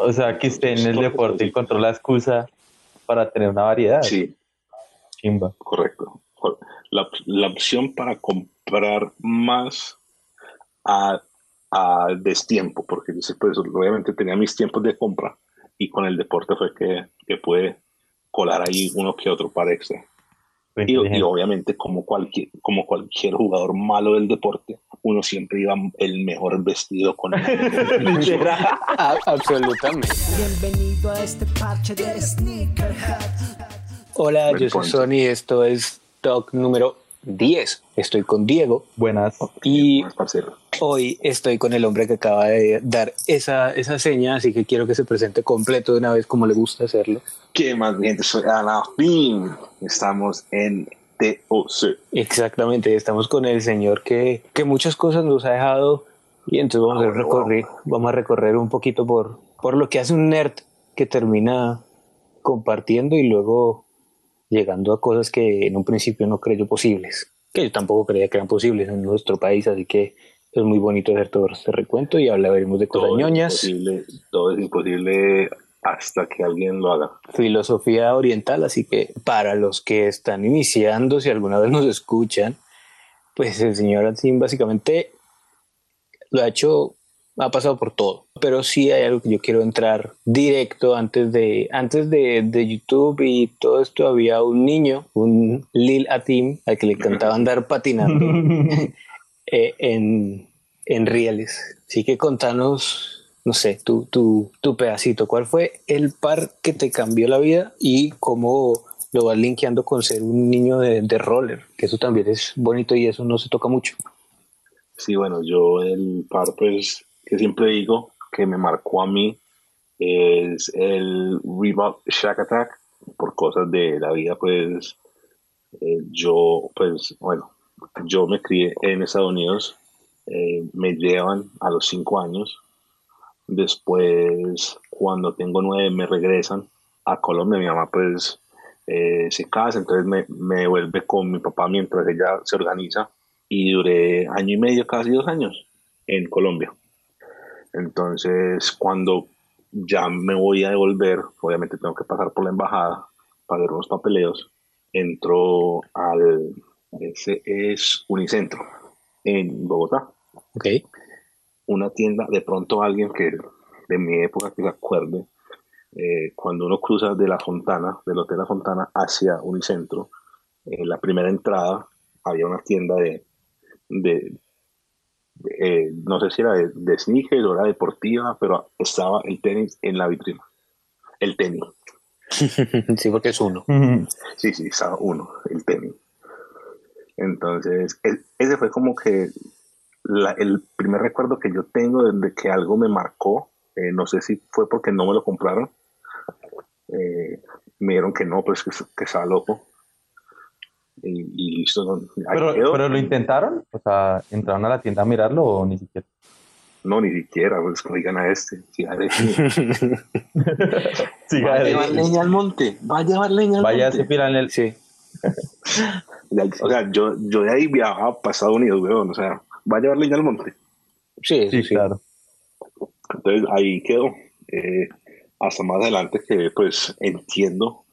O sea, que esté en el deporte encontró la excusa para tener una variedad. Sí. Chimba. Correcto. La, la opción para comprar más a, a destiempo, porque pues, obviamente tenía mis tiempos de compra y con el deporte fue que, que pude colar ahí uno que otro para extra. Y, y, obviamente como cualquier, como cualquier jugador malo del deporte, uno siempre iba el mejor vestido con el Absolutamente. Bienvenido a este parche de Sneakerhead. Hola, yo soy Sony, esto es Talk número 10. Estoy con Diego. Buenas. Y hoy estoy con el hombre que acaba de dar esa, esa seña, así que quiero que se presente completo de una vez como le gusta hacerlo. ¿Qué más, gente? Soy Ana Estamos en TOC. Exactamente, estamos con el señor que, que muchas cosas nos ha dejado y entonces vamos, a, recorrer, vamos a recorrer un poquito por, por lo que hace un nerd que termina compartiendo y luego llegando a cosas que en un principio no creyó posibles, que yo tampoco creía que eran posibles en nuestro país, así que es muy bonito hacer todo este recuento y hablaremos de cosas ñoñas. todo es imposible hasta que alguien lo haga. Filosofía oriental, así que para los que están iniciando, si alguna vez nos escuchan, pues el señor Ansin básicamente lo ha hecho ha pasado por todo. Pero sí hay algo que yo quiero entrar directo antes de, antes de, de YouTube y todo esto había un niño, un Lil Atim, al que le encantaba andar patinando eh, en, en rieles. Así que contanos, no sé, tu, tu, tu pedacito, ¿cuál fue el par que te cambió la vida y cómo lo vas linkeando con ser un niño de, de roller? Que eso también es bonito y eso no se toca mucho. Sí, bueno, yo el par pues que siempre digo que me marcó a mí es el Reebok Shack Attack por cosas de la vida pues eh, yo pues bueno yo me crié en Estados Unidos eh, me llevan a los cinco años después cuando tengo nueve me regresan a Colombia mi mamá pues eh, se casa entonces me, me vuelve con mi papá mientras ella se organiza y duré año y medio casi dos años en Colombia entonces, cuando ya me voy a devolver, obviamente tengo que pasar por la embajada para ver unos papeleos. Entro al, ese es Unicentro, en Bogotá. Ok. Una tienda, de pronto alguien que de mi época que se acuerde, eh, cuando uno cruza de la Fontana, del Hotel La Fontana hacia Unicentro, en la primera entrada había una tienda de, de, eh, no sé si era de, de o era deportiva, pero estaba el tenis en la vitrina. El tenis. sí, porque es uno. Sí, sí, estaba uno, el tenis. Entonces, ese fue como que el primer recuerdo que yo tengo de que algo me marcó. Eh, no sé si fue porque no me lo compraron. Eh, me dijeron que no, pues que, que estaba loco y, listo. Pero, pero, lo intentaron, o sea, entraron a la tienda a mirarlo o ni siquiera. No, ni siquiera, pues oigan a este. va a llevar leña al monte, va a llevar leña al Vaya monte. Vaya a en el. Sí. o sea, yo, yo de ahí viajaba para Estados Unidos, weón, o sea, va a llevar leña al monte. Sí, sí, claro. Entonces ahí quedó. Eh, hasta más adelante que pues entiendo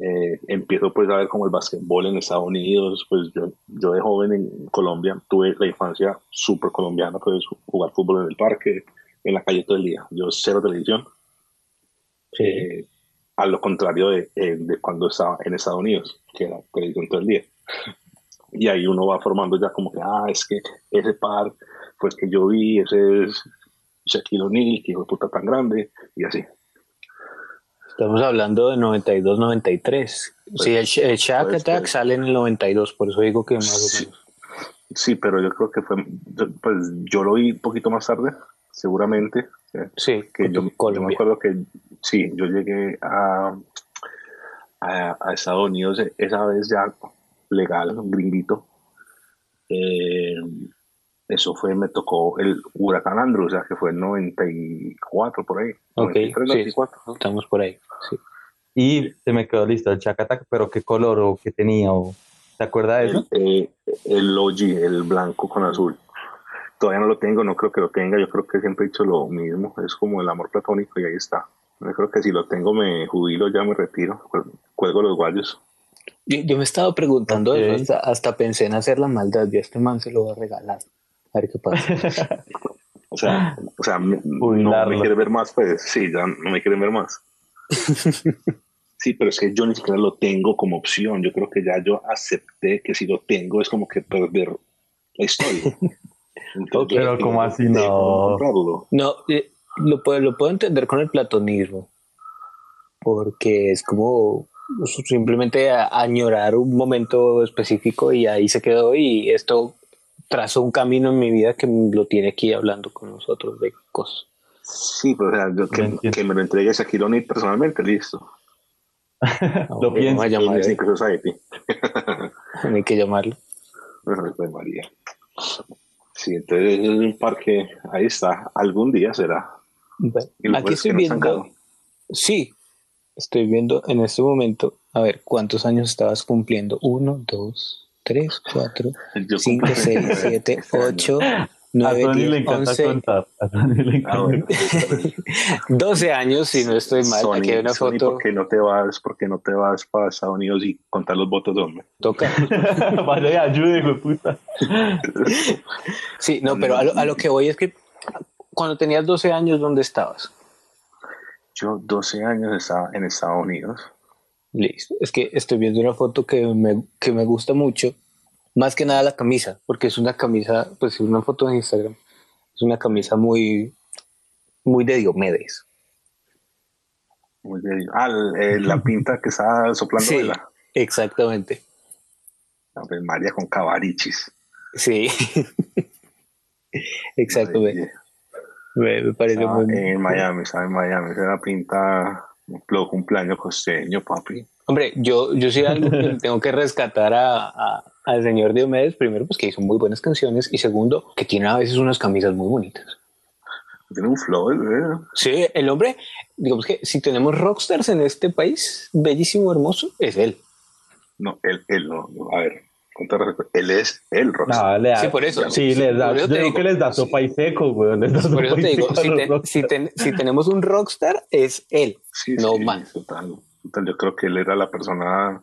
eh, empiezo pues a ver como el básquetbol en Estados Unidos, pues yo, yo de joven en Colombia tuve la infancia súper colombiana, pues jugar fútbol en el parque, en la calle todo el día. Yo cero televisión. Eh, a lo contrario eh, de, cuando estaba en Estados Unidos, que era televisión todo el día. Y ahí uno va formando ya como que, ah, es que ese par, pues que yo vi, ese es Shaquille O'Neal, que hijo de puta tan grande, y así. Estamos hablando de 92-93. sí, pues, el, Shack Attack sale en el 92, por eso digo que más o menos. Sí, pero yo creo que fue, pues yo lo vi un poquito más tarde, seguramente. Sí, que yo, yo, me acuerdo que sí, yo llegué a, a, Estados Unidos esa vez ya legal, gringuito. Eh, eso fue, me tocó el huracán Andrew, o sea, que fue en 94 por ahí. Ok, 93, estamos por ahí, sí. Y se me quedó listo el Chacatac, pero ¿qué color o qué tenía? O, ¿Te acuerdas de eso? El, eh, el OG, el blanco con azul. todavía no lo tengo, no creo que lo tenga, yo creo que siempre he dicho lo mismo, es como el amor platónico y ahí está. Yo creo que si lo tengo me jubilo, ya me retiro, cuelgo los guayos. Yo, me he estado preguntando eso, hasta, pensé en hacer la maldad, y a este man se lo voy a regalar. A ver qué pasa. o sea, o sea no me quiere ver más, pues sí, ya no me quieren ver más. sí, pero es que yo ni siquiera lo tengo como opción. Yo creo que ya yo acepté que si lo tengo es como que perder la historia. pero como así no. No, eh, lo, puedo, lo puedo entender con el platonismo. Porque es como simplemente añorar un momento específico y ahí se quedó y esto trazó un camino en mi vida que lo tiene aquí hablando con nosotros de cosas. Sí, pues, o sea, que, me lo entregues a Kironi personalmente, listo. lo pienso. llamar, Hay que llamarlo. Pues María. Sí, entonces es un parque, ahí está, algún día será. aquí estoy viendo. Sí, estoy viendo en este momento, a ver, ¿cuántos años estabas cumpliendo? Uno, dos, tres, cuatro, cinco, seis, siete, ocho, 9, 10, 11, A le 12 años, si no estoy mal. Aquí hay una foto. ¿por qué no te vas, porque no te vas para Estados Unidos y contar los votos, hombre? Toca. Vaya y ayude, puta. sí, no, pero a lo, a lo, que voy es que cuando tenías 12 años, ¿dónde estabas? Yo 12 años estaba en Estados Unidos. Listo. Es que estoy viendo una foto que me, que me gusta mucho más que nada la camisa, porque es una camisa, pues es una foto en Instagram, es una camisa muy, muy de Diomedes. Muy de Ah, eh, la pinta que está soplando sí, Exactamente. María con cabarichis. Sí. Exacto. Me, parece muy. En Miami, está en Miami. Es la pinta un cumpleaños costeño, papi. Hombre, yo, yo sí tengo que rescatar a, al señor Diomedes, primero, pues que hizo muy buenas canciones y segundo, que tiene a veces unas camisas muy bonitas. Tiene un flow, ¿eh? Sí, el hombre, digamos que si tenemos rockstars en este país, bellísimo, hermoso, es él. No, él, él no, a ver, él es el rockstar. No, sí, por eso. Sí, les da, yo digo que les da sopa y seco, güey. por eso te digo, si, si, tenemos un rockstar, es él, no más. Total, total, yo creo que él era la persona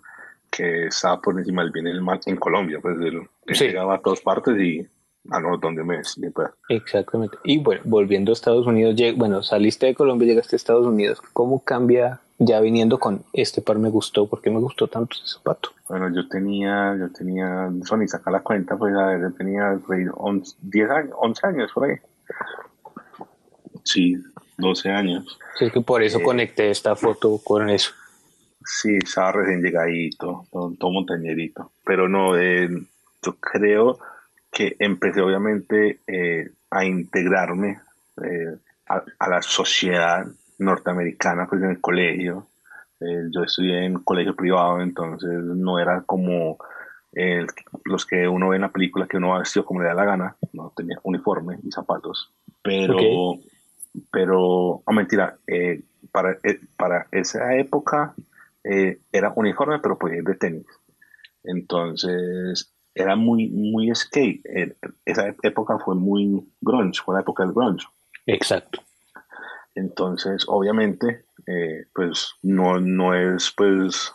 que estaba por encima del bien y el mal en Colombia, pues él, llegaba a todas partes y a no, donde me pues. Exactamente. Y bueno, volviendo a Estados Unidos, bueno, saliste de Colombia, llegaste a Estados Unidos. ¿Cómo cambia ya viniendo con este par me gustó? ¿Por qué me gustó tanto ese zapato? Bueno, yo tenía, yo tenía, Sony, saca la cuenta, pues a ver, yo tenía 11, 10 años, 11 años por ahí. Sí, 12 años. Sí, es que por eso eh, conecté esta foto con eso. Sí, estaba recién llegadito, todo, todo montañerito. Pero no, eh, yo creo que empecé obviamente eh, a integrarme eh, a, la sociedad norteamericana pues en el colegio. yo estudié en colegio privado, entonces no era como los que uno ve en la película que uno va vestido como le da la gana, no tenía uniforme y zapatos. Pero, pero, a mentira, para, para esa época eh, era uniforme, pero podía ir de tenis. Entonces, era muy, muy skate. Eh, esa época fue muy grunge, fue la época del grunge. Exacto. Entonces, obviamente, eh, pues no, no es pues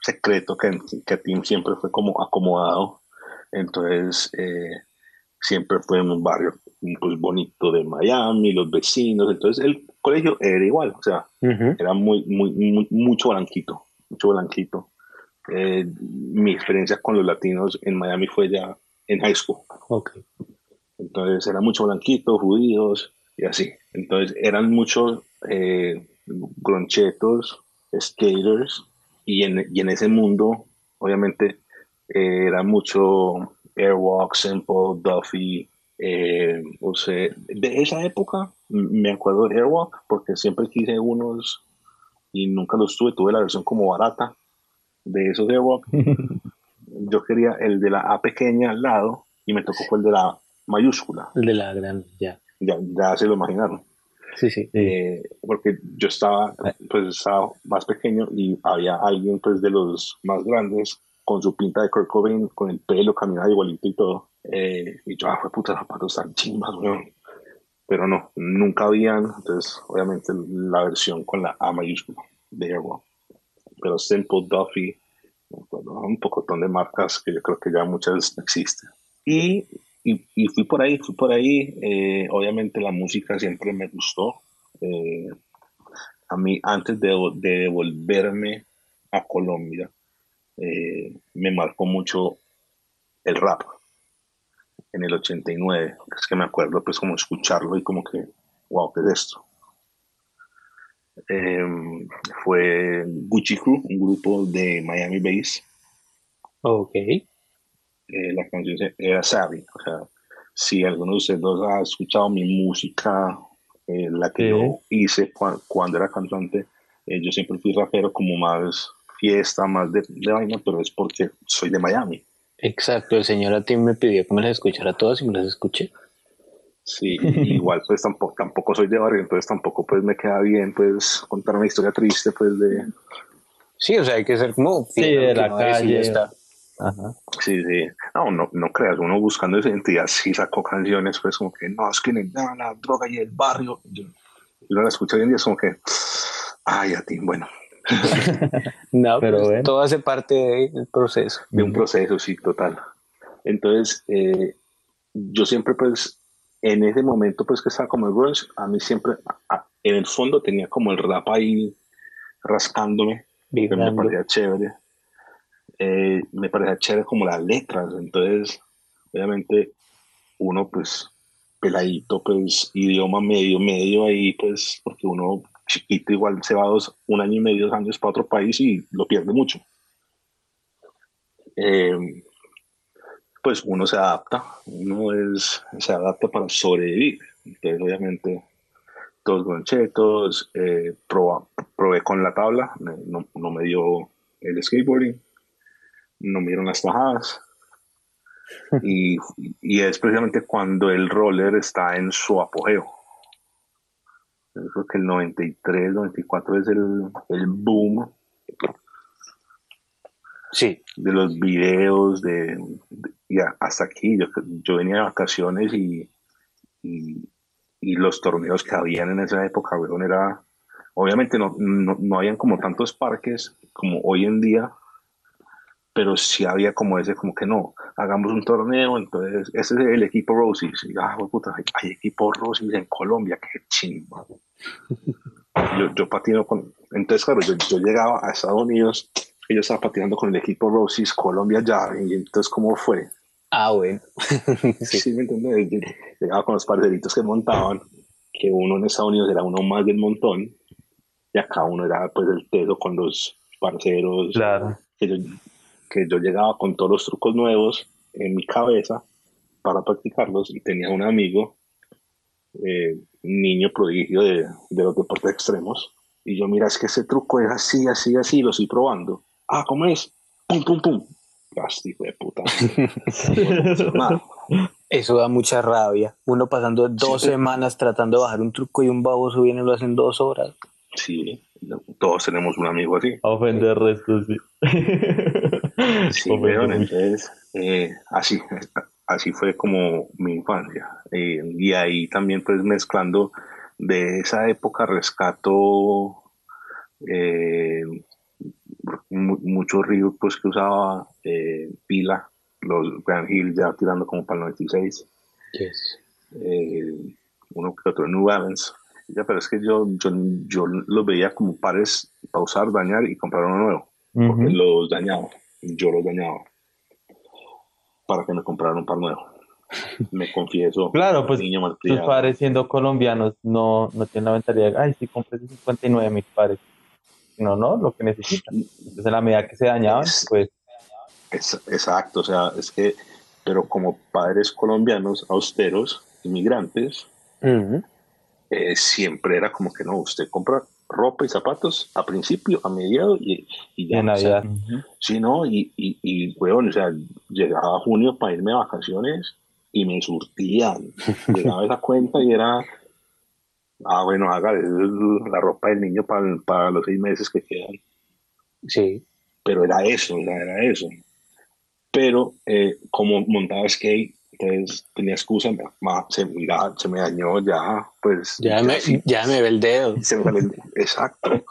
secreto que, que Tim siempre fue como acomodado. Entonces, siempre fue en un barrio pues, bonito de Miami, los vecinos. Entonces, el colegio era igual, o sea, era muy, muy, mucho blanquito mucho blanquito. Eh, mi experiencia con los latinos en Miami fue ya en high school. Okay. Entonces era mucho blanquito, judíos y así. Entonces eran muchos eh, gronchetos, skaters y en, y en, ese mundo obviamente eh, era mucho Airwalk, Simple, Duffy. o sea, de esa época me acuerdo de Airwalk porque siempre quise unos y nunca los tuve, tuve la versión como barata de esos de Walk. Yo quería el de la A pequeña al lado y me tocó fue el de la mayúscula. El de la grande, ya. Ya, ya se lo imaginaron. Sí, sí. Eh, porque yo estaba, pues estaba más pequeño y había alguien pues de los más grandes con su pinta de Kurt Cobain, con el pelo, caminaba igualito y todo. Eh, y yo, ah, fue puta, zapatos tan chimbas, weón. Pero no, nunca habían, entonces, obviamente, la versión con la A mayúscula de Airwalk. Pero Simple, Duffy, un pocotón de marcas que yo creo que ya muchas existen. Y, y, fui por ahí, fui por ahí. Eh, obviamente la música siempre me gustó. Eh, a mí, antes de, de devolverme a Colombia, eh, me marcó mucho el rap en el 89. Es que me acuerdo pues como escucharlo y como que, wow, ¿qué es esto? Em, fue Gucci Crew, un grupo de Miami Bass. Ok. Eh, la canción era Savvy. O sea, si alguno de ustedes dos ha escuchado mi música, eh, la que Sí. yo hice cua- cuando era cantante, eh, yo siempre fui rapero como más fiesta, más de, de vaina, pero es porque soy de Miami. Exacto, el señor a ti me pidió que me las escuchara todas y me las escuché. Sí, igual pues tampoco, tampoco soy de barrio, entonces tampoco pues me queda bien pues contar una historia triste pues de... Sí, o sea, hay que ser como Sí, de la calle. está. Ajá. Sí, sí. No, no, no creas, uno buscando esa identidad sí sacó canciones pues como que no, es que no, la droga y el barrio. Yo, y uno la escucha hoy en día es como que, ay, a ti, bueno, No, Pero pues, bueno. todo hace parte del proceso. de un proceso, sí, total. Entonces, eh, yo siempre pues, en ese momento pues que estaba como el grunge, a mí siempre, a- en el fondo tenía como el rap ahí rascándome, que me parecía chévere. Eh, me parecía chévere como las letras, entonces, obviamente, uno pues peladito, pues idioma medio, medio ahí, pues, porque uno chiquito igual se va dos, un año y medio, dos años para otro país y lo pierde mucho. Eh, pues uno se adapta, uno es, se adapta para sobrevivir. Entonces, obviamente, todos gonchetos, eh, probé con la tabla, no- no me dio el skateboarding, no me dieron las bajadas. Y, y es precisamente cuando el roller está en su apogeo. Yo creo que el 93, 94 es el, el boom Sí, de los videos, de, de- y a- hasta aquí. Yo, yo venía de vacaciones y, y, y los torneos que habían en esa época, weón, era. Obviamente no, no, no habían como tantos parques como hoy en día, pero sí había como ese, como que no, hagamos un torneo, entonces ese es el equipo Roses. Y, ah, puta, hay, hay equipo Roses en Colombia, qué chimba. Yo, yo patino con. Entonces, claro, yo, yo llegaba a Estados Unidos y yo estaba patinando con el equipo Roses Colombia ya, y entonces, ¿cómo fue? ah, bueno. Sí, sí. ¿me entiendes? Yo Llegaba con los parceritos que montaban, que uno en Estados Unidos era uno más del montón, y acá uno era pues el teso con los parceros, Claro. que yo, que yo llegaba con todos los trucos nuevos en mi cabeza para practicarlos y tenía un amigo, eh, niño prodigio de, de los deportes extremos, y yo, mira, es que ese truco es así, así, así, lo estoy probando. Ah, ¿cómo es? Pum, pum, pum. Gasto, de puta. Eso da mucha rabia. Uno pasando dos Sí. semanas tratando de bajar un truco y un baboso viene y lo hace en dos horas. Sí, todos tenemos un amigo así. A ofender restos, sí. Sí, entonces, eh, así, así fue como mi infancia. Eh, y ahí también, pues, mezclando de esa época, rescato eh, mu- mucho río, pues, que usaba pila, los Grand Hill ya tirando como para el 96, eh, uno que otro New Balance. Ya, pero es que yo, yo, yo los veía como pares para usar, dañar y comprar uno nuevo porque los dañaba, yo los dañaba para que me compraran un par nuevo. Me confieso, Claro, pues niño tus padres siendo colombianos no, no tienen la mentalidad de, ay, sí, compré ese 59 mis padres. No, no, lo que necesitan. Entonces, en la medida que se dañaban, Es- pues, Es- exacto, o sea, es que, pero como padres colombianos austeros, inmigrantes, eh, siempre era como que no, usted compra ropa y zapatos a principio, a mediado y, y ya. en o sea, Navidad. Sí, ¿no? Y, y, y weón, o sea, llegaba junio para irme de vacaciones y me surtían. Llegaba esa cuenta y era, ah, bueno, haga la ropa del niño para, para los seis meses que quedan. Sí. Pero era eso, o sea, era eso. Pero eh, como montaba skate, Entonces tenía excusa, se, mira, se me dañó ya, pues. Ya, me, ya me ve el dedo. exacto.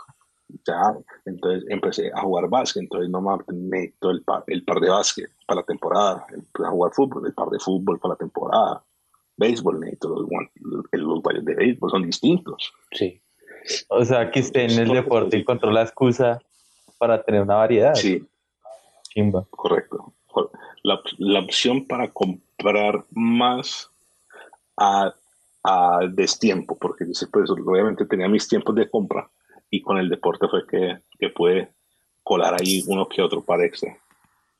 Ya, entonces empecé a jugar básquet, entonces no me necesito el par, el par de básquet para la temporada, empecé a jugar fútbol, el par de fútbol para la temporada, béisbol, necesito los, los, los de béisbol, son distintos. Sí. O sea, que usted en el deporte encontró la excusa para tener una variedad. Sí. Chimba. Correcto. La, la opción para comprar más a, a destiempo, porque pues, obviamente tenía mis tiempos de compra y con el deporte fue que, que pude colar ahí uno que otro para extra.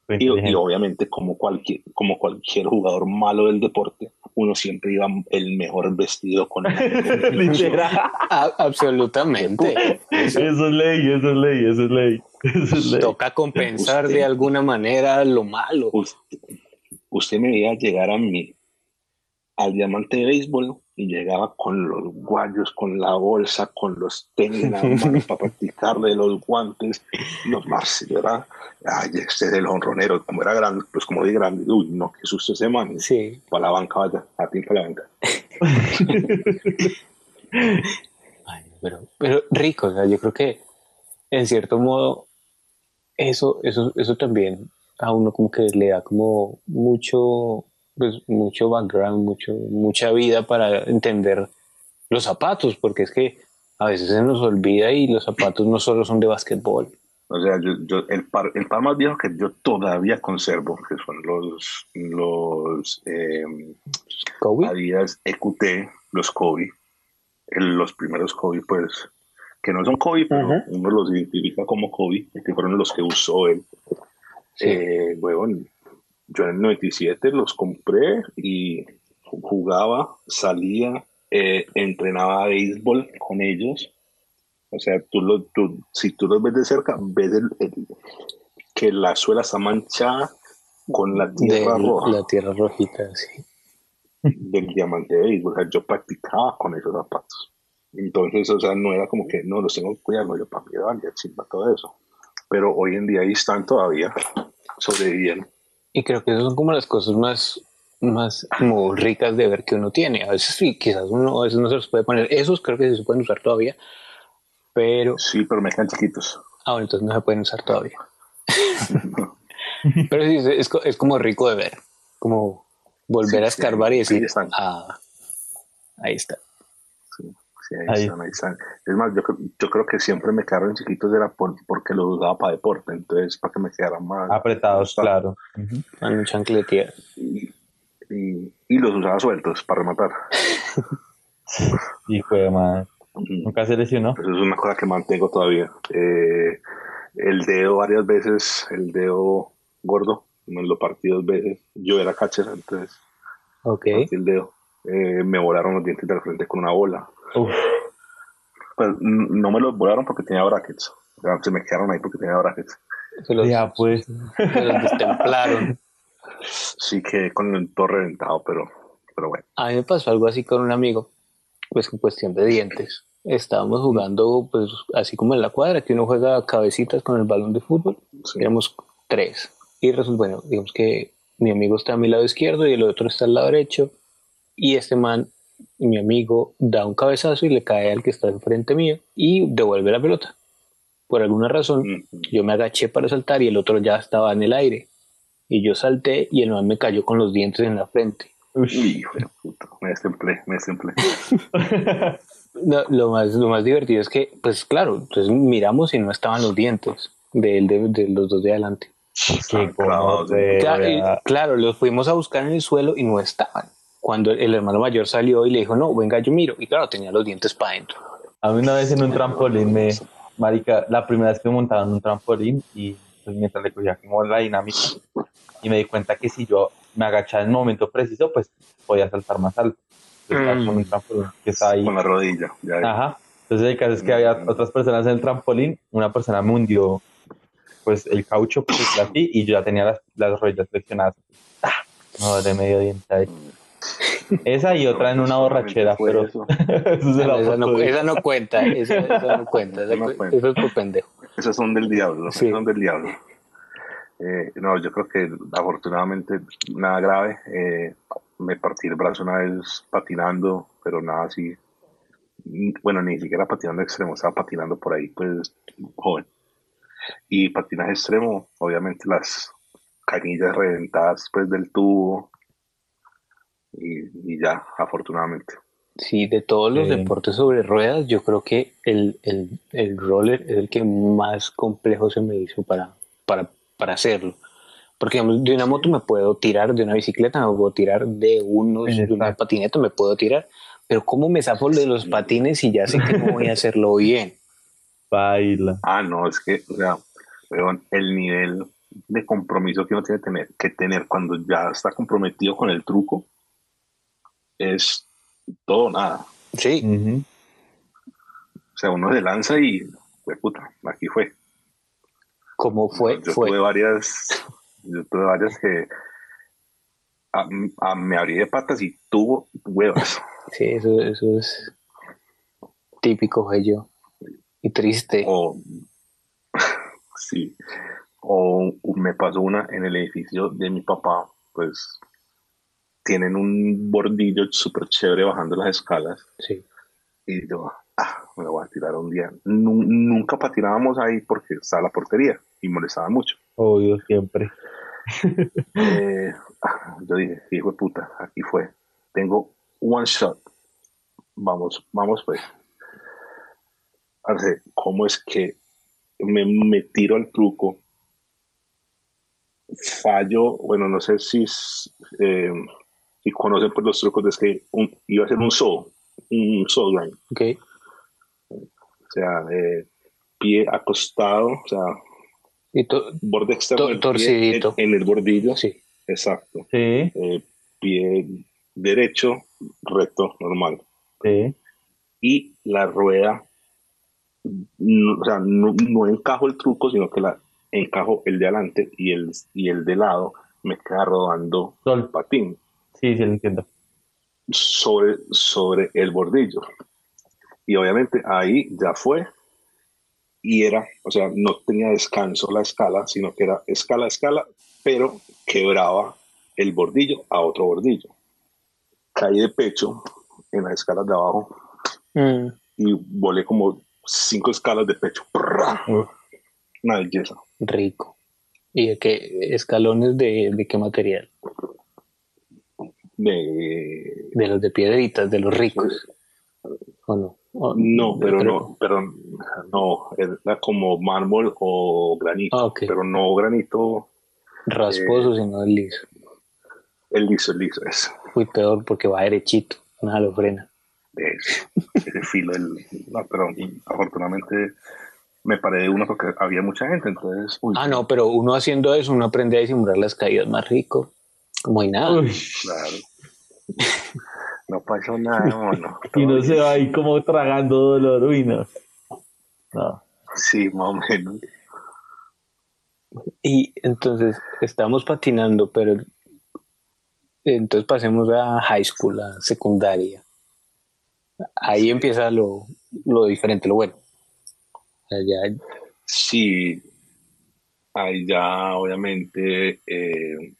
Y, obviamente, como cualquier, como cualquier jugador malo del deporte, uno siempre iba el mejor vestido con el Absolutamente. Eso, es ley, eso es ley, eso es ley. Toca compensar de alguna manera lo malo. Usted, usted me veía llegar a mí al diamante de béisbol y llegaba con los guayos, con la bolsa, con los tenis para practicarle los guantes, los marcos, ¿verdad? Ay, este es el honronero, como era grande, pues como de grande, uy, no, qué susto ese man. Sí. Para la banca, vaya, a ti para la banca. Ay, pero, pero rico, o sea, yo creo que en cierto modo eso, eso, eso también a uno como que le da como mucho pues, mucho background, mucho, mucha vida para entender los zapatos, porque es que a veces se nos olvida y los zapatos no solo son de básquetbol. O sea, yo, el, par, el par más viejo que yo todavía conservo, que son los, los eh, Adidas EQT, los Kobe, los primeros Kobe, pues, que no son Kobe, pero uno los identifica como Kobe, que fueron los que usó él. Sí. Eh, bueno, yo en el 97 los compré y jugaba, salía, eh, entrenaba béisbol con ellos. O sea, tú, lo, tú, si tú los ves de cerca, ves que la suela está manchada con la tierra roja. La tierra rojita, sí. Del diamante de béisbol. O sea, yo practicaba con esos zapatos. Entonces, o sea, no era como que no los tengo que cuidar, no, yo para mí ya chimba todo eso. Pero hoy en día ahí están todavía, sobreviviendo. Y creo que esas son como las cosas más, más como ricas de ver que uno tiene. A veces sí, quizás uno a veces no se los puede poner. Esos creo que sí se pueden usar todavía, pero... Sí, pero me quedan chiquitos. Ah, entonces no se pueden usar todavía. pero sí, es, es, como rico de ver, como volver a escarbar y decir, ah, ahí está ahí, Están, ahí están. Es más, yo, yo, creo que siempre me quedaron chiquitos era por, porque los usaba para deporte, entonces para que me quedaran más apretados, claro. Uh y, y, y, los usaba sueltos para rematar. Hijo de madre. Nunca se lesionó. Eso es una cosa que mantengo todavía. Eh, el dedo varias veces, el dedo gordo, me lo partí dos veces. Yo era catcher, entonces. Ok. El dedo. Eh, me volaron los dientes de frente con una bola. Pues no me los volaron porque tenía brackets. se me quedaron ahí porque tenía brackets. Se los, ya, pues. Se los destemplaron. Sí, que con el todo reventado, pero, pero bueno. A mí me pasó algo así con un amigo, pues en cuestión de dientes. Estábamos jugando, pues así como en la cuadra, que uno juega cabecitas con el balón de fútbol. Éramos tres. Y resulta, bueno, digamos que mi amigo está a mi lado izquierdo y el otro está al lado derecho. Y este man mi amigo da un cabezazo y le cae al que está enfrente mío y devuelve la pelota. Por alguna razón, yo me agaché para saltar y el otro ya estaba en el aire. Y yo salté y el man me cayó con los dientes en la frente. Uy, hijo de puta, me destemplé, me destemplé. lo, más, lo más divertido es que, pues claro, entonces miramos y no estaban los dientes de, de, de los dos de adelante. claro, claro, los fuimos a buscar en el suelo y no estaban cuando el hermano mayor salió y le dijo, no, venga, yo miro. Y claro, tenía los dientes para adentro. A mí una vez en un trampolín me, marica, la primera vez que me montaba en un trampolín y pues, mientras le cogía como la dinámica y me di cuenta que si yo me agachaba en el momento preciso, pues podía saltar más alto. Entonces, con un mm. trampolín que estaba ahí. Con la rodilla. Ajá. Entonces el caso es que había mm. otras personas en el trampolín, una persona me hundió pues el caucho, pues así, y yo ya tenía las, las rodillas flexionadas. ¡Ah! No, de medio diente ahí. Esa y otra en una borrachera, pero eso. esa, no, esa, no, cuenta, esa, no cuenta, eso es por pendejo. Esas son del diablo, son del diablo. Eh, no, yo creo que afortunadamente nada grave. Eh, me partí el brazo una vez patinando, pero nada así. Bueno, ni siquiera patinando extremo, estaba patinando por ahí, pues joven. Y patinaje extremo, obviamente las canillas reventadas pues del tubo y, y ya, afortunadamente. Sí, de todos los Sí. deportes sobre ruedas, yo creo que el, el, el roller es el que más complejo se me hizo para, para, para hacerlo. Porque digamos, de una moto me puedo tirar, de una bicicleta me puedo tirar, de unos, de una patineta me puedo tirar, pero ¿cómo me zafo de los patines y ya sé que no voy a hacerlo bien? Baila. Ah, no, es que, o sea, el nivel de compromiso que uno tiene que tener, que tener cuando ya está comprometido con el truco es todo o nada. Sí. O sea, uno se lanza y, fue puta, aquí fue. como fue, yo fue. tuve varias, yo tuve varias que a- a- me abrí de patas y tuvo huevas. Sí, eso, eso es típico de yo. Y triste. O, sí, o me pasó una en el edificio de mi papá, pues tienen un bordillo súper chévere bajando las escalas. Sí. Y yo, ah, me lo voy a tirar un día. Nu- nunca patinábamos ahí porque estaba la portería y molestaba mucho. Obvio, siempre. Eh, ah, yo dije, hijo de puta, aquí fue. Tengo one shot. Vamos, vamos pues. Arce, ¿cómo es que me, me tiro al truco? Fallo, bueno, no sé si, es, eh, si conocen pues, los trucos de es que un- iba a ser un saw, un saw line. Ok. O sea, eh, pie acostado, o sea, Y to- borde externo To- del pie torcidito. en, en el bordillo. sí. Exacto. Sí, Eh, pie derecho, recto, normal. sí. Y la rueda, no- o sea, no, no encajo el truco, sino que la encajo el de adelante y el, y el de lado me queda rodando el patín Sí, sí, lo entiendo. sobre, sobre el bordillo. Y obviamente ahí ya fue. Y era, o sea, no tenía descanso la escala, sino que era escala a escala, pero quebraba el bordillo a otro bordillo. Caí de pecho en las escalas de abajo Mm, y volé como cinco escalas de pecho. Una belleza. rico. ¿Y de qué escalones de, de qué material? De- De los de piedritas, de los ricos. ¿O no? ¿O- No, pero no, pero no, era como mármol o granito, Ah, pero no granito, Rasposo, sino el liso. el liso, el liso, es, Muy peor porque va derechito. Nada lo frena. es ese filo, el, no, pero afortunadamente me paré de uno porque había mucha gente, entonces, uy, Ah, no, pero uno haciendo eso, uno aprende a disimular las caídas más rico. Como hay nada. Uy, claro. No pasó nada, mono. y no se va ahí como tragando dolor. Uy, no. No. Sí, más o menos. Y entonces estamos patinando, pero entonces pasemos a high school, a secundaria. Ahí empieza lo, lo diferente, lo bueno. Ya- Sí, ahí ya obviamente eh,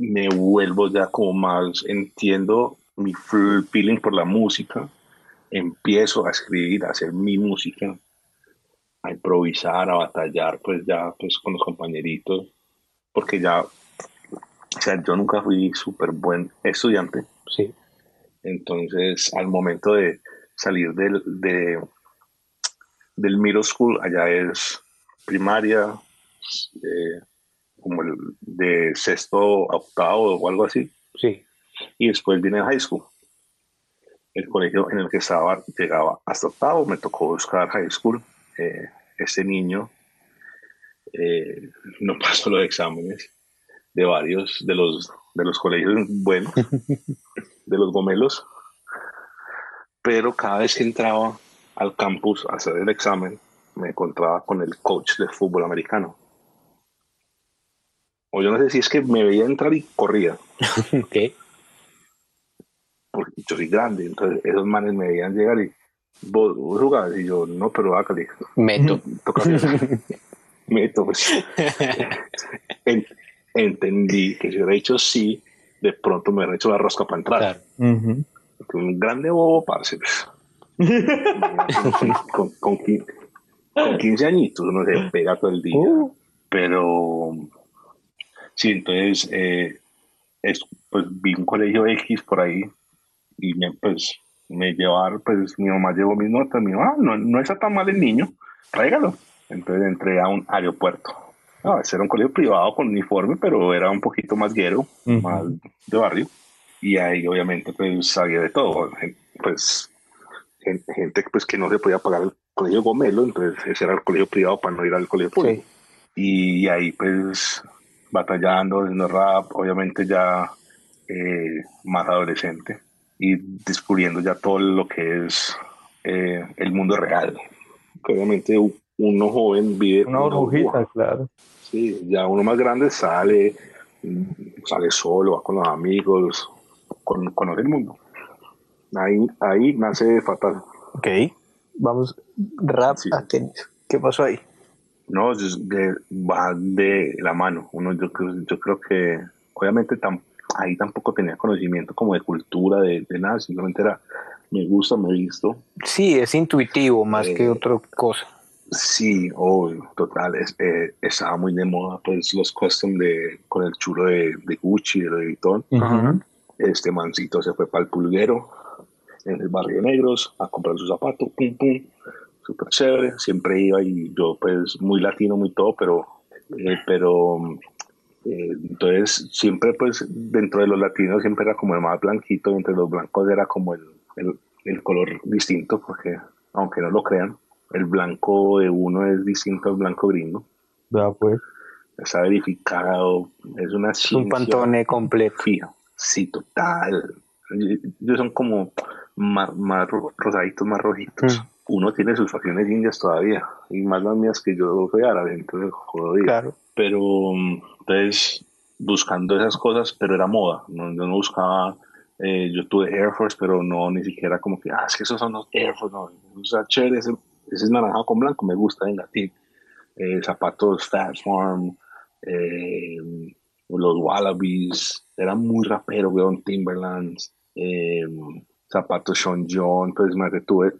me vuelvo ya como más, entiendo mi feeling por la música, empiezo a escribir, a hacer mi música, a improvisar, a batallar pues ya pues con los compañeritos, porque ya, o sea, yo nunca fui súper buen estudiante, sí, entonces, al momento de salir del, de, del middle school, allá es primaria, eh, como el de sexto a octavo o algo así, sí. y después viene high school. El colegio en el que estaba llegaba hasta octavo, me tocó buscar high school. Eh, este niño eh, no pasó los exámenes de varios de los, de los colegios buenos, de los gomelos, pero cada vez que entraba al campus a hacer el examen, me encontraba con el coach de fútbol americano. O yo no sé si es que me veía entrar y corría, Ok. porque yo soy grande, entonces esos manes me veían llegar y vos, vos jugabas y yo no, pero hágale, Meto. meto, pues, en- entendí que si hubiera dicho sí, de pronto me hubiera hecho la rosca para entrar. Claro. Un grande bobo, parce. pues. con, con 15 añitos uno se pega todo el día. Uh. Pero sí, entonces eh, es, pues vi un colegio X por ahí y me, pues me llevaron, pues mi mamá llevó mis notas, me dijo, ah, no, no está tan mal el niño, tráigalo. Entonces entré a un aeropuerto. No, ese era un colegio privado con uniforme, pero era un poquito más guero, Ujú. más de barrio. Y ahí obviamente pues sabía de todo. Pues gen- gente pues que no se podía pagar el colegio Gomelo, entonces ese era el colegio privado para no ir al colegio público. Sí. Y ahí pues batallando, haciendo rap, obviamente ya eh, más adolescente y descubriendo ya todo lo que es eh, el mundo real. Que obviamente uno joven vive Una burbujita, claro. Sí, ya uno más grande sale, mm, sale solo, va con los amigos, con, conoce el mundo. Ahí, ahí nace fatal. Ok. Vamos, rap Sí. a tenis. ¿Qué pasó ahí? No, es de- va de la mano. Uno, yo, creo- yo creo que, obviamente, tam- ahí tampoco tenía conocimiento como de cultura, de, de nada, simplemente era, me gusta, me he visto. Sí, es intuitivo más Eh, que otra cosa. Sí, obvio, total. Es, eh, estaba muy de moda, pues, los custom de, con el chulo de, de Gucci, de Louis. Este mancito se fue para el pulguero en el barrio Negros a comprar su zapato, pum, pum, súper chévere. Siempre iba y yo, pues, muy latino, muy todo, pero, eh, pero, eh, entonces, siempre, pues, dentro de los latinos siempre era como el más blanquito, entre los blancos era como el, el, el color distinto, porque, aunque no lo crean, el blanco de uno es distinto al blanco gringo. Vea, pues. Está verificado, es una Un ciencia pantone completo. fijo. Sí, total. Ellos son como más, más ro- rosaditos, más rojitos. Mm. Uno tiene sus facciones indias todavía, y más las mías que yo soy árabe, entonces jodido. Claro. Pero mm, entonces, buscando esas cosas, pero era moda. No, yo no buscaba, eh, yo tuve Air Force, pero no ni siquiera como que, ah, es que esos son los Air Force, no. O sea, chévere, ese, ese es naranjado con blanco, me gusta, venga, ti. Eh, zapatos Fat Farm, eh, los Wallabies, era muy rapero, weón, Timberlands, eh, zapatos Sean John, entonces me detuve.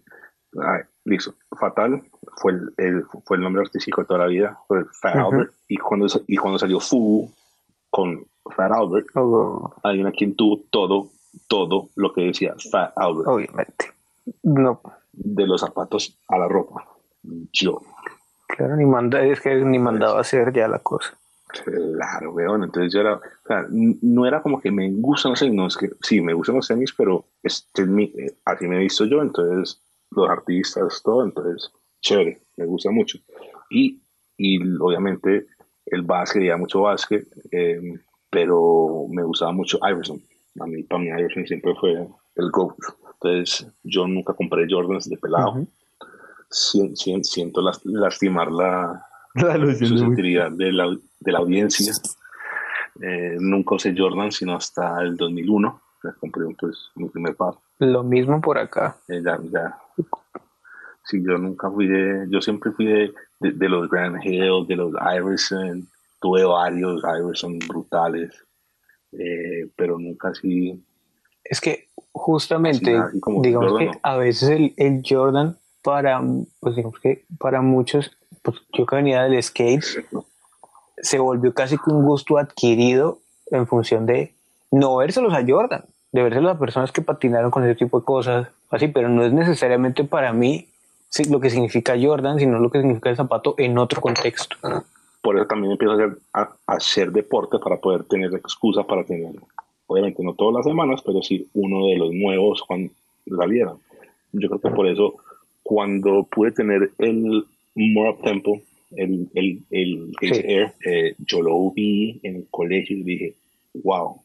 Listo, Fatal fue el, el- fue el nombre artístico de toda la vida, fue Fat. Albert, y cuando, y cuando salió Fubu con Fat Albert, Oh, alguien a quien tuvo todo, todo lo que decía Fat Albert, obviamente. No, de los zapatos a la ropa. Yo, claro, ni manda, es que ni mandaba a hacer ya la cosa. Claro, weón. Entonces yo era, o sea, no era como que me gustan los tenis, no, es que sí, me gustan los tenis, pero este es mi, eh, así me he visto yo, entonces los artistas, todo, entonces chévere, me gusta mucho. Y, y obviamente el básquet, ya mucho básquet, eh, pero me gustaba mucho Iverson. A mí, para mí Iverson siempre fue el GOAT. Entonces yo nunca compré Jordans de pelado. Sien- siento las- lastimar la, La susceptibilidad de la, de la audiencia. Eh, nunca usé Jordan sino hasta el 2001. que compré pues, mi primer par. Lo mismo por acá. Eh, ya, ya. Sí, yo nunca fui de. Yo siempre fui de, de, de los Grand Hill, de los Iverson. Tuve varios Iverson brutales. eh, pero nunca así. Es que justamente, Así, así como digamos Jordan, que no. a veces el, el Jordan para, pues digamos que para muchos, pues yo que venía del skate, se volvió casi que un gusto adquirido en función de no vérselos a Jordan, de vérselos a personas que patinaron con ese tipo de cosas, así, pero no es necesariamente para mí lo que significa Jordan, sino lo que significa el zapato en otro contexto. Por eso también empiezo a hacer, a, a hacer deporte para poder tener excusa para tener, obviamente no todas las semanas, pero sí uno de los nuevos cuando salieran. Yo creo que por eso cuando pude tener el More Up Tempo, el, el, el Sí. Air, eh, yo lo vi en el colegio y dije, wow,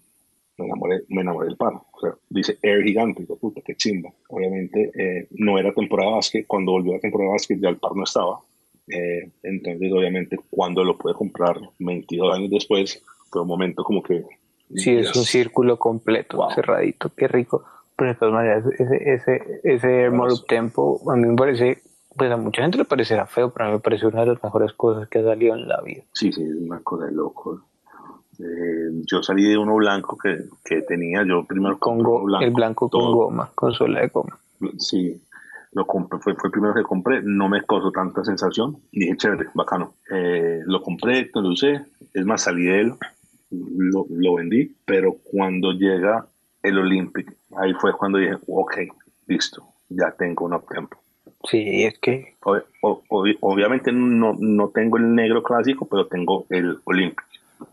me enamoré, me enamoré del par. O sea, dice Air gigante, puta, qué chimba. Obviamente eh, no era temporada de básquet, cuando volvió la temporada de básquet ya el par no estaba. Eh, entonces, obviamente, cuando lo pude comprar 22 años después, fue un momento como que... Sí, es un círculo completo, Wow. cerradito, qué rico. Pero de todas maneras, ese, ese, ese Up Tempo a mí me parece pues a mucha gente le parecerá feo, pero a mí me parece una de las mejores cosas que ha salido en la vida. Sí, sí, es una cosa de loco. Eh, yo salí de uno blanco que, que tenía, yo primero con compré go- uno blanco, el blanco todo. con goma, con suela de goma. Sí, lo compré, fue, fue el primero que compré, no me causó tanta sensación. Dije, chévere, bacano. Eh, lo compré, lo usé, es más, salí de él, lo, lo vendí, pero cuando llega el Olympic, ahí fue cuando dije, ok, listo, ya tengo un uptempo. Sí, es que Ob- ob- ob- obviamente no, no tengo el negro clásico, pero tengo el Olympic,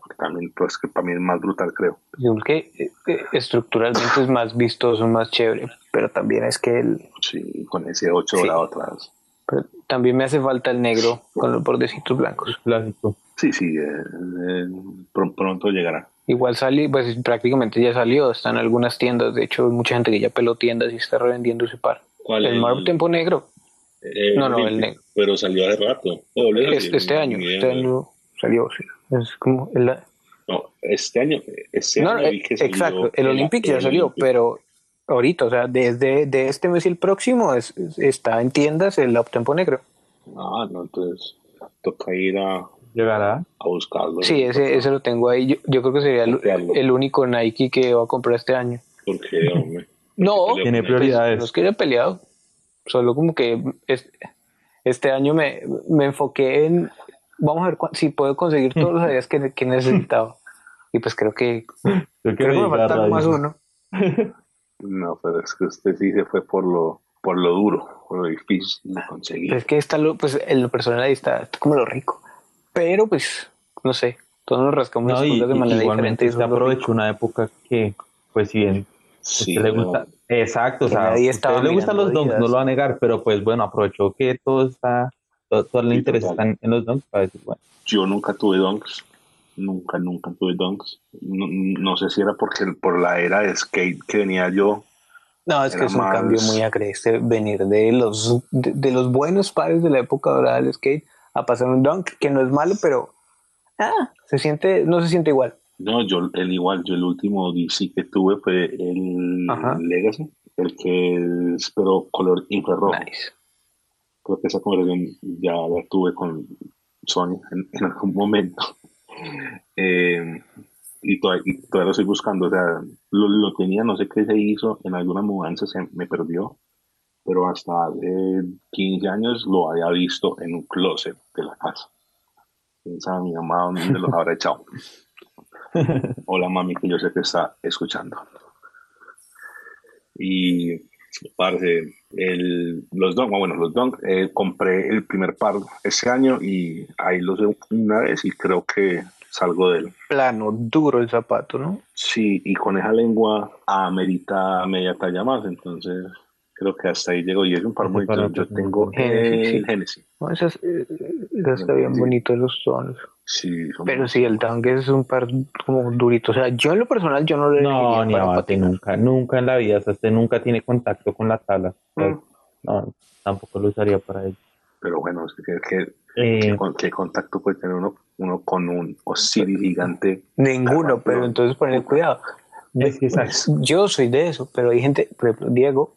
que también, pues, que para mí es más brutal, creo. yo creo que eh, estructuralmente es más vistoso, más chévere, pero también es que el, Sí, con ese 8 Sí. dorado atrás. pero también me hace falta el negro con los bordecitos blancos. Clásico. Sí, sí, eh, eh, pr- pronto llegará. Igual salió, pues prácticamente ya salió, está en algunas tiendas, de hecho hay mucha gente que ya peló tiendas y está revendiendo ese par. ¿Cuál El Marvel Tempo negro, Eh, No, no, el negro. Pero salió hace rato. Oh, le- es- este año, este año salió, sí. Es como el, No, este año. Este No, año eh, que salió exacto, el Olympic ya el salió, Olympic. pero ahorita, o sea, desde de este mes y el próximo es- es- está en tiendas el Uptempo negro. Ah, no, entonces toca ir a, Llegará. a buscarlo. Sí, ese, ese lo tengo ahí. Yo, yo creo que sería el, único Nike que va a comprar este año. Porque, hombre. No, Tiene prioridades. no es que haya peleado, solo como que es- este año me, me enfoqué en, vamos a ver si puedo conseguir todos los ideas que, que necesitaba. Y pues creo que, Yo creo quiero que me falta más uno. No, pero es que usted sí se fue por lo, por lo duro, por lo difícil de conseguir. Pero es que está lo, pues en lo personal ahí está, está como lo rico. Pero pues, no sé, todos nos rascamos No, las cosas de manera igualmente diferente. aprovechó una época que, pues si bien Sí, le gusta, exacto, o Que sea, usted le gustan los donks, no lo va a negar, pero pues bueno, aprovechó que todo está, todo, todo el Sí, interés total. está en, en los donks para decir, bueno, Yo nunca tuve donks. Nunca, nunca tuve donks. No, no sé si era porque por la era de skate que venía yo. No, es que es un más- cambio muy agreste venir de los, de, de los buenos pares de la época dorada del skate a pasar un dunk, que no es malo, pero ah, se siente, no se siente igual. No, yo el igual, yo el último DC que tuve fue el Ajá. Legacy, el que es pero color infrarrojo. Nice. Creo que esa conversación ya la tuve con Sony en, en algún momento. Eh, y, todavía, y todavía lo estoy buscando. O sea, lo, lo tenía, no sé qué se hizo, en alguna mudanza se me perdió, pero hasta hace 15 años lo había visto en un closet de la casa. Sabe mi mamá dónde los habrá echado. Hola mami, que yo sé que está escuchando. Y parce, el, los Dunk, bueno, los Dunk, eh, compré el primer par ese año y ahí los usé una vez y creo que salgo de él. Plano, duro el zapato, ¿no? Sí, y con esa lengua amerita media talla más, entonces creo que hasta ahí llego y es un par muy yo, tengo Sí. Genesis. No, esas, eh, esas está bien Sí. bonito los tonos. Sí, son- Pero sí, el dunk es un par como durito. O sea, yo en lo personal, yo no le no, ni abate, nunca, nunca en la vida, o sea, usted nunca tiene contacto con la tabla, o sea, Mm. no, tampoco lo usaría para ello. pero bueno, es que, que- Eh, ¿qué, con- qué contacto puede tener uno, uno con un Osiris gigante? Ninguno, pero entonces poner cuidado. es que exacto. Yo soy de eso, pero hay gente, por ejemplo, Diego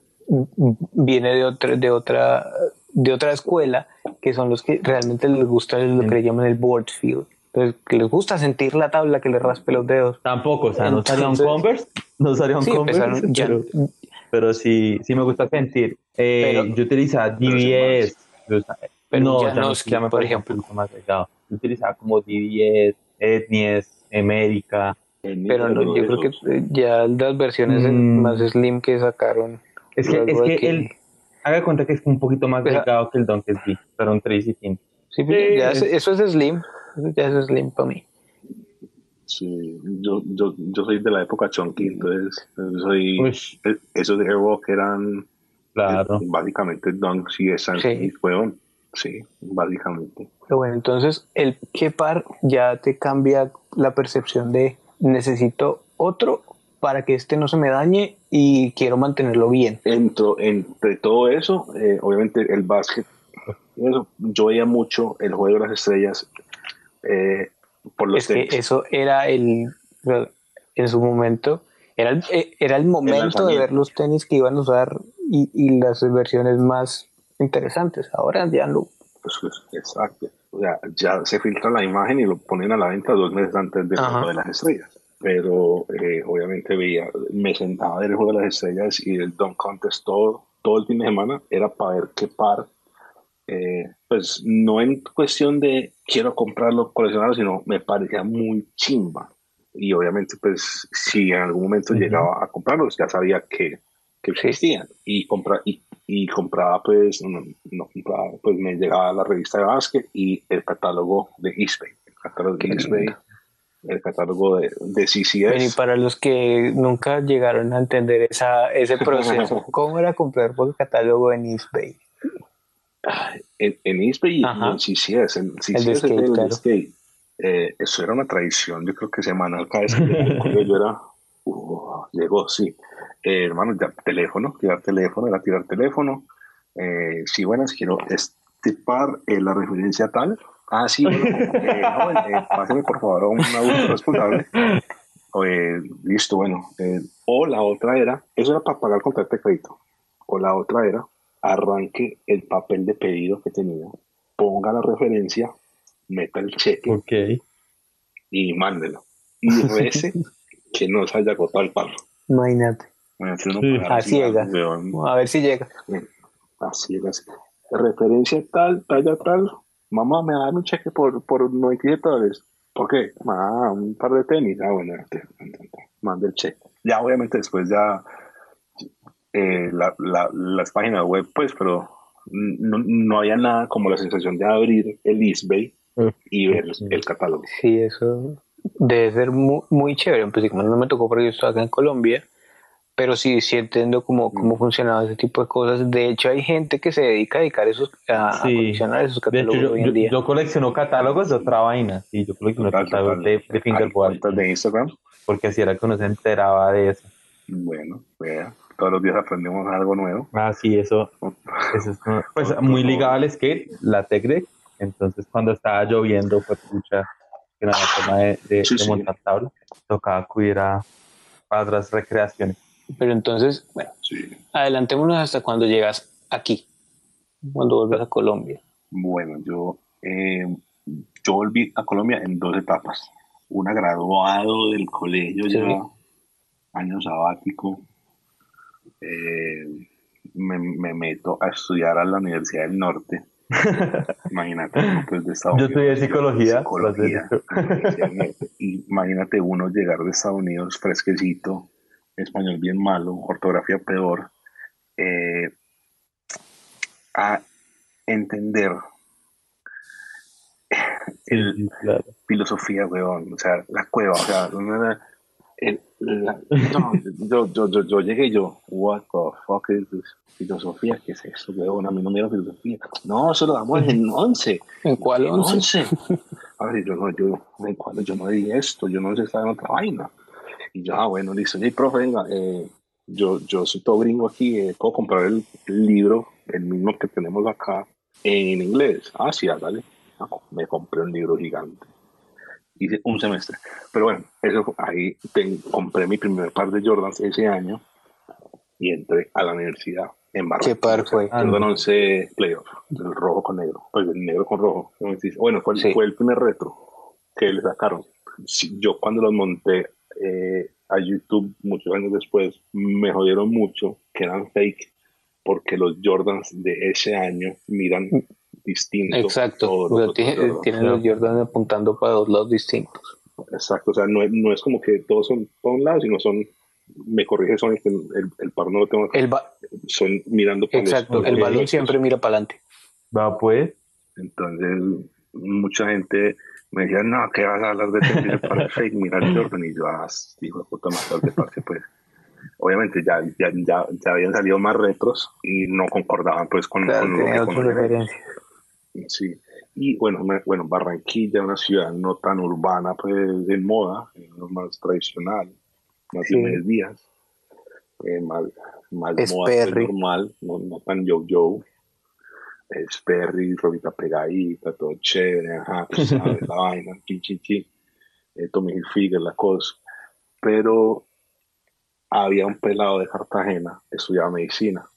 viene de otra, de otra, de otra escuela que son los que realmente les gusta lo que le llaman el board field. Entonces, que les gusta sentir la tabla que le raspe los dedos. Tampoco, o sea, no usaría un Converse, no usaría un Sí, Converse, ya- pero, pero sí, sí me gusta sentir. Eh, Pero- yo utilizaba DBS, Pero no, ya me por ejemplo. más delgado. Yo utilizaba como DBS, Etnies, América. Pero no, yo creo que ya las versiones Mm. más slim que sacaron. Es que, es de que él, haga cuenta que es un poquito más delgado que el Donkey B, pero un 3 y fin. Sí, pues, Sí, ya es- es- eso es slim. Eso ya es slim para mí. Sí, yo, yo, yo soy de la época chunky, entonces soy esos de Airwalk eran claro. eh, básicamente dunks y esas Sí. y fueron, sí, básicamente. Pero bueno, entonces el que par ya te cambia la percepción de necesito otro para que este no se me dañe y quiero mantenerlo bien. Entro, entre todo eso, eh, obviamente el básquet, eso, yo veía mucho el juego de las estrellas eh, por los Es que tenis. eso era el, en su momento, era el, eh, era el momento de ver los tenis que iban a usar y, y las versiones más interesantes. Ahora ya no. Pues, pues, exacto. O sea, ya se filtra la imagen y lo ponen a la venta dos meses antes del juego de las estrellas. Pero eh, obviamente veía, me sentaba a ver el juego de las estrellas y el Don Contest todo, todo el fin de semana era para ver qué par. Eh, pues no en cuestión de quiero comprarlo, coleccionarlo, sino me parecía muy chimba. Y obviamente, pues si en algún momento llegaba a comprarlos, ya sabía que, que existían. Y, compra, y, y compraba, pues, no, no, compraba, pues me llegaba la revista de básquet y el catálogo de eBay. El catálogo de eBay el catálogo de, de CCS. Y para los que nunca llegaron a entender esa, ese proceso, ¿cómo era comprar por el catálogo en eBay? En, en eBay y en CCS. En CCS el eh, eso era una tradición, yo creo que semanal cada vez que yo era, uh, llegó, sí. Eh, hermano, ya, teléfono, tirar teléfono, era tirar teléfono. Eh, sí, buenas, quiero estipar la referencia tal Ah, sí, bueno, eh, eh, pásame por favor a un adulto responsable. listo, bueno. Eh, o la otra era, eso era para pagar el contrato de crédito. O la otra era, arranque el papel de pedido que tenía, ponga la referencia, meta el cheque okay. y mándelo. Y rece que no se haya agotado el palo. Imagínate. Así llega. A ver si llega. Así llega. Referencia tal, talla tal, mamá, me da un cheque por, por 97 dólares. ¿Por qué? Ah, un par de tenis. Ah, bueno, te, manda el cheque. Ya, obviamente, después ya eh, la, la, las páginas web, pues, pero no, no, había nada como la sensación de abrir el eBay y ver el catálogo. Sí, eso debe ser muy, muy chévere. Pues, como no me tocó porque yo estaba acá en Colombia, pero sí, sí entiendo cómo, cómo mm. funcionaba ese tipo de cosas. De hecho, hay gente que se dedica a dedicar esos, a, coleccionar esos catálogos yo, hoy en día. Yo colecciono catálogos de otra vaina. Sí, yo colecciono catálogos de, de Fingerboard. de Instagram? Porque así era que uno se enteraba de eso. Bueno, vea. Todos los días aprendemos algo nuevo. Ah, sí, eso. eso es, pues muy ligado al skate, la tech deck. Entonces, cuando estaba lloviendo, pues, mucha que nada, forma de, de, montar tabla, tocaba acudir a, a otras recreaciones. Pero entonces, bueno, adelantémonos hasta cuando llegas aquí, cuando vuelves a Colombia. Bueno, yo, eh, yo volví a Colombia en dos etapas. Una graduado del colegio ya, año sabático. Eh, me, meto a estudiar a la Universidad del Norte. Imagínate, pues de Estados Yo estudié psicología. psicología Imagínate uno llegar de Estados Unidos fresquecito, español bien malo, ortografía peor, eh, a entender el, filosofía, weón, o sea, la cueva, o sea, el, yo, yo, yo, yo, llegué yo, what the fuck is this? Filosofía, ¿qué es eso, weón? A mí no me da filosofía. No, eso lo damos en 11. ¿En cuál 11? A ver, yo no, yo, en cuál, yo no di esto, yo no sé, estaba en otra vaina. Y yo, ah, bueno, dice, hey, profe, venga, eh, yo, yo soy todo gringo aquí, eh, puedo comprar el, libro, el mismo que tenemos acá, en inglés. Ah, sí, dale. Ah, me compré un libro gigante. Hice un semestre. Pero bueno, eso ahí compré mi primer par de Jordans ese año y entré a la universidad en Barranquilla. ¿Qué par fue? Jordan 11 Playoff, el rojo con negro. Pues el negro con rojo. Bueno, fue, fue el primer retro que le sacaron. yo cuando los monté eh, a YouTube muchos años después me jodieron mucho que eran fake porque los Jordans de ese año miran distinto. Exacto, tienen los Jordans apuntando para dos lados distintos. Exacto, o sea, no, no es como que todos son para un lado, sino son, me corrige, son el, el, par no lo tengo el son mirando para Exacto, el balón siempre mira para adelante. Va pues. Entonces, mucha gente me decían, no, ¿qué vas a hablar de fake? Mira el Jordan. Y yo, ah, hijo de puta, más tarde, parce, pues. Obviamente ya, ya, ya, ya, habían salido más retros y no concordaban pues con, claro, con lo que Sí. Y bueno, bueno, Barranquilla, una ciudad no tan urbana, pues de moda, más tradicional, más de medio días, eh, más, más moda pues, normal, no, no tan yo-yo. Sperry, robita pegadita, todo chévere, ajá, pues, sabes, la vaina, chi, chi, chi. Eh, Tommy Hilfiger, la cosa. Pero había un pelado de Cartagena, estudiaba medicina.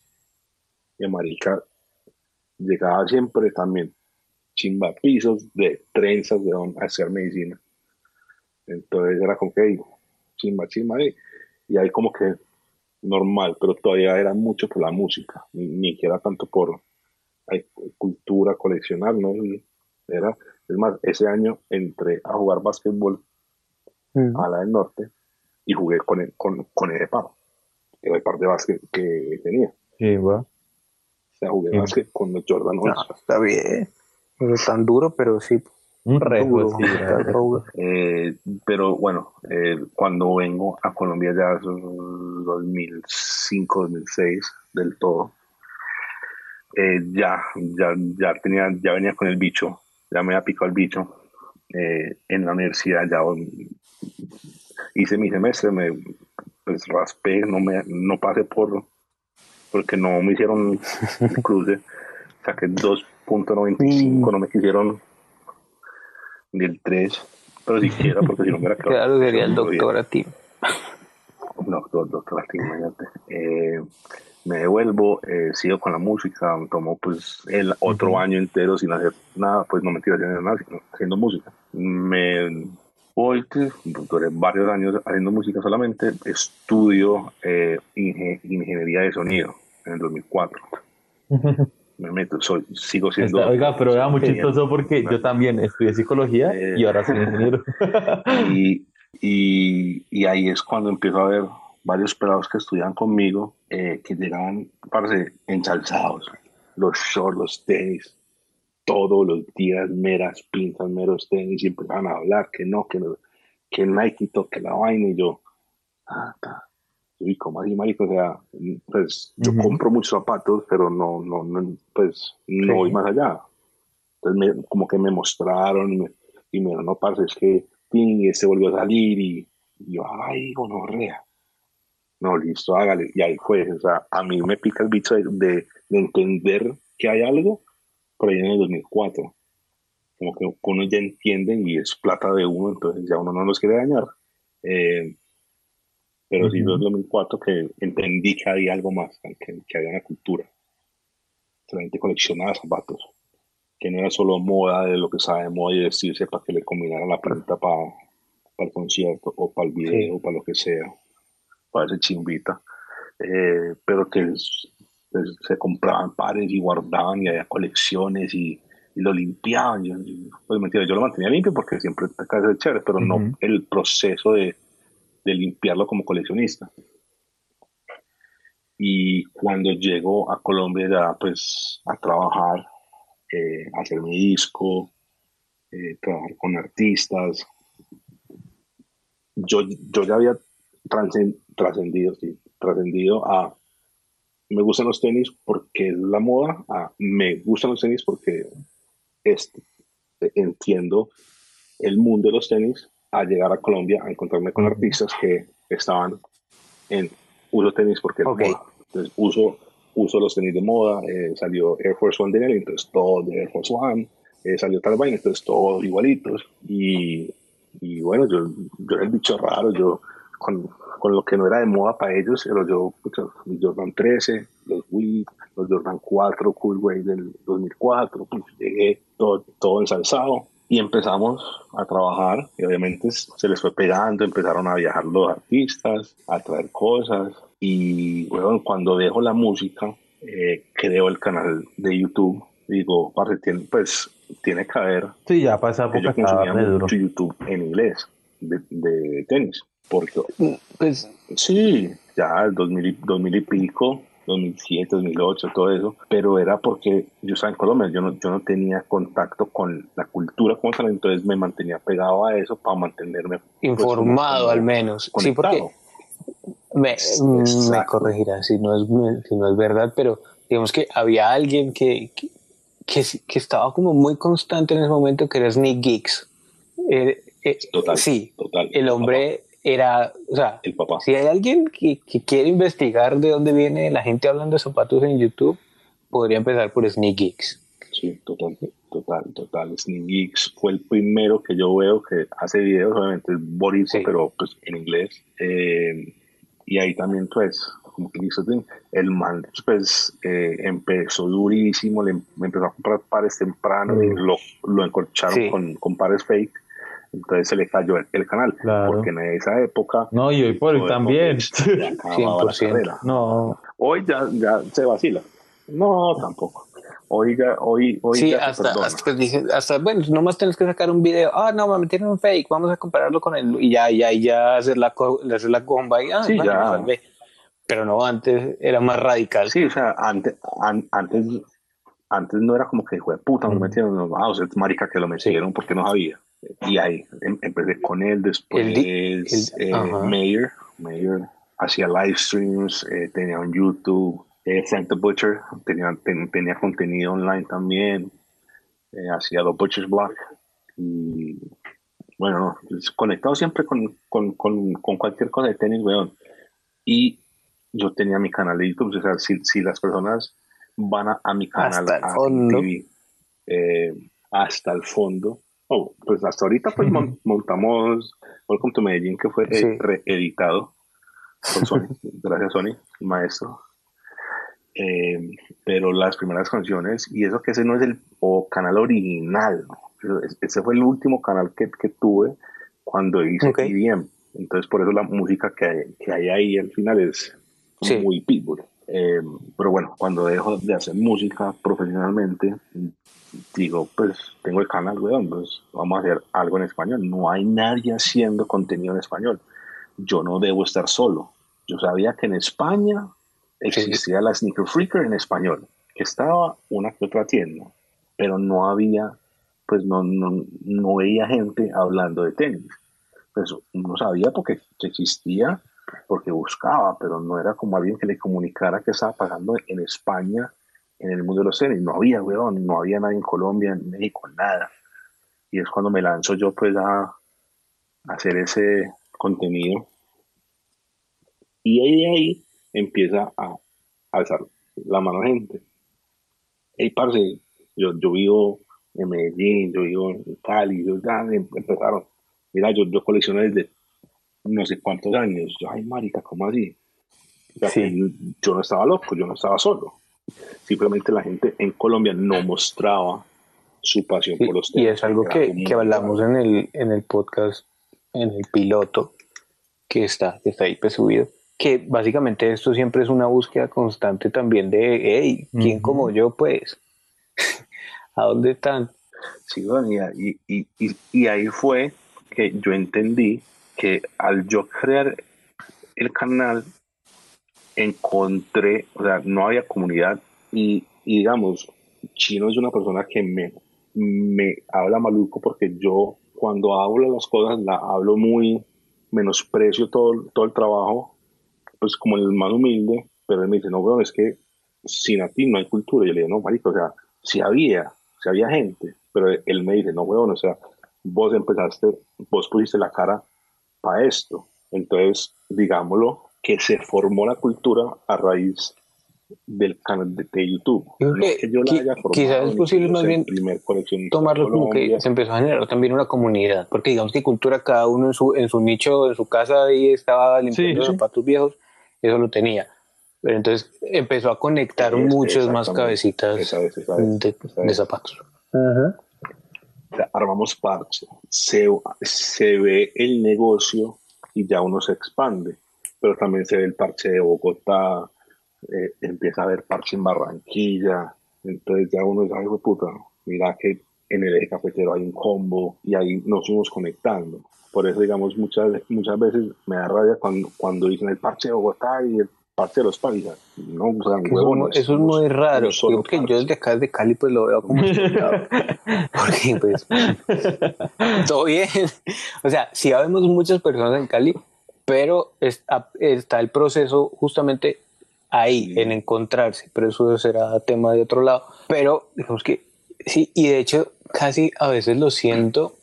Y a marica llegaba siempre también chimba pisos de trenzas de hacer medicina. Entonces era como que, chimba, chimba, y, y ahí como que normal, pero todavía era mucho por la música, ni, ni siquiera tanto por cultura coleccionar, ¿no? era, es más, ese año entré a jugar básquetbol mm. a la del norte y jugué con el, con, con el par, era el par de básquet que tenía. Sí, va. O sea, jugué básquet con los Jordan 11. está bien. No es tan duro, pero sí. Un reto, sí, eh, pero bueno, eh, cuando vengo a Colombia ya son 2005, 2006 del todo, eh, ya, ya, ya, tenía, ya venía con el bicho, ya me había picado el bicho. en la universidad ya hice mi semestre, me pues, raspé, no, me, no pasé por, porque no me hicieron el cruce, saqué 2.95, no me quisieron ni el 3, pero siquiera porque si no me era claro. sería el doctor a ti. Doctor, doctor a ti, imagínate. Eh, me devuelvo, eh, sigo con la música, tomo pues el otro año entero sin hacer nada, pues no me quiero hacer nada, sino haciendo música. Me voy, duré varios años haciendo música solamente, estudio eh, ingeniería de sonido en el 2004. me meto, soy, sigo siendo... oiga, pero era muy chistoso porque yo también estudié psicología y ahora soy ingeniero. y, y, y, ahí es cuando empiezo a ver varios pelados que estudian conmigo eh, que llegaban, parece, ensalzados. Los shorts, los tenis, todos los días, meras pintas, meros tenis, y empezaban a hablar que no, que, no, que Nike toque la vaina, y yo, ah, y como así, marico, o sea, pues yo compro muchos zapatos, pero no, no, no pues no voy más allá. Entonces, como que me mostraron y me, y me no, parce, es que y se volvió a salir y, yo, ay, gonorrea. No, listo, hágale. Y ahí fue, o sea, a mí me pica el bicho de, de, entender que hay algo por ahí en el 2004. Como que uno ya entiende y es plata de uno, entonces ya uno no los quiere dañar. Eh, pero sí fue en 2004 que entendí que había algo más, que, que había una cultura. La gente coleccionaba zapatos, que no era solo moda de lo que sabe de moda y vestirse para que le combinaran la prenda para, para el concierto o para el video o para lo que sea, para ese chimbita. Eh, pero que pues, se compraban pares y guardaban y había colecciones y, lo limpiaban. pues mentira, yo lo mantenía limpio porque siempre acá es chévere, pero no el proceso de de limpiarlo como coleccionista. Y cuando llego a Colombia ya pues a trabajar, eh, a hacer mi disco, eh, trabajar con artistas, yo, yo ya había trascendido, sí, trascendido a me gustan los tenis porque es la moda, a me gustan los tenis porque este, entiendo el mundo de los tenis a llegar a Colombia a encontrarme con artistas que estaban en uso tenis porque entonces uso, uso los tenis de moda, eh, salió Air Force One de él, entonces todo de Air Force One, eh, salió tal vaina, entonces todos igualitos y, y bueno, yo, yo era el bicho raro, yo con, con, lo que no era de moda para ellos, pero yo, los Jordan 13, los Wii, los Jordan 4 Cool Way del 2004, pues llegué todo, todo ensalzado y empezamos a trabajar y obviamente se les fue pegando, empezaron a viajar los artistas, a traer cosas y bueno, cuando dejo la música, eh, creo el canal de YouTube, digo, pues tiene que haber... Sí, ya pasa yo consumía mucho YouTube en inglés de, de tenis, porque... Pues sí, ya el 2000, 2000 y pico 2007, 2008, todo eso, pero era porque yo estaba en Colombia, yo no, yo no tenía contacto con la cultura como tal, entonces me mantenía pegado a eso para mantenerme pues, informado al menos. Sí, porque me, me corregirá si no, es, si no es verdad, pero digamos que había alguien que, que, que, estaba como muy constante en ese momento, que era Sneak Geeks. Eh, eh, total, sí, total. El hombre era, o sea, el papá. si hay alguien que, quiere investigar de dónde viene la gente hablando de zapatos en YouTube, podría empezar por Sneak Geeks. Sí, total, total, total. Sneak Geeks fue el primero que yo veo que hace videos, obviamente es Boris, pero pues en inglés. Eh, y ahí también, pues, como que listo, el man pues eh, empezó durísimo, le, empezó a comprar pares temprano y lo, lo encorcharon con, con pares fake entonces se le cayó el, canal. Porque en esa época. No, y hoy por hoy también. No. Hoy ya, ya se vacila. No, tampoco. Hoy ya, hoy, hoy sí, hasta, hasta, dije, hasta, bueno, nomás tienes que sacar un video. Ah, no, me metieron un fake, vamos a compararlo con el. Y ya, ya, ya hacer la, hacer la comba y ah, sí, ya. Pero no, antes era más radical. Sí, o sea, antes, antes, antes no era como que, hijo de puta, me metieron. No, ah, o sea, marica que lo metieron porque no sabía y ahí em, empecé con él, después eh, Mayor, Mayor hacía live streams, eh, tenía un YouTube, eh, Frank the Butcher tenía, tenía contenido online también, hacía los Butcher's Block y bueno, pues, conectado siempre con, con, con, con, cualquier cosa de tenis, weón. Y yo tenía mi canal de YouTube, o sea, si, si las personas van a, mi canal hasta el fondo. hasta el fondo, Oh, pues hasta ahorita pues montamos Welcome to Medellín que fue reeditado por Sony, gracias Sony, maestro. Eh, pero las primeras canciones, y eso que ese no es el canal original, ese fue el último canal que, que tuve cuando hice EDM. Entonces por eso la música que, que hay ahí al final es muy pitbull. Eh, pero bueno, cuando dejo de hacer música profesionalmente, digo, pues tengo el canal, weón, pues vamos a hacer algo en español. No hay nadie haciendo contenido en español. Yo no debo estar solo. Yo sabía que en España existía la Sneaker Freaker en español, que estaba una que otra tienda, pero no había, pues no, no, no veía gente hablando de tenis. Pues no sabía porque existía, porque buscaba, pero no era como alguien que le comunicara que estaba pasando en España en el mundo de los tenis. No había, weón, no había nadie en Colombia, en México, nada. Y es cuando me lanzo yo pues a, hacer ese contenido. Y ahí ahí empieza a alzar la mano gente. Hey, parce, yo, yo vivo en Medellín, yo vivo en Cali, yo ya empezaron. Mira, yo, yo colecciono desde no sé cuántos años. Yo, ay, marica, ¿cómo así? yo no estaba loco, yo no estaba solo. Simplemente la gente en Colombia no mostraba su pasión por los temas. Y es algo que, que, hablamos en el, en el podcast, en el piloto que está, que está ahí pues subido, que básicamente esto siempre es una búsqueda constante también de, hey, ¿quién como yo pues? ¿A dónde están? Sí, y, y, y, y ahí fue que yo entendí que al yo crear el canal encontré, o sea, no había comunidad y, digamos, Chino es una persona que me, me habla maluco porque yo cuando hablo las cosas la hablo muy menosprecio todo, todo el trabajo, pues como el más humilde, pero él me dice, no, bueno, es que sin a ti no hay cultura. Y yo le digo, no, marico, o sea, si había, si había gente, pero él me dice, no, bueno, o sea, vos empezaste, vos pusiste la cara para esto. Entonces, digámoslo, que se formó la cultura a raíz del canal de, YouTube. Yo que, yo la haya formado, quizás es posible más bien tomarlo como que se empezó a generar también una comunidad, porque digamos que cultura cada uno en su, en su nicho, en su casa y estaba limpiando zapatos viejos, eso lo tenía. Pero entonces empezó a conectar muchas más cabecitas de, zapatos. Armamos parche, se, se ve el negocio y ya uno se expande. Pero también se ve el parche de Bogotá, eh, empieza a ver parche en Barranquilla, entonces ya uno sabe, puta, mira que en el eje cafetero hay un combo y ahí nos fuimos conectando. Por eso, digamos, muchas, muchas veces me da rabia cuando, cuando dicen el parche de Bogotá y el parche de los paisas. No, o sea, eso, eso, es muy raro. Que yo desde acá, desde Cali, pues lo veo como Porque, pues, todo bien. O sea, si habemos muchas personas en Cali, pero está, está el proceso justamente ahí, en encontrarse, pero eso será tema de otro lado. Pero digamos que sí, y de hecho casi a veces lo siento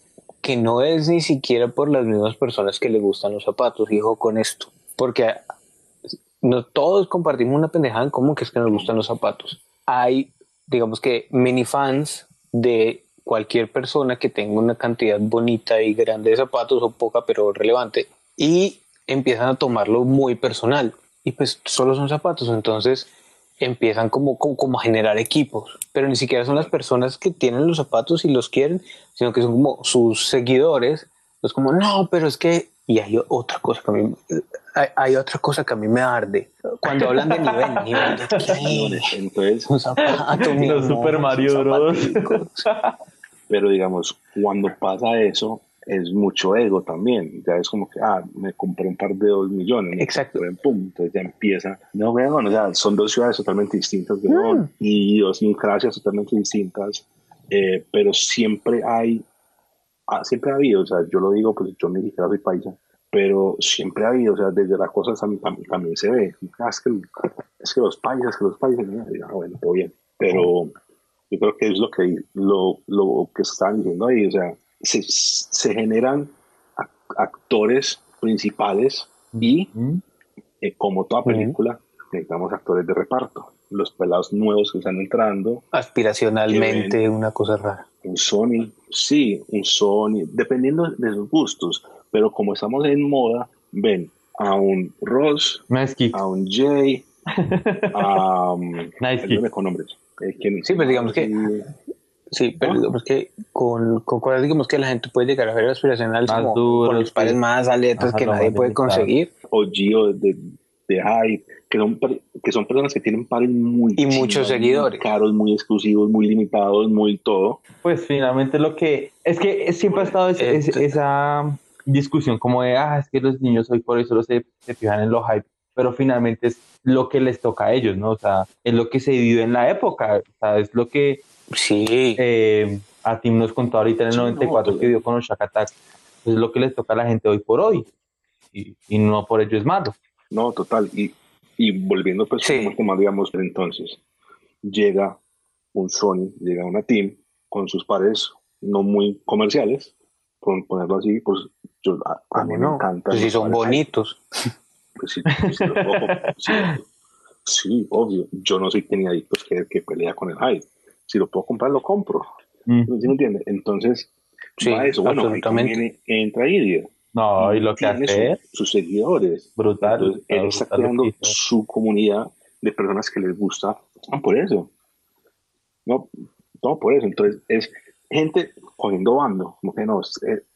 que no es ni siquiera por las mismas personas que le gustan los zapatos, hijo, con esto, porque no todos compartimos una pendejada en común que es que nos gustan los zapatos. Hay, digamos que, mini fans de cualquier persona que tenga una cantidad bonita y grande de zapatos o poca pero relevante y empiezan a tomarlo muy personal. y pues solo son zapatos, entonces empiezan como, como, a generar equipos, pero ni siquiera son las personas que tienen los zapatos y los quieren, sino que son como sus seguidores, es como, no, pero es que, y hay otra cosa que a mí, hay, otra cosa que a mí me arde, cuando hablan de nivel, nivel de Entonces, un zapato, Super Mario Bros. Pero digamos, cuando pasa eso, es mucho ego también. Ya es como que, ah, me compré un par de dos millones. Exacto. Pum, entonces ya empieza. No, bueno, o sea, son dos ciudades totalmente distintas, mm. y totalmente distintas, eh, pero siempre hay, ah, siempre ha habido, o sea, yo lo digo, pues yo ni siquiera soy paisa, pero siempre ha habido, o sea, desde las cosas también, también, se ve. Ah, es, que, es que los paisas, que los paisas, ah, bueno, todo bien. Pero yo creo que es lo que, lo, lo que están diciendo ahí, o sea, se, se generan actores principales y, eh, como toda película, necesitamos actores de reparto. Los pelados nuevos que están entrando. Aspiracionalmente, una cosa rara. Un Sony, sí, un Sony, dependiendo de sus gustos, pero como estamos en moda, ven a un Ross, a un Jay, a um, nice con nombres. Eh, sí, pero digamos que Sí, pero digamos que con, con digamos que la gente puede llegar a ver aspiracional como con los pares más aletas que nadie puede conseguir. O Gio de, de Hype, que son, que son personas que tienen pares muy y muchos seguidores. caros, muy exclusivos, muy limitados, muy todo. Pues finalmente lo que es que siempre ha estado esa discusión como de, ah, es que los niños hoy por hoy solo se, se fijan en los hype, pero finalmente es lo que les toca a ellos, ¿no? O sea, es lo que se vivió en la época, o sea, es lo que Sí. Eh, a Tim nos contó ahorita en el 94 que vio con los Shack es lo que les toca a la gente hoy por hoy. Y, y no por ello es malo. No, total. Y, y volviendo pues sí. como digamos entonces, llega un Sony, llega una Team con sus pares no muy comerciales, por ponerlo así, pues yo, a, mí me encanta. Pues si son bonitos. Pues sí, pues, sí, sí, obvio. Yo no soy tenía pues, que, que pelea con el hype si lo puedo comprar, lo compro. Mm. ¿Sí me entiendes? Entonces, sí, eso. Bueno, ahí entra Idia. No, y lo que hace sus seguidores. Brutal. Entonces, él está creando su comunidad de personas que les gusta ah, por eso. No, no por eso. Entonces, es gente cogiendo bando. Como que no,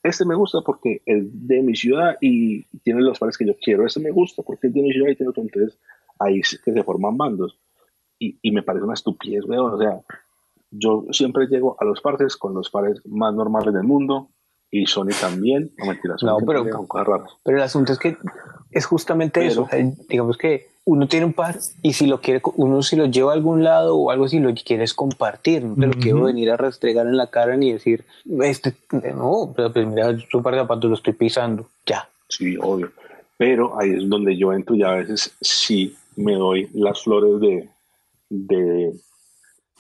este me gusta porque es de mi ciudad y tiene los pares que yo quiero. Este me gusta porque es de mi ciudad y tiene otro. Entonces, ahí que se forman bandos. Y, y me parece una estupidez, weón. O sea, yo siempre llego a los partes con los pares más normales del mundo y Sony también. No mentiras, no, pero, pero el asunto es que es justamente eso. digamos que uno tiene un par y si lo quiere, uno si lo lleva a algún lado o algo si lo quieres compartir, no te lo quiero venir a restregar en la cara ni decir, este, no, pero pues mira, su par de zapatos lo estoy pisando, ya. Sí, obvio. Pero ahí es donde yo entro y a veces sí me doy las flores de, de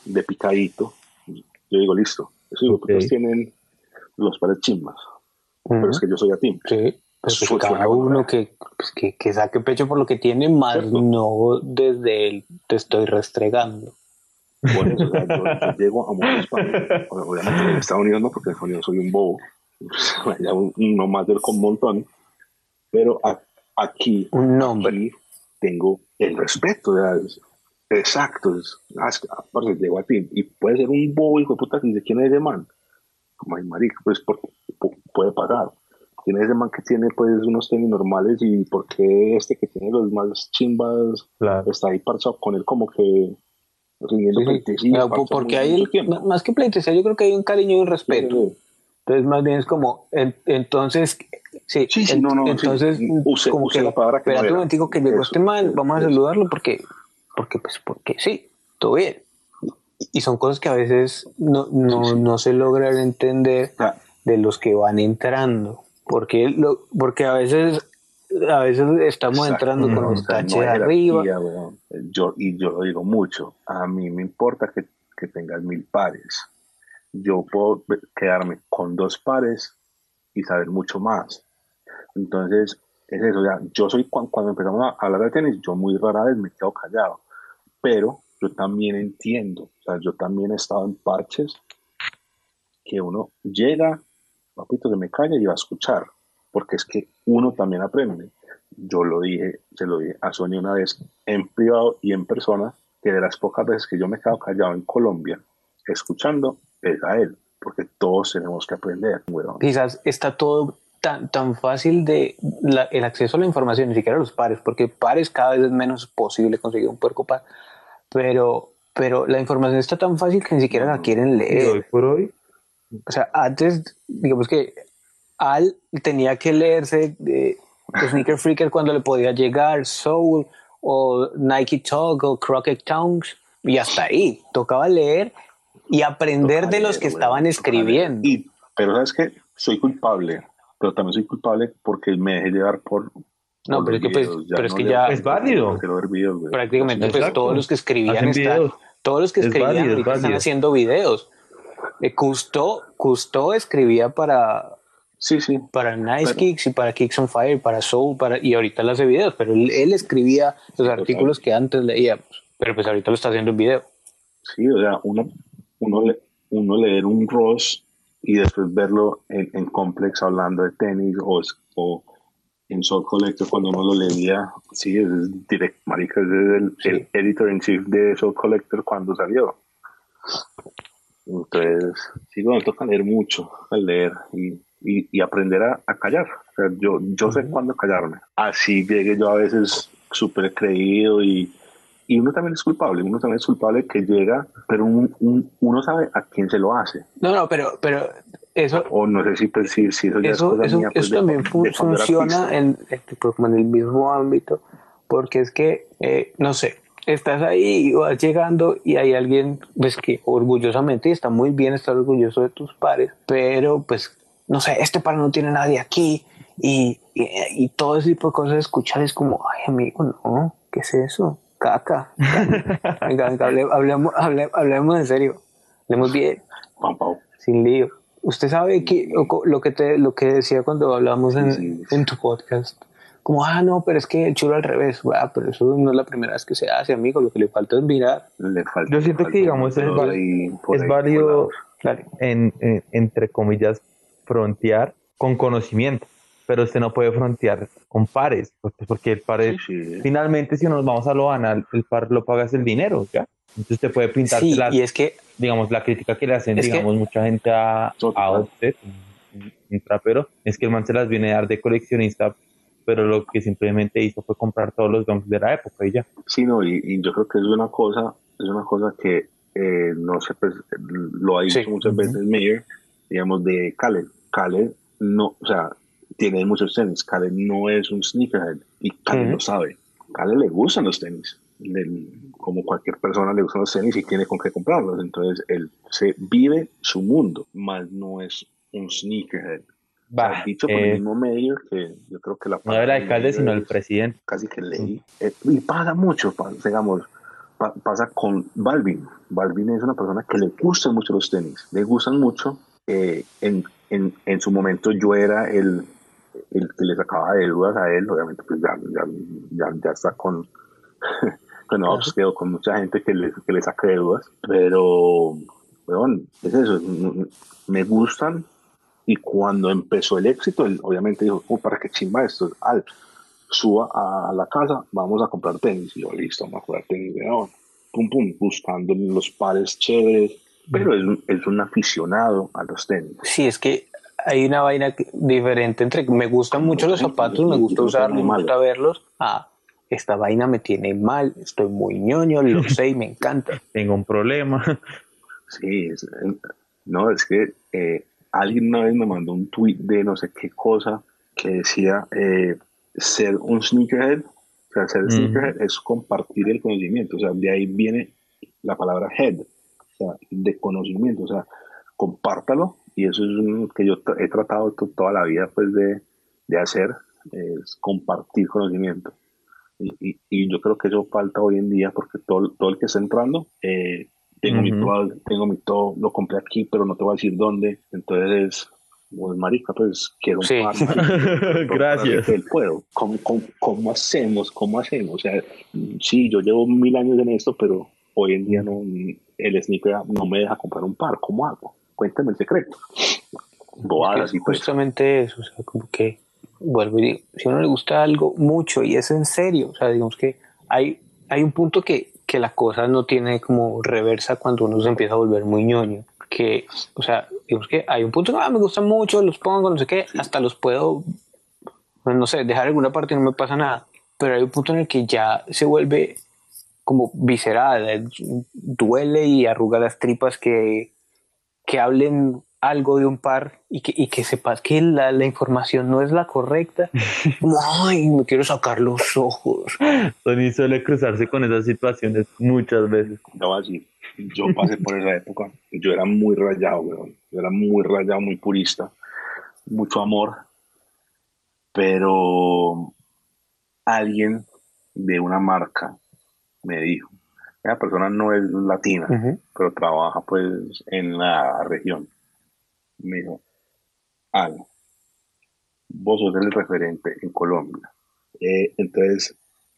de picadito, yo digo, listo. Eso digo, okay. tienen los pares chimbas. Pero es que yo soy a ti. Sí. Pues cada uno que, pues que, que, saque pecho por lo que tiene, más no desde el te estoy restregando. Por eso, yo, llego a muchos países, obviamente en Estados Unidos no, porque en Estados Unidos soy un bobo, allá uno más del con un montón, pero aquí, un nombre. tengo el respeto, de Exacto, es, aparte llegó a ti y puede ser un bobo hijo de puta que dice quién es ese man. Como hay marica, pues porque puede pasar. ¿Quién es ese man que tiene pues unos tenis normales y por qué este que tiene los más chimbas está ahí parchado con él como que rindiendo sí, porque hay, más que pleitesía, yo creo que hay un cariño y un respeto. Entonces, más bien es como, entonces, sí, sí, no, no, entonces, como que, la palabra que espérate un momentico que llegó este man, vamos a saludarlo porque porque pues porque sí, todo bien. Y son cosas que a veces no, no, no se logran entender ah. de los que van entrando. Porque, lo, porque a veces a veces estamos entrando con los taches arriba. Yo, y yo lo digo mucho, a mí me importa que, que tengas mil pares. Yo puedo quedarme con dos pares y saber mucho más. Entonces, es eso, ya, yo soy cuando, cuando, empezamos a hablar de tenis, yo muy rara vez me quedo callado pero yo también entiendo, sea, yo también he estado en parches que uno llega, papito, que me calla y va a escuchar, porque es que uno también aprende. yo lo dije, se lo dije a Sonia una vez en privado y en persona, que de las pocas veces que yo me he quedado callado en Colombia, escuchando, es a él, porque todos tenemos que aprender. Quizás está todo tan, tan fácil de el acceso a la información, ni siquiera los pares, porque pares cada vez es menos posible conseguir un puerco par, pero, pero la información está tan fácil que ni siquiera la quieren leer. hoy por hoy. O sea, antes, digamos que Al tenía que leerse de Sneaker Freaker cuando le podía llegar, Soul o Nike Talk o Crockett Tongues, y hasta ahí. Tocaba leer y aprender de los que estaban escribiendo. Y, pero sabes que soy culpable, pero también soy culpable porque me dejé llevar por. No, pero es que, pues, pero es que ya. Es válido. prácticamente, pues todos los que escribían están. Todos los que escribían están haciendo videos. Eh, Custo, Custo escribía para, Sí, sí. Para Nice Kicks y para Kicks on Fire, para Soul, para, y ahorita lo hace videos, pero él, escribía los artículos que antes leíamos, pero pues ahorita lo está haciendo en video. Sí, o sea, uno, uno, uno leer un Ross y después verlo en, en Complex hablando de tenis o, o en Soul Collector cuando uno lo leía, sí, es direct, marica, es el, el editor in chief de Soul Collector cuando salió. Entonces, sí, bueno, toca leer mucho, leer y y, aprender a, callar. O sea, yo, yo sé cuándo callarme. Así llegue yo a veces súper creído y, y uno también es culpable, uno también es culpable que llega, pero uno sabe a quién se lo hace. No, no, pero, pero eso... O no sé si, pues, si, eso ya eso, es cosa pues, también funciona en, este, pues, en el mismo ámbito, porque es que, eh, no sé, estás ahí y vas llegando y hay alguien pues que orgullosamente está muy bien estar orgulloso de tus pares, pero pues no sé, este par no tiene nadie aquí y, y, todo ese tipo de cosas escuchar es como, ay amigo, no, ¿qué es eso? Caca. venga, venga, hablemos, hablemos, en serio, hablemos bien, sin lío. Usted sabe que, lo, que te, lo que decía cuando hablamos en, en tu podcast, como, ah, no, pero es que el chulo al revés, ah, pero eso no es la primera vez que se hace, amigo, lo que le falta es mirar. Yo siento que, digamos, es, es válido, en, entre comillas, frontear con conocimiento, pero usted no puede frontear con pares, porque el par finalmente si nos vamos a lo banal, el par lo pagas el dinero, ¿ya? Entonces usted puede pintar sí, y es que digamos la crítica que le hacen digamos mucha gente a, a Offset, un trapero, es que el man se las viene a dar de coleccionista pero lo que simplemente hizo fue comprar todos los guns de la época y ya. Sí, no, y, yo creo que es una cosa, es una cosa que eh, no sé, pues, lo ha dicho muchas veces Mayer, digamos, de Calen. Khaled no, o sea, tiene muchos tenis. Khaled no es un sneakerhead y Khaled lo sabe. Khaled le gustan los tenis. Como cualquier persona le gustan los tenis y tiene con qué comprarlos. Entonces él se vive su mundo, más no es un sneakerhead. Va, dicho por el eh, mismo medio que yo creo que la no era el alcalde sino el presidente casi que leí eh, y pasa mucho digamos pasa con Balvin Balvin es una persona que le gustan mucho los tenis le gustan mucho eh, en en, en su momento yo era el, el, que le sacaba de dudas a él, obviamente pues ya, ya, ya, está con, con upscale, con mucha gente que le, que le saca de dudas, pero bueno, es eso, me gustan y cuando empezó el éxito, él obviamente dijo, oh, ¿para qué chimba esto? Al, suba a la casa, vamos a comprar tenis. Y yo, listo, vamos a comprar tenis de ahora. Pum, pum, buscando los pares chéveres, pero es, es, un aficionado a los tenis. Sí, es que hay una vaina diferente entre me gustan mucho los zapatos, me gusta usarlos, me gusta verlos. Ah, esta vaina me tiene mal, estoy muy ñoño, lo sé y me encanta. Tengo un problema. Sí, no, es que eh, alguien una vez me mandó un tweet de no sé qué cosa que decía eh, ser un sneakerhead, o sea, ser sneakerhead es compartir el conocimiento, o sea, de ahí viene la palabra head, de conocimiento, o sea, compártalo y eso es lo que yo he tratado toda la vida pues de, de hacer, es compartir conocimiento. Y, y, yo creo que eso falta hoy en día porque todo, todo el que está entrando, eh, tengo, mi todo, tengo mi todo, lo compré aquí, pero no te voy a decir dónde. Entonces, pues marica, pues quiero un par. Gracias. Puedo. ¿Cómo, cómo, cómo, hacemos? ¿Cómo hacemos? O sea, sí, yo llevo mil años en esto, pero hoy en día no, el sneaker no me deja comprar un par. ¿Cómo hago? Cuéntame el secreto. Boadas y pues. Justamente eso, o sea, como que vuelvo y digo, si uno le gusta algo mucho y es en serio, o sea, digamos que hay, hay un punto que, que la cosa no tiene como reversa cuando uno se empieza a volver muy ñoño. Que, o sea, digamos que hay un punto que ah, me gustan mucho, los pongo, no sé qué, hasta los puedo, pues, no sé, dejar alguna parte y no me pasa nada. Pero hay un punto en el que ya se vuelve como visceral, eh, duele y arruga las tripas que, que hablen algo de un par y que, y que sepas que la, la, información no es la correcta. Ay, me quiero sacar los ojos. Tony suele cruzarse con esas situaciones muchas veces. No, así. Yo pasé por esa época. Yo era muy rayado, weón. Yo era muy rayado, muy purista. Mucho amor. Pero alguien de una marca me dijo, esa persona no es latina, uh -huh. pero trabaja pues en la región me dijo, Al, vos sos el referente en Colombia. Eh, entonces,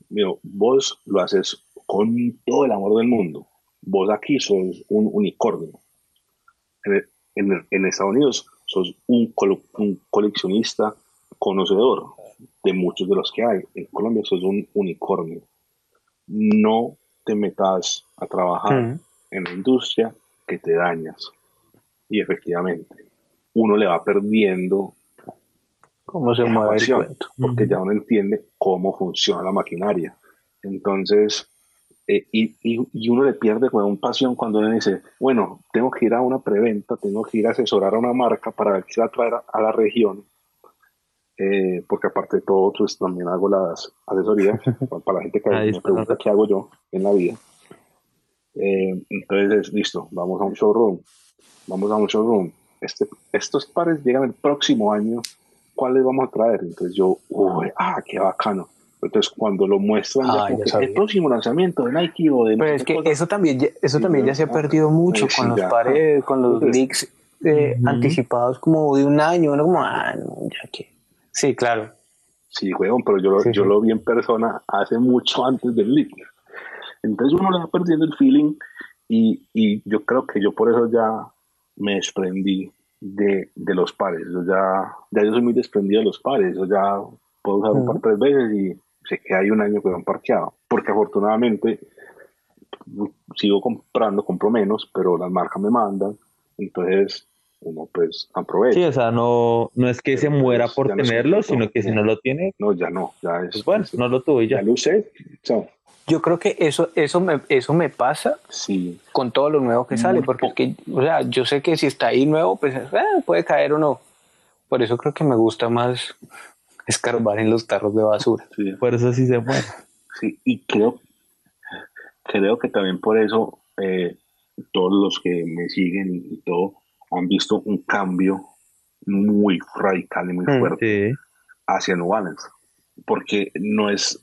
me dijo, vos lo haces con todo el amor del mundo. Vos aquí sos un unicornio. En, en, en Estados Unidos sos un, col un, coleccionista conocedor de muchos de los que hay. En Colombia sos un unicornio. No te metas a trabajar uh -huh. en la industria que te dañas. Y efectivamente, uno le va perdiendo cómo se mueve el cuento. porque ya uno entiende cómo funciona la maquinaria. Entonces, eh, y, y, y, uno le pierde con un pasión cuando uno dice, bueno, tengo que ir a una preventa, tengo que ir a asesorar a una marca para ver qué va a traer a, a la región, eh, porque aparte de todo, pues también hago las asesorías para la gente que me pregunta qué hago yo en la vida. Eh, entonces, listo, vamos a un showroom, vamos a un showroom, este, estos pares llegan el próximo año, ¿cuáles vamos a traer? Entonces yo, uy, ah, qué bacano. Entonces cuando lo muestran, ah, ya ya el próximo lanzamiento de Nike o de... Pero es que eso también, eso sí, también ya se ha perdido mucho con los pares, con los Entonces, leaks eh, uh -huh. anticipados como de un año, uno como, ah, no, ya que... Sí, claro. Sí, weón, pero yo, sí, yo sí. lo vi en persona hace mucho antes del leak. Entonces uno le va perdiendo el feeling y, y yo creo que yo por eso ya me desprendí de, de, los pares. Yo ya, ya yo soy muy desprendido de los pares. Yo ya puedo usar un par tres veces y sé que hay un año que me han parqueado. Porque afortunadamente sigo comprando, compro menos, pero las marcas me mandan. Entonces uno pues aprovecha. Sí, o sea, no, no es que pero se muera pues, por tenerlo, no sino que si no lo tiene. No, ya no. Ya es, pues bueno, no lo tuve ya. Ya lo usé. So, yo creo que eso, eso, me, eso me pasa sí. con todo lo nuevo que sale, porque es que, o sea, yo sé que si está ahí nuevo, pues eh, puede caer o no. Por eso creo que me gusta más escarbar en los tarros de basura. Sí. Por eso sí se muere. Sí, y creo, creo que también por eso eh, todos los que me siguen y todo han visto un cambio muy radical y muy fuerte sí. hacia New Balance. Porque no es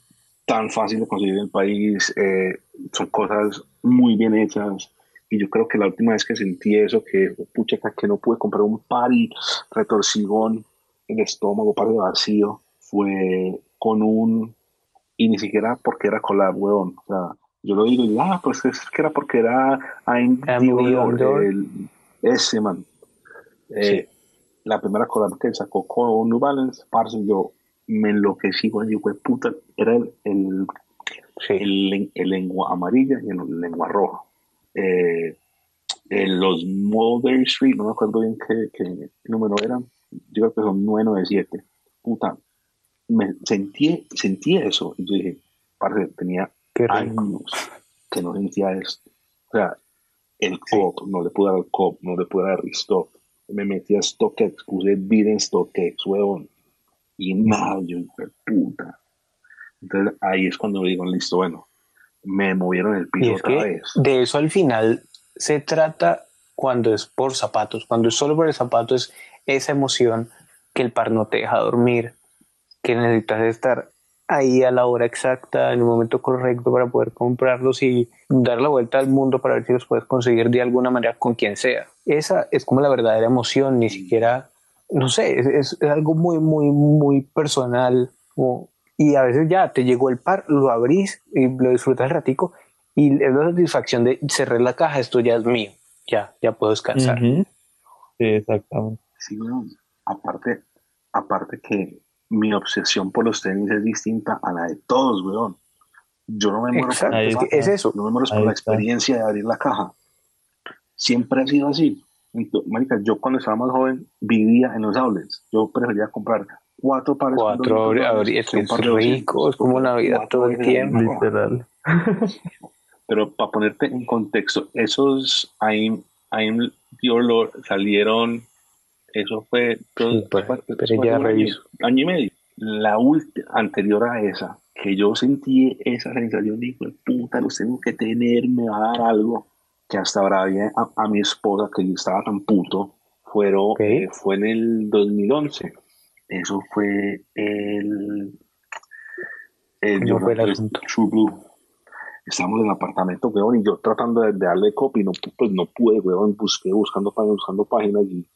tan fácil de conseguir en el país, eh, son cosas muy bien hechas. Y yo creo que la última vez que sentí eso, que pucha, que no pude comprar un par y retorcigón el estómago, par de vacío, fue con un. Y ni siquiera porque era collab, weón. O sea, yo lo digo y ah, pues es que era porque era el, ese man. Eh, sí. La primera collab que sacó con New Balance, parce, yo me enloquecí con el puta, era el, el, sí. el, el, lengua amarilla y el lengua roja. Eh, en los Mulberry Street, no me acuerdo bien qué, qué, número eran, yo creo que son 997. Puta, me sentí, sentí eso y yo dije, parce, tenía años que no sentía esto. O sea, el sí. COP, no le pude dar el COP, no le pude dar restock. Me metí a StockX, puse bid en StockX, huevón y nada, yo puta. Entonces ahí es cuando digo, listo, bueno, me movieron el piso otra vez. De eso al final se trata cuando es por zapatos, cuando es solo por el zapato es esa emoción que el par no te deja dormir, que necesitas estar ahí a la hora exacta, en el momento correcto para poder comprarlos y dar la vuelta al mundo para ver si los puedes conseguir de alguna manera con quien sea. Esa es como la verdadera emoción, ni siquiera no sé, es, es, algo muy, muy, muy personal. Como, y a veces ya te llegó el par, lo abrís y lo disfrutas el ratico y es la satisfacción de cerrar la caja, esto ya es mío, ya, ya puedo descansar. Uh -huh. Sí, exactamente. Sí, bueno, aparte, aparte que mi obsesión por los tenis es distinta a la de todos, weón. Yo no me muero Exacto, es, que está. es eso. no me muero por la experiencia de abrir la caja. Siempre ha sido así. Marica, yo cuando estaba más joven vivía en los outlets. Yo prefería comprar cuatro pares. Cuatro 200 abri- dólares abri- es que un que par es de 200, rico, es como Navidad todo el tiempo. Literal. Pero para ponerte en contexto, esos I'm, I'm Your Lord salieron, eso fue, todo- Sí, pero- fue- pero fue ya un año, reviso. año y medio. La última, anterior a esa, que yo sentí esa sensación de puta, los tengo que tener, me va a dar algo, que hasta ahora había a, a mi esposa, que yo estaba tan puto, fueron, eh, fue en el 2011. Eso fue el... el ¿Cómo fue el asunto? True Blue. Estamos en el apartamento, weón, y yo tratando de, de darle copy, no, pu- pues no pude, weón, busqué buscando páginas, buscando páginas y,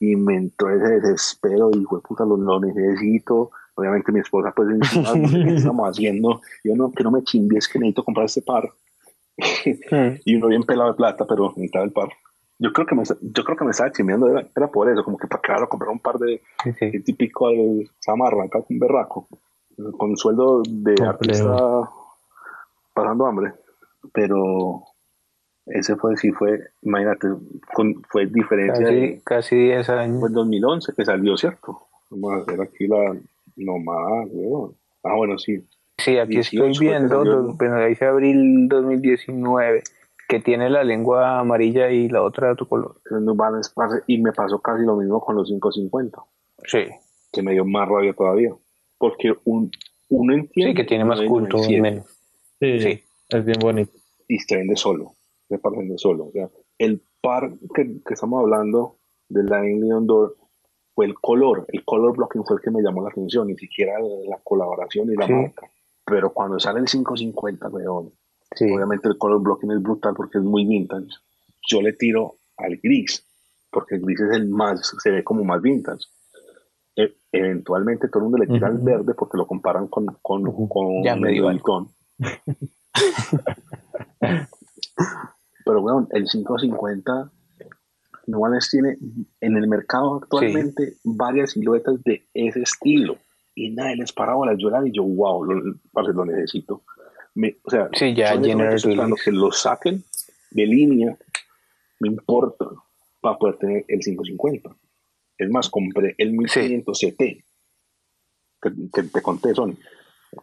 y me entró ese desespero y, fue puta, lo, lo necesito. Obviamente mi esposa, pues, encima, ¿qué estamos haciendo? Yo no, que no me chimbies, que necesito comprar este par. Mm. y uno bien pelado de plata, pero necesitaba el par. Yo creo que me, yo creo que me estaba chimbeando, era, era por eso, como que para claro, comprar un par de, Sí, sí. el típico de Samarra, acá con berraco, con sueldo de artista pasando hambre. Pero ese fue, sí fue, imagínate, con, fue diferencia Casi, de, casi 10 años. fue en 2011 que salió, ¿cierto? Vamos a hacer aquí la, no más, weón. Ah, bueno, sí. Sí, aquí 18 estoy viendo, dos- ¿no? bueno, dice abril 2019, que tiene la lengua amarilla y la otra de otro color. Y me pasó casi lo mismo con los 550, Sí, que me dio más rabia todavía. Porque un, uno entiende. sí, que tiene más culto, menos. Sí, Sí. es bien bonito. y se vende solo, se vende solo. O sea, el par que, que estamos hablando de la Leon Door fue el color, el color blocking fue el que me llamó la atención, ni siquiera la colaboración y la Sí. marca. Pero cuando sale el 550, weón, Sí, obviamente el color blocking es brutal porque es muy vintage. Yo le tiro al gris, porque el gris es el más, se ve como más vintage. E- eventualmente todo el mundo le tira al verde porque lo comparan con, con, con Ya me el dio Louis Vuitton. Pero bueno, el 550 Nuanes tiene en el mercado actualmente varias siluetas de ese estilo y nadie les para bolas. Yo la vi, yo, wow, lo, parce, lo necesito. Me- o sea, Sí, ya yo que lo saquen de línea, me importa, para poder tener el 550. Es más, compré el 1500 CT que, que te conté, Sony.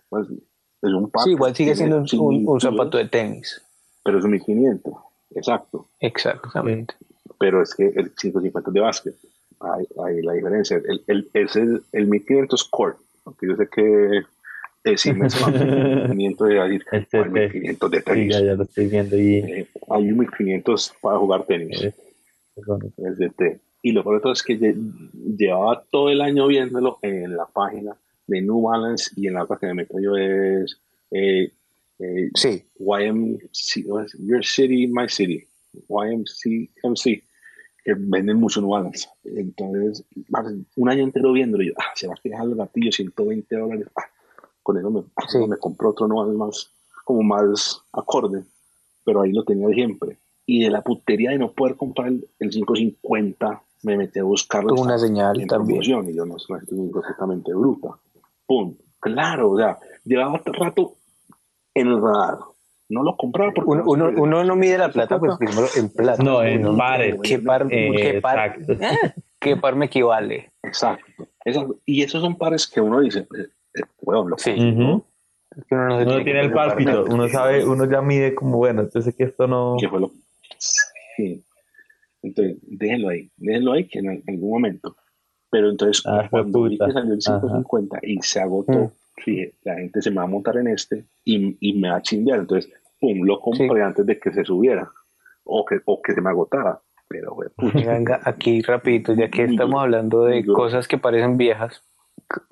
Pues, es un Sí, igual sigue siendo un, un- zapato de tenis. Pero es un 1500, exacto. Exactamente. Pero es que el 550 es de básquet. Ahí, ahí la diferencia. El, el, es el, el 1500 Core, aunque yo sé que eh, sí me suena 1500 de decir, El "Ah, CT. 1500 de Sí, tenis. ya, ya lo estoy viendo y Eh, hay un 1500 para jugar tenis. es, es es té. Y lo peor de todo es que lle- llevaba todo el año viéndolo en la página de New Balance y en la otra que me meto yo es eh, eh, Sí, YMC, ¿cómo es? Your City, My City, YMC, MC, que venden mucho New Balance. Entonces, un año entero viéndolo, y yo, ah, se va a dejar el gatillo, 120 dólares. Ah, con eso me, Sí. me compré otro New Balance más, como más acorde, pero ahí lo tenía siempre. Y de la putería de no poder comprar el, el 550, me metí a buscarlo. tuvo una señal en también. y yo no soy perfectamente bruta. ¡Pum! Claro, o sea, llevaba rato en el radar. No lo compraba porque Uno, no uno, no mide la plata, pues primero en plata. No, en Uno- pares. ¿Qué par, Eh, qué par, exacto. qué par me equivale? Exacto. Exacto. Y esos son pares que uno dice, eh, eh, weón, lo Sí. Ujú. Es que uno no se Uno tiene el pálpito, uno sabe, uno ya mide como, bueno, entonces que esto no... que fue lo sí. Entonces, déjenlo ahí, déjenlo ahí que en algún momento. Pero entonces, Ah, cuando vi que salió el Ajá. 550 y se agotó, Mm. dije, la gente se me va a montar en este y, y me va a chingar. Entonces, pum, lo compré antes de que se subiera o que, o que se me agotara. Pero, güey, puta, Venga, aquí rapidito, ya que estamos hablando de duro. cosas que parecen viejas,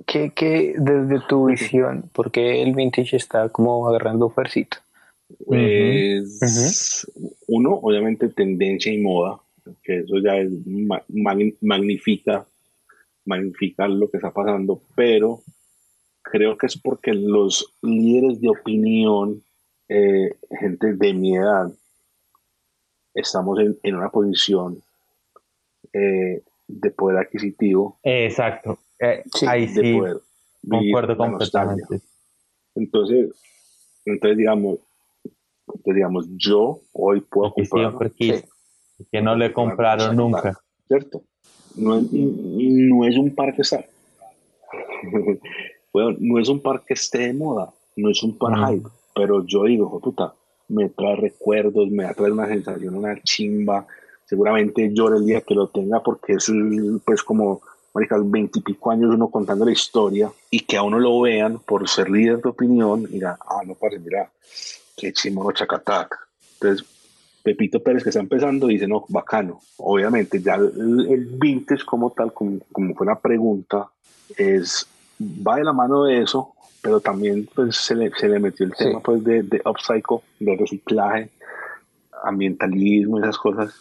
¿qué, qué desde tu visión, por qué el vintage está como agarrando fuercita? Pues, uno, obviamente, tendencia y moda, que eso ya es ma- mag- magnifica, magnifica lo que está pasando, pero creo que es porque los líderes de opinión, eh, gente de mi edad, estamos en, en una posición eh, de poder adquisitivo, Exacto. Eh, Sí, ahí de sí, poder Concuerdo completamente. Entonces, entonces digamos, entonces, digamos, yo hoy puedo comprar. que no le compraron nunca. ¿Cierto? No es, no es un par que está. bueno, no es un par que esté de moda, no es un par mm. hype, pero yo digo, puta, me trae recuerdos, me trae una sensación, una chimba. Seguramente llore el día que lo tenga porque es pues como marica, veintipico años uno contando la historia y que a uno lo vean por ser líder de opinión y digan, ah, no, parece, mira, qué chimono chacatac. Entonces, Pepito Pérez que está empezando dice, no, bacano. Obviamente, ya el, vintage como tal, como, como, fue la pregunta, es, va de la mano de eso, pero también pues, se, le, se le metió el tema pues, de, de upcycle, de reciclaje, ambientalismo, esas cosas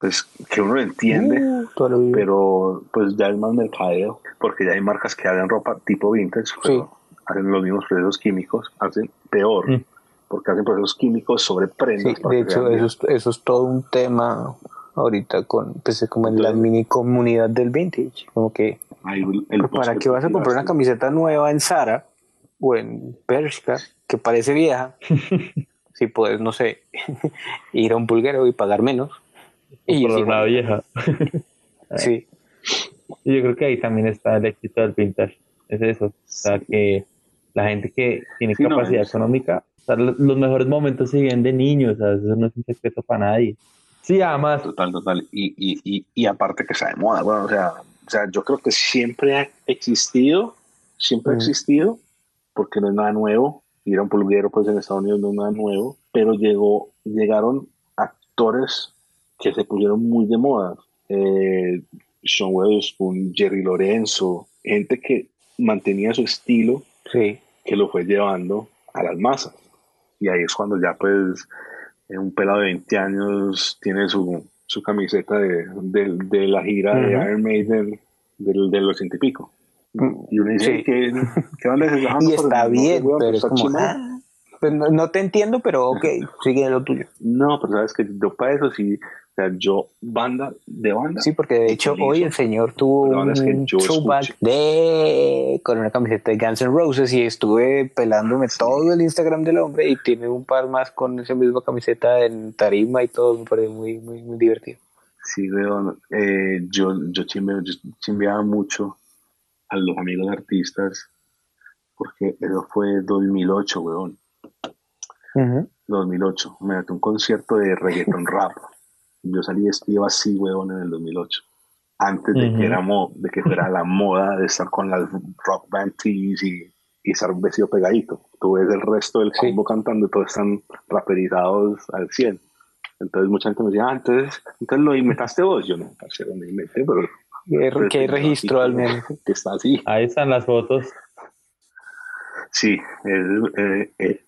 pues que uno lo entiende, uh, pero pues ya es más mercadeo, porque ya hay marcas que hacen ropa tipo vintage, pero hacen los mismos procesos químicos, hacen peor, mm. porque hacen procesos químicos sobre prendas. Sí, de hecho, eso es, eso es, todo un tema ahorita con, pues, como en la mini comunidad del vintage, como que, ¿para qué vas a comprar una camiseta nueva en Zara o en Bershka que parece vieja? si puedes, no sé, ir a un pulguero y pagar menos y por una vieja. sí. Y yo creo que ahí también está el éxito del vintage. Es eso. O sea, que la gente que tiene capacidad económica, los mejores momentos se viven de niños. O sea, eso no es un secreto para nadie. Sí, además. Total, total. Y, y, y, y aparte que está de moda. Bueno, o sea, o sea, yo creo que siempre ha existido, siempre ha existido, porque no es nada nuevo. Ir a un pulguero, pues en Estados Unidos no es nada nuevo, pero llegó, llegaron actores que se pusieron muy de moda. Eh, Sean Weatherspoon, Jerry Lorenzo, gente que mantenía su estilo, sí. que lo fue llevando a las masas. Y ahí es cuando ya pues un pelado de 20 años tiene su, su camiseta de, de, la gira de Iron Maiden del, de los ciento y pico. Y uno dice que, Y está bien, pero es como, ah, pues no, te entiendo, pero ok, sigue lo tuyo. No, pero sabes que yo para eso sí, yo, banda de banda. Sí, porque de hecho hoy el señor tuvo un showback de con una camiseta de Guns N' Roses y estuve pelándome todo el Instagram del hombre y tiene un par más con esa misma camiseta en tarima y todo, me parece muy, muy, muy divertido. Sí, veo, eh, yo, yo, chimbeaba mucho a los amigos artistas porque eso fue 2008, weón. 2008, me metí un concierto de reggaeton rap yo salí vestido así, huevón, en el 2008. Antes de, que era de que fuera la moda de estar con las rock band tees y, y estar vestido pegadito. Tú ves el resto del combo cantando y todos están raperizados al 100. Entonces mucha gente me decía, ah, entonces, entonces lo inventaste vos. Yo no, parcero, no inventé, pero... ¿Qué, ¿qué registro al menos? Que está así. Ahí están las fotos. Sí, es, eh, eh,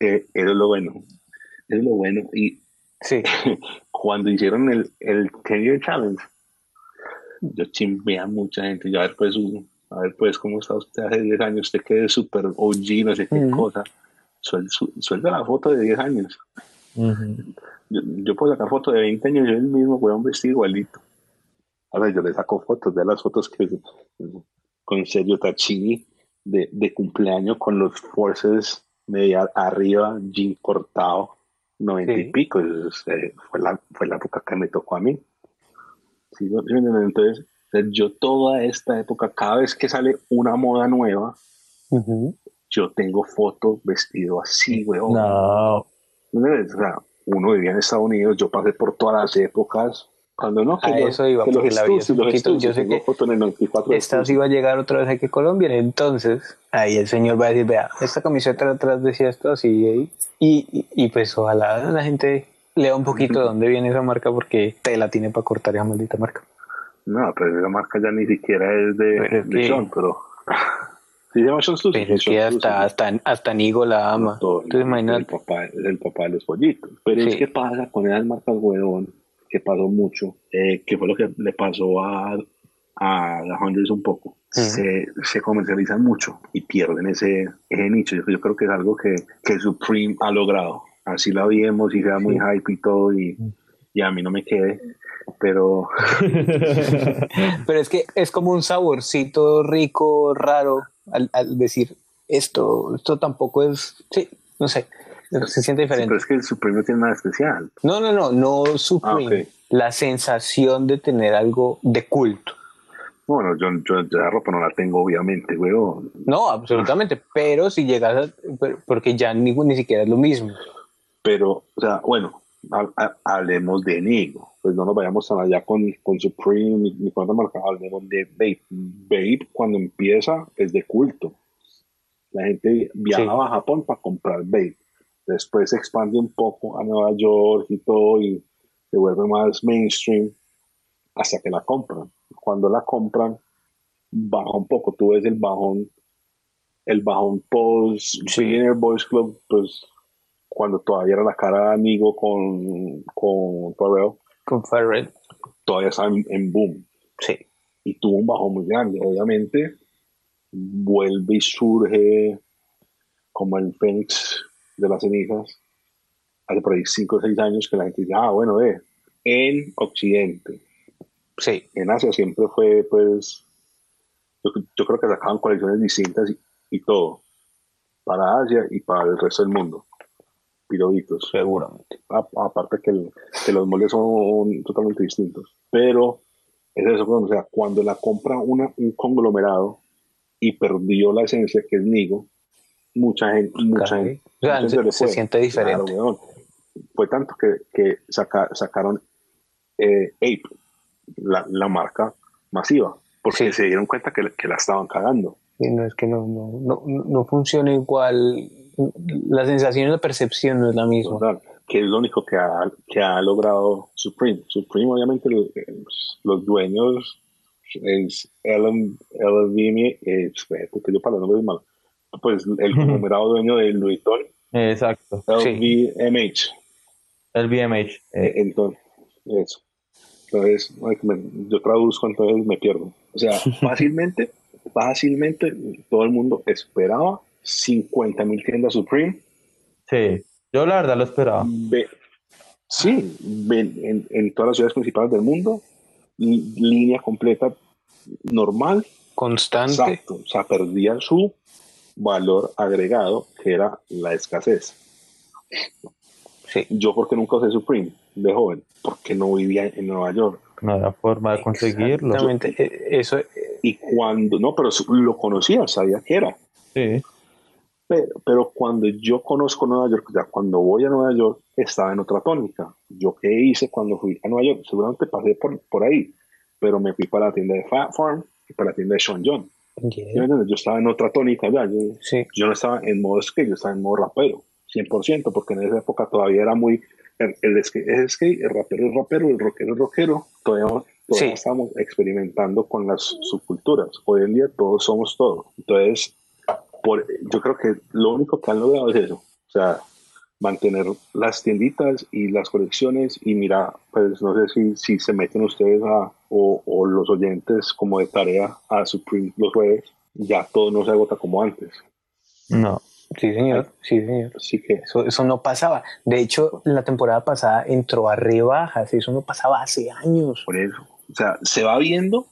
eh, es lo bueno. Es lo bueno. Y Sí. Cuando hicieron el, el Year Challenge, yo chimbé a mucha gente. Yo, a ver, pues, a ver, pues, ¿cómo está usted hace 10 años? Usted que es súper OG, no sé qué cosa. suelta la foto de 10 años. yo, puedo sacar fotos de 20 años, yo el mismo un vestido igualito. Ahora yo le saco fotos de las fotos que con Sergio Tachini de, de cumpleaños con los forces media arriba, jean cortado, noventa y pico, eh, fue, la, fue la época que me tocó a mí. Entonces, yo toda esta época, cada vez que sale una moda nueva, yo tengo fotos vestido así, weón. No. uno vivía en Estados Unidos, yo pasé por todas las épocas, cuando no, que a eso iba, porque la yo sé que esta iba a llegar otra vez aquí a Colombia, entonces ahí el señor va a decir, vea, esta camiseta atrás decía esto así, y, y, pues ojalá la gente lea un poquito de dónde viene esa marca, porque te la tiene para cortar esa maldita marca. No, pero esa marca ya ni siquiera es de, pero de John, pero... Sí, se llama John Pero es que hasta, hasta, hasta Nigo la ama. Entonces, imagínate. El papá, es el papá de los pollitos. Pero es que pasa con esas marcas, huevón, que pasó mucho, eh, que fue lo que le pasó a, a la Hundreds un poco. se, se, comercializan mucho y pierden ese, ese nicho. Yo, yo, creo que es algo que, que Supreme ha logrado. Así la vimos y sea muy hype y todo y, y a mí no me quede, pero... pero es que es como un saborcito rico, raro. al, al decir esto, esto tampoco es, sí, no sé, se siente diferente. pero es que el Supreme no tiene nada especial. No, no, no, no Supreme. Ah, La sensación de tener algo de culto. Bueno, yo, yo, yo, la ropa no la tengo, obviamente, weón. No, absolutamente. Pero si llegas a. Porque ya ni, ni siquiera es lo mismo. Pero, o sea, bueno, ha, ha, hablemos de Nigo. Pues no nos vayamos tan allá con, con Supreme ni, ni con otra marca. Hablemos de Babe. Babe, cuando empieza, es de culto. La gente viajaba sí. a Japón para comprar Babe. Después se expande un poco a Nueva York y todo, y se vuelve más mainstream hasta que la compran. Cuando la compran, baja un poco. Tú ves el bajón, el bajón post Billionaire Boys Club, pues cuando todavía era la cara de amigo con, con Pharrell. Con Pharrell. Todavía está en, en, boom. Sí. Y tuvo un bajón muy grande. Obviamente, vuelve y surge como el Fénix de las cenizas. Hace por ahí 5 o 6 años que la gente dice, ah, bueno, eh, en Occidente. Sí. En Asia siempre fue, pues, yo, yo creo que sacaban colecciones distintas y, y, todo, para Asia y para el resto del mundo. Pirobitos. Seguramente. A, aparte que, el, que, los moldes son totalmente distintos. Pero es eso, o sea, cuando la compra una, un conglomerado y perdió la esencia que es Nigo, mucha gente, mucha okay. gente, o sea, mucha se, gente se, siente diferente. Claro, fue tanto que, que saca, sacaron eh, Ape, la, la, marca masiva, porque sí. se dieron cuenta que, que, la estaban cagando. Y no es que no, no, no, no funciona igual, la sensación y la percepción no es la misma. Total, que es lo único que ha, que ha logrado Supreme. Supreme, obviamente, los, los dueños es LVMH, eh, porque yo para los nombres mal, pues el numerado dueño de Louis Vuitton. Exacto. LVMH. Sí. LVMH. Eh. Entonces, eso. Entonces, yo traduzco, entonces me pierdo. O sea, fácilmente, fácilmente, todo el mundo esperaba 50 mil tiendas Supreme. Sí, yo la verdad lo esperaba. Ve, sí, en, en, todas las ciudades principales del mundo, línea completa normal. Constante. Exacto. O sea, perdía su valor agregado, que era la escasez. Sí. Yo porque nunca usé Supreme de joven, porque no vivía en Nueva York. No había forma de conseguirlo. Exactamente. Eso. Y cuando, no, pero lo conocía, sabía que era. Sí. Pero, pero, cuando yo conozco Nueva York, ya cuando voy a Nueva York, estaba en otra tónica. Yo qué hice cuando fui a Nueva York, seguramente pasé por, por ahí, pero me fui para la tienda de Fat Farm y para la tienda de Sean John. Yeah. Yo estaba en otra tónica ya, yo, sí. yo no estaba en modo skate, yo estaba en modo rapero, 100%, porque en esa época todavía era muy, el, el skate es skate, el rapero es rapero, el rockero es rockero, todavía, todavía sí. estamos experimentando con las subculturas. Hoy en día todos somos todos. Entonces, por, yo creo que lo único que han logrado es eso, o sea, mantener las tienditas y las colecciones y mira, pues no sé si, si se meten ustedes a, o, o, los oyentes como de tarea a Supreme los jueves, ya todo no se agota como antes. No. Sí, señor. Sí, señor. Así que eso, eso no pasaba. De hecho, la temporada pasada entró a rebajas. Eso no pasaba hace años. Por eso. O sea, se va viendo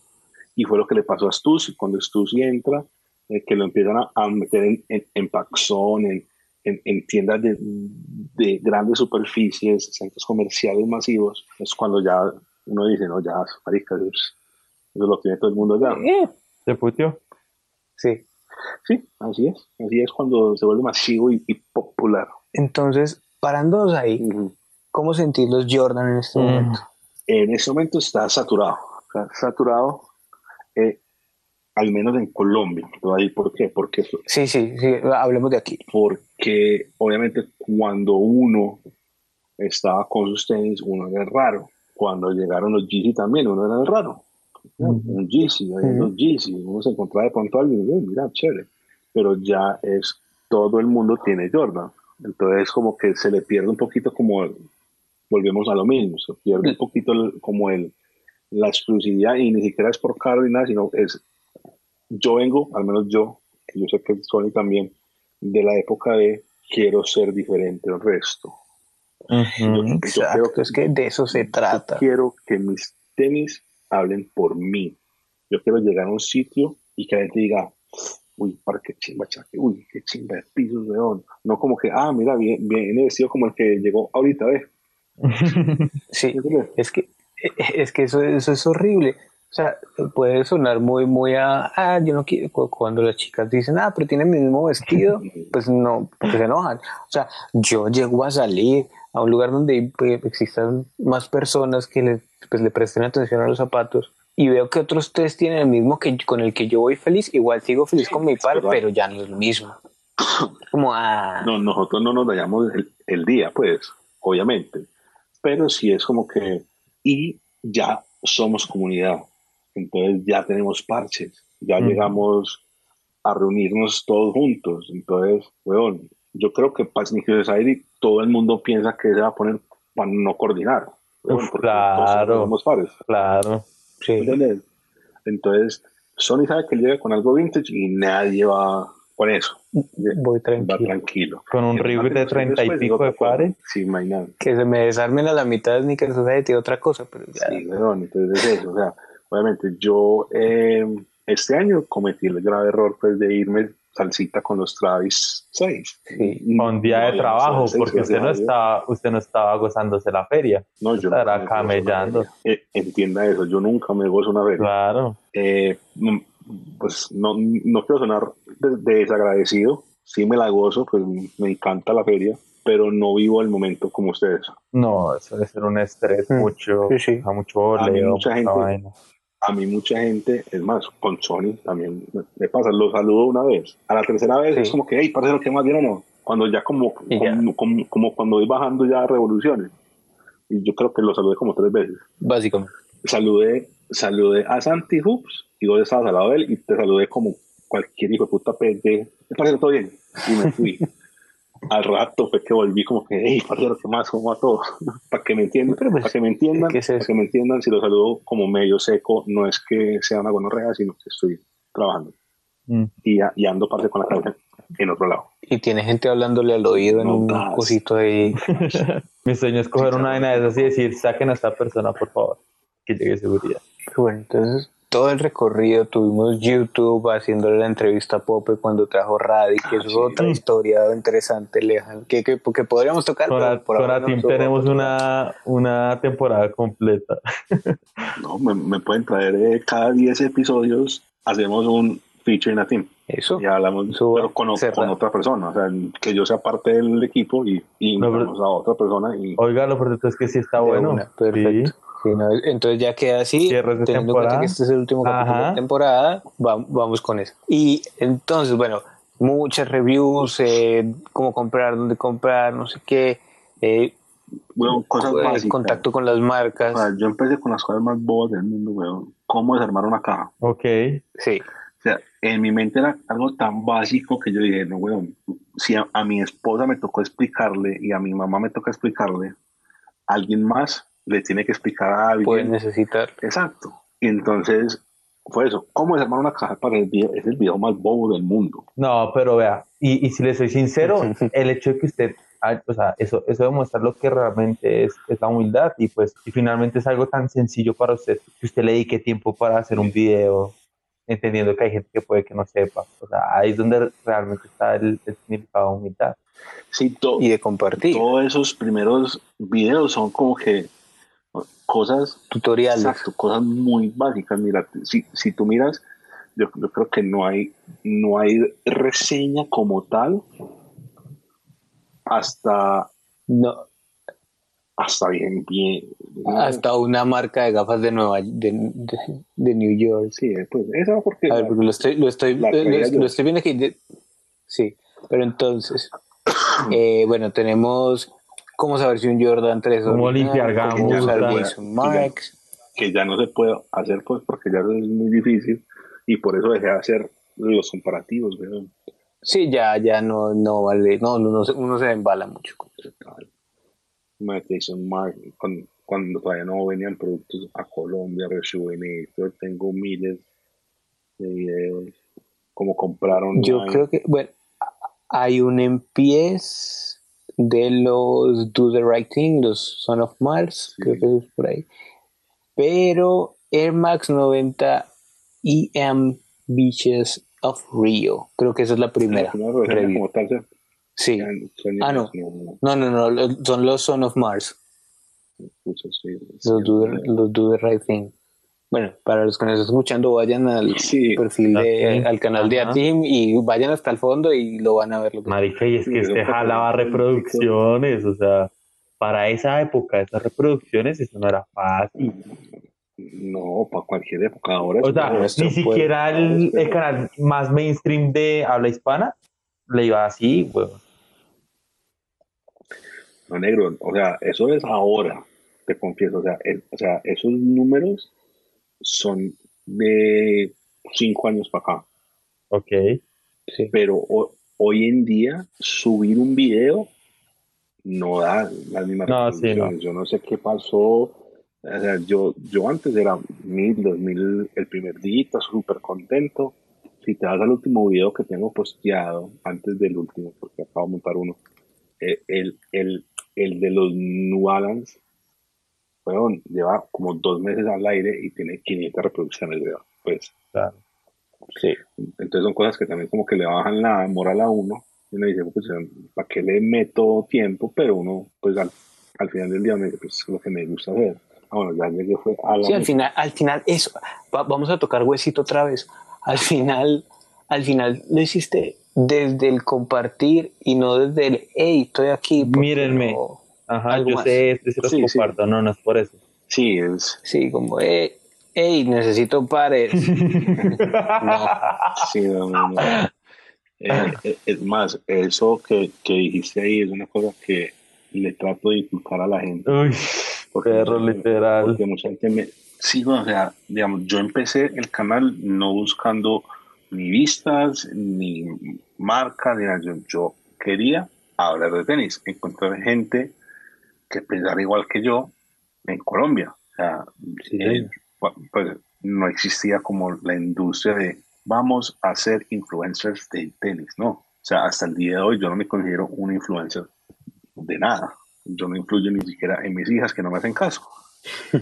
y fue lo que le pasó a Stussy. Cuando Stussy entra, eh, que lo empiezan a, a meter en, en, en Paxson, en, en, en, tiendas de, de, grandes superficies, centros comerciales masivos, es cuando ya uno dice, no, ya, marica, eso, eso lo tiene todo el mundo ya. ¿Se putió? Sí. Sí, así es. Así es cuando se vuelve masivo y, y popular. Entonces, parándonos ahí, uh -huh. ¿cómo sentís los Jordan en este uh -huh. momento? En este momento está saturado. Está saturado. Eh, al menos en Colombia. ¿Por qué? Porque, sí, sí, sí, hablemos de aquí. Porque obviamente cuando uno estaba con sus tenis, uno era el raro. Cuando llegaron los Yeezy también, uno era el raro. Uh -huh. Un Yeezy, uh -huh. unos Yeezy, uno se encontraba de pronto alguien y mira, chévere. Pero ya es, todo el mundo tiene Jordan. Entonces como que se le pierde un poquito como, el, volvemos a lo mismo, se pierde un poquito el, como el, la exclusividad y ni siquiera es por caro ni nada, sino es yo vengo, al menos yo, que yo sé que Sony también, de la época de quiero ser diferente al resto. Uh -huh, yo, yo que, es que de eso se trata. quiero que mis tenis hablen por mí. Yo quiero llegar a un sitio y que la gente diga, uy, para qué chimba, chaque, uy, qué chimba de pisos, weón. No como que, ah, mira, viene, viene vestido como el que llegó ahorita, ¿ves? Sí, es que, es que eso, eso es horrible. O sea, puede sonar muy, muy a, ah, yo no quiero, cuando las chicas dicen, ah, pero tiene el mismo vestido, pues no, porque se enojan. O sea, yo llego a salir a un lugar donde pues, existan más personas que le, pues, le presten atención a los zapatos y veo que otros tres tienen el mismo que con el que yo voy feliz, igual sigo feliz con mi par, pero ya no es lo mismo. Como, ah. No, nosotros no nos dañamos el, el día, pues, obviamente. Pero sí es como que, y ya somos comunidad entonces ya tenemos parches, ya llegamos a reunirnos todos juntos. Entonces, weón, yo creo que para Society todo el mundo piensa que se va a poner para no coordinar. claro, pares. claro. Sí. Entonces, Sony sabe que llega con algo vintage y nadie va con eso. Voy tranquilo. Va tranquilo. Con un reboot de treinta y pico de pares. Sí. Que se me desarmen a la mitad de Sneaker Society, otra cosa, pero ya. Sí, weón, entonces es eso, o sea obviamente yo eh, este año cometí el grave error pues de irme salsita con los Travis 6. con día de trabajo, porque usted no, estaba, usted no estaba gozándose la feria. No, yo Estará camellando. Eh, entienda eso, yo nunca me gozo una feria. Claro. Eh, pues no, no quiero sonar desagradecido, sí me la gozo, pues me encanta la feria, pero no vivo el momento como ustedes. No, eso debe ser un estrés mm. mucho, a mucho leo, mucha gente, a mí mucha gente, es más, con Sony también me pasa, lo saludo una vez. A la tercera vez es como que, hey, parece lo que más bien o no. Cuando ya como, como, como, cuando voy bajando ya revoluciones. Y yo creo que lo saludé como tres veces. Básicamente. Saludé, saludé a Santi Hoops y vos estabas al lado de él y te saludé como cualquier hijo de puta pende. Me parece todo bien. Y me fui. al rato fue que volví como que, hey, lo que más? como a todo? para que me entiendan, pues, para que me entiendan, para que me entiendan, si lo saludo como medio seco, no es que sea una gonorrea, sino que estoy trabajando. Mm. Y, y, ando parte con la cabeza en otro lado. Y tiene gente hablándole al oído en un cosito ahí. Mi sueño es coger una vaina de esas y decir, saquen a esta persona, por favor, que llegue seguridad. Bueno, entonces todo el recorrido tuvimos YouTube haciéndole la entrevista a Pope cuando trajo Radi, que es ah, otra historia interesante, Lejan, que, que, podríamos tocar. Por, por ahora tenemos una, una temporada completa. no, me, pueden traer eh, cada 10 episodios, hacemos un featuring a team. Eso. Y hablamos pero con, con, otra persona, o sea, que yo sea parte del equipo y, y a otra persona. Y... Oiga, lo perfecto es que sí está bueno. perfecto entonces ya queda así, teniendo en cuenta que este es el último capítulo de temporada, vamos con eso. Y entonces, bueno, muchas reviews, eh, cómo comprar, dónde comprar, no sé qué. Eh, bueno, cosas básicas. Contacto con las marcas. yo empecé con las cosas más bobas del mundo, weón. Cómo desarmar una caja. Ok. Sí. O sea, en mi mente era algo tan básico que yo dije, no, weón, si a, a mi esposa me tocó explicarle y a mi mamá me toca explicarle, alguien más le tiene que explicar a alguien. Puede necesitar. Exacto. Y entonces, fue eso. ¿Cómo desarmar una caja para el video? Es el video más bobo del mundo. No, pero vea, y, y si le soy sincero, el hecho de que usted, o sea, eso, eso demuestra lo que realmente es, es, la humildad y pues, y finalmente es algo tan sencillo para usted, que usted le dedique tiempo para hacer un video, entendiendo que hay gente que puede que no sepa. O sea, ahí es donde realmente está el, el significado de humildad. Sí, y de compartir. Todos esos primeros videos son como que cosas tutoriales. Exacto, cosas muy básicas. Mira, si, si tú miras, yo, yo, creo que no hay, no hay reseña como tal hasta. No. Hasta bien, bien. Hasta una marca de gafas de Nueva de, de, New York. Sí, pues eso porque. A ver, porque lo estoy, lo estoy, lo, estoy viendo aquí. sí, pero entonces. eh, bueno, tenemos cómo saber si un Jordan 3 o cómo limpiar gamos, que ya no se puede hacer pues porque ya es muy difícil y por eso dejé de hacer los comparativos, ¿verdad? Sí, ya, ya no, no vale, no, uno, uno se embala mucho con eso. Mark, cuando, cuando, todavía no venían productos a Colombia, esto tengo miles de videos, como compraron. Yo creo que, bueno, hay un empiez de los Do the Right Thing, los Son of Mars, creo que es por ahí. Pero Air Max 90 EM Beaches of Rio. Creo que esa es la primera. Tal, ¿sí? Ah, no. No, no, no. Son los Son of Mars. pucha, sí, Los do, the- los do the right thing. Bueno, para los que nos están escuchando, vayan al Sí, perfil de, al canal de. Atim y vayan hasta el fondo y lo van a ver. Lo que- Marica, y es que este jalaba reproducciones, o sea, para esa época, esas reproducciones, eso no era fácil. No, para cualquier época ahora. O es sea, ni siquiera el, el canal más mainstream de habla hispana le iba así, weón. No, negro, o sea, eso es ahora, te confieso. O sea, es- o sea, esos números son de cinco años para acá. Ok. Sí. Pero ho- hoy en día, subir un video no da las mismas No, sí. Yo no sé qué pasó. O sea, yo, yo antes era mil, dos mil el primer día, súper contento. Si te vas al último video que tengo posteado, antes del último, porque acabo de montar uno, eh, el, el, el de los New Balance, weón, lleva como dos meses al aire y tiene 500 reproducciones, weón. Pues, Claro. Sí. entonces son cosas que también como que le bajan la moral a uno. Y uno dice, pues, ¿para qué le meto tiempo? Pero uno, pues, al, al final del día me dice, pues, es lo que me gusta hacer. Ah, bueno, ya llegué fue a la... Sí, al final, al final, eso, va- vamos a tocar huesito otra vez. Al final, al final lo hiciste desde el compartir y no desde el, hey, estoy aquí. Mírenme. no". Ajá, Algo yo más. sé, este se los Sí, sí. comparto, no, no es por eso. Sí, es... Sí, como, hey, hey, necesito pares. Sí, no, no, no. Eh, eh, es más, eso que, que dijiste ahí es una cosa que le trato de inculcar a la gente. Uy, perro, literal. Porque mucha gente me... Sí, o sea, digamos, yo empecé el canal no buscando ni vistas, ni marca, ni nada. Yo, yo quería hablar de tenis, encontrar gente que pensara igual que yo en Colombia. O sea, Sí, eh, pues, no existía como la industria de vamos a ser influencers de tenis, ¿no? O sea, hasta el día de hoy yo no me considero un influencer de nada. Yo no influyo ni siquiera en mis hijas que no me hacen caso.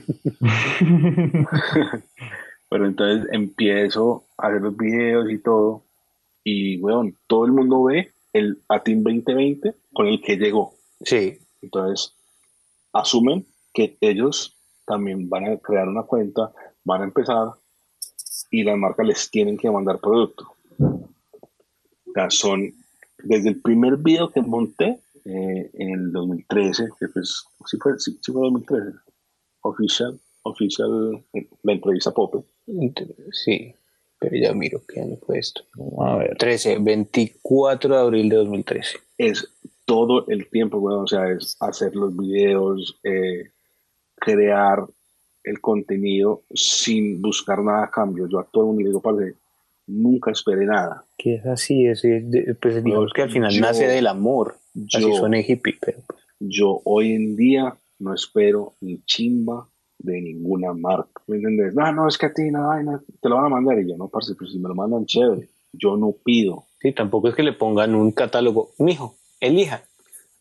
Pero entonces empiezo a hacer los videos y todo. Y, weón, todo el mundo ve el ATIM 2020 con el que llegó. Sí, Entonces, asumen que ellos también van a crear una cuenta, van a empezar y las marcas les tienen que mandar producto. O sea, son desde el primer video que monté eh, en el 2013, que pues, sí fue, sí, sí fue 2013, oficial, oficial, eh, la entrevista Pope. sí, pero ya miro qué año fue esto. A ver. 13, 24 de abril de 2013. es todo el tiempo, bueno, o sea, es hacer los videos, eh, crear el contenido sin buscar nada a cambio. Yo a todo el mundo le digo, parce, nunca esperé nada. Que es así, es, pues digamos que al final Yo- nace del amor. Así yo- suena hippie, pero pues, Yo hoy en día no espero ni chimba de ninguna marca. ¿Me entiendes? No, no, es que a ti no, ay, no, te lo van a mandar. Y yo, no, parce, pues si me lo mandan, chévere. Yo no pido. sí, tampoco es que le pongan un catálogo. Mijo, elija.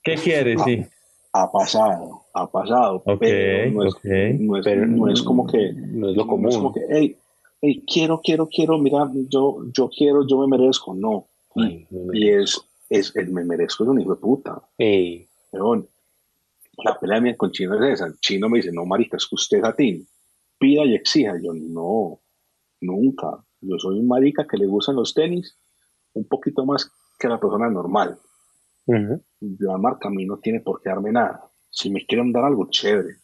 ¿Qué quieres? Sí. Ha pasado, ha pasado. Ok, pero no es, ok. no es- Pero no es como que No es lo No es común. como que, hey, hey, quiero, quiero, quiero, mira, yo, yo quiero, yo me merezco. No. Y, Ay, es, es, el me merezco es un hijo de puta. Ey, Pero la pelea mía con Chino es esa. Chino me dice, no, marica, es que usted es a ti. Pida y exija. Yo, no, nunca. Yo soy un marica que le gustan los tenis un poquito más que la persona normal. Ujú. La marca a mí no tiene por qué darme nada. Si me quieren dar algo, chévere.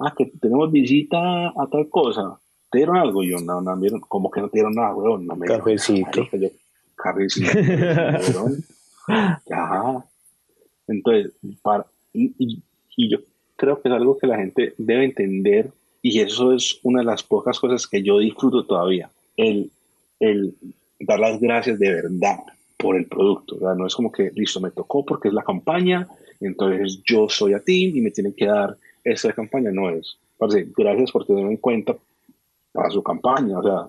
Ah, que tenemos visita a tal cosa. ¿Te dieron algo? Yo, no, no, ¿cómo que no te dieron nada, weón? No me dieron Cafecito. weón. Ya. Entonces, para, y, y- y yo creo que es algo que la gente debe entender y eso es una de las pocas cosas que yo disfruto todavía. El, el dar las gracias de verdad por el producto. O sea, no es como que, listo, me tocó porque es la campaña, entonces yo soy a ti y me tienen que dar esta campaña. No es. Parce, gracias por tenerme en cuenta para su campaña. O sea,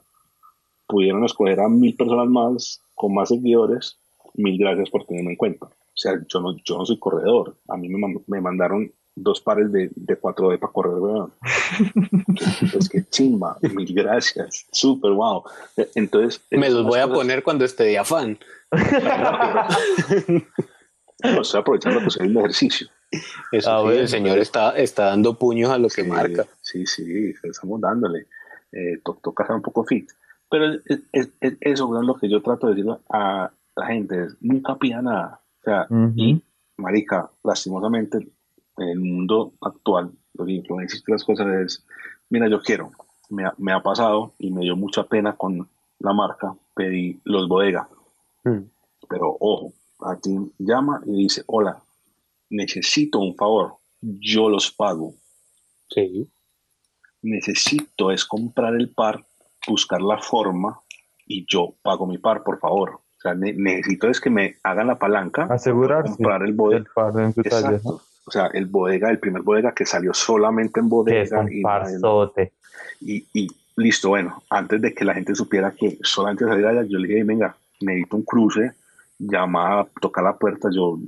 pudieron escoger a mil personas más con más seguidores. Mil gracias por tenerme en cuenta. O sea, yo no, yo no soy corredor. A mí me, me mandaron dos pares de, de 4D para correr, weón. es que chimba, mil gracias, súper wow. Entonces, me los voy a poner cuando esté de afán. No, estoy aprovechando pues el ejercicio. Eso ah, el señor está, está dando puños a lo que marca. Sí, sí, estamos dándole. Eh, toca ser un poco fit. Pero es, es, es, eso es lo que yo trato de decirle a la gente, nunca pida nada. O sea, y, marica, lastimosamente, en el mundo actual, lo que influencia las cosas es, mira, yo quiero, me ha, me ha, pasado y me dio mucha pena con la marca, pedí los bodega. Mm. Pero ojo, a ti llama y dice, hola, necesito un favor, yo los pago. Sí. Necesito es comprar el par, buscar la forma y yo pago mi par, por favor. O sea, necesito es que me hagan la palanca. Asegurar. Comprar el bodega. O sea, el bodega, el primer bodega que salió solamente en bodega. y, y, listo, bueno, antes de que la gente supiera que solamente salía allá, yo le dije, venga, necesito un cruce, llama, toca la puerta, yo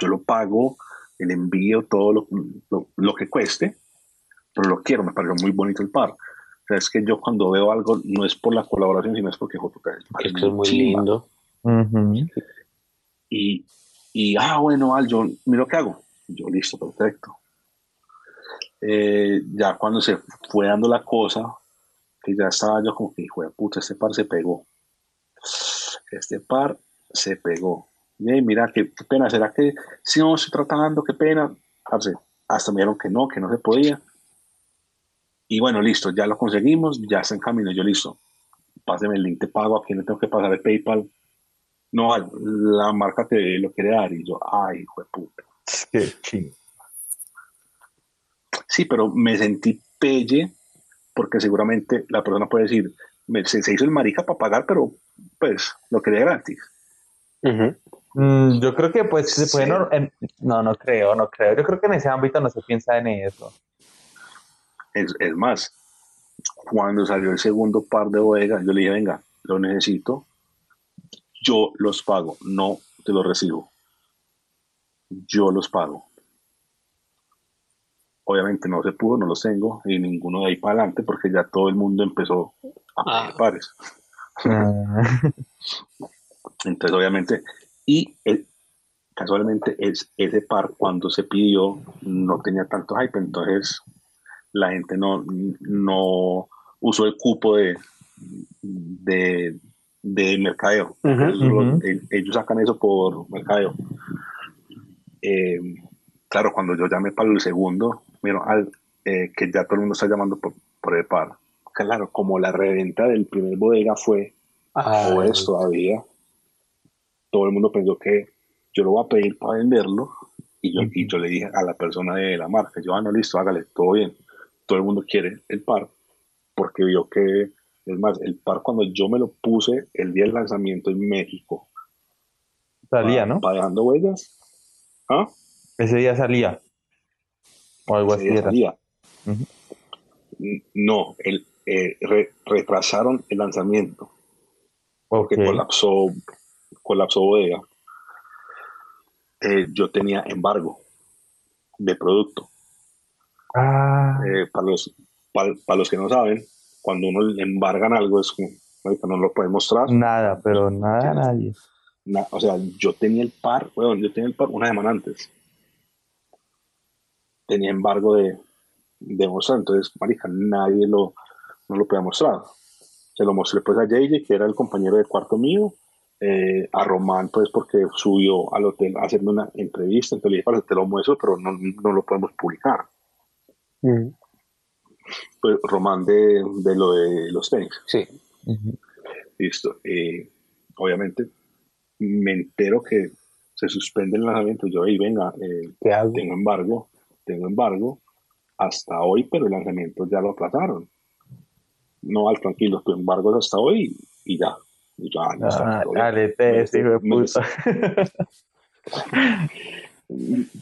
yo lo pago, el envío, todo lo, lo, que cueste, pero lo quiero, me pareció muy bonito el par. O sea, es que yo cuando veo algo, no es por la colaboración, sino es porque es, es muy lindo. y, y, ah, bueno, Al, yo, mira lo que hago. Yo, listo, perfecto. Eh, ya cuando se fue dando la cosa, que ya estaba yo como que, hijo de puta, este par se pegó. Este par se pegó mira, qué, pena, ¿será que si no estoy tratando? Qué pena. Hasta me dijeron que no, que no se podía. Y bueno, listo, ya lo conseguimos, ya está en camino. Yo, listo, páseme el link de pago, aquí no tengo que pasar el PayPal. No, la marca te lo quiere dar. Y yo, ay, hijo de puta. Qué Sí, pero me sentí pelle porque seguramente la persona puede decir, se, se hizo el marica para pagar, pero pues lo quería gratis. Mm, yo creo que pues se puede... No, no, creo, no creo. Yo creo que en ese ámbito no se piensa en eso. Es, más, cuando salió el segundo par de bodegas, yo le dije, venga, lo necesito, yo los pago, no te los recibo. Yo los pago. Obviamente no se pudo, no los tengo, y ninguno de ahí para adelante, porque ya todo el mundo empezó a pagar ah. pares. Ah. Entonces, obviamente, y casualmente es, ese par cuando se pidió no tenía tanto hype, entonces la gente no, no usó el cupo de, de, mercadeo. ellos, sacan eso por mercadeo. Eh, claro, cuando yo llamé para el segundo, mira, al, eh, que ya todo el mundo está llamando por, por el par. Claro, como la reventa del primer bodega fue, ah, o es todavía, todo el mundo pensó que yo lo voy a pedir para venderlo y yo, y yo le dije a la persona de la marca, yo, ah, no, listo, hágale, todo bien. Todo el mundo quiere el par porque vio que, es más, el par cuando yo me lo puse el día del lanzamiento en México. Salía, ¿no? Pagando huellas. ¿Ah? Ese día salía. O algo así. Salía. No, el, eh, retrasaron el lanzamiento. Porque colapsó colapsó bodega, eh, yo tenía embargo de producto. Ah. Eh, para, los, para, los que no saben, cuando uno le embargan algo es como, no lo puede mostrar. Nada, pero nada, nadie. o sea, yo tenía el par, bueno, yo tenía el par una semana antes. Tenía embargo de, de mostrar, entonces, marica, nadie lo, no lo podía mostrar. Se lo mostré pues a JJ, que era el compañero de cuarto mío, eh, a Román, pues porque subió al hotel a hacerme una entrevista, entonces le dije, para te lo muestro, pero no, no lo podemos publicar. Mm. Pues Román de, de, lo de los tenis. Sí. Listo. Eh, obviamente me entero que se suspende el lanzamiento. Yo ahí, venga, eh, tengo embargo, tengo embargo hasta hoy, pero el lanzamiento ya lo aplazaron. No, al tranquilo, tu embargo es hasta hoy y ya. Ah, dale, te, hijo de puta.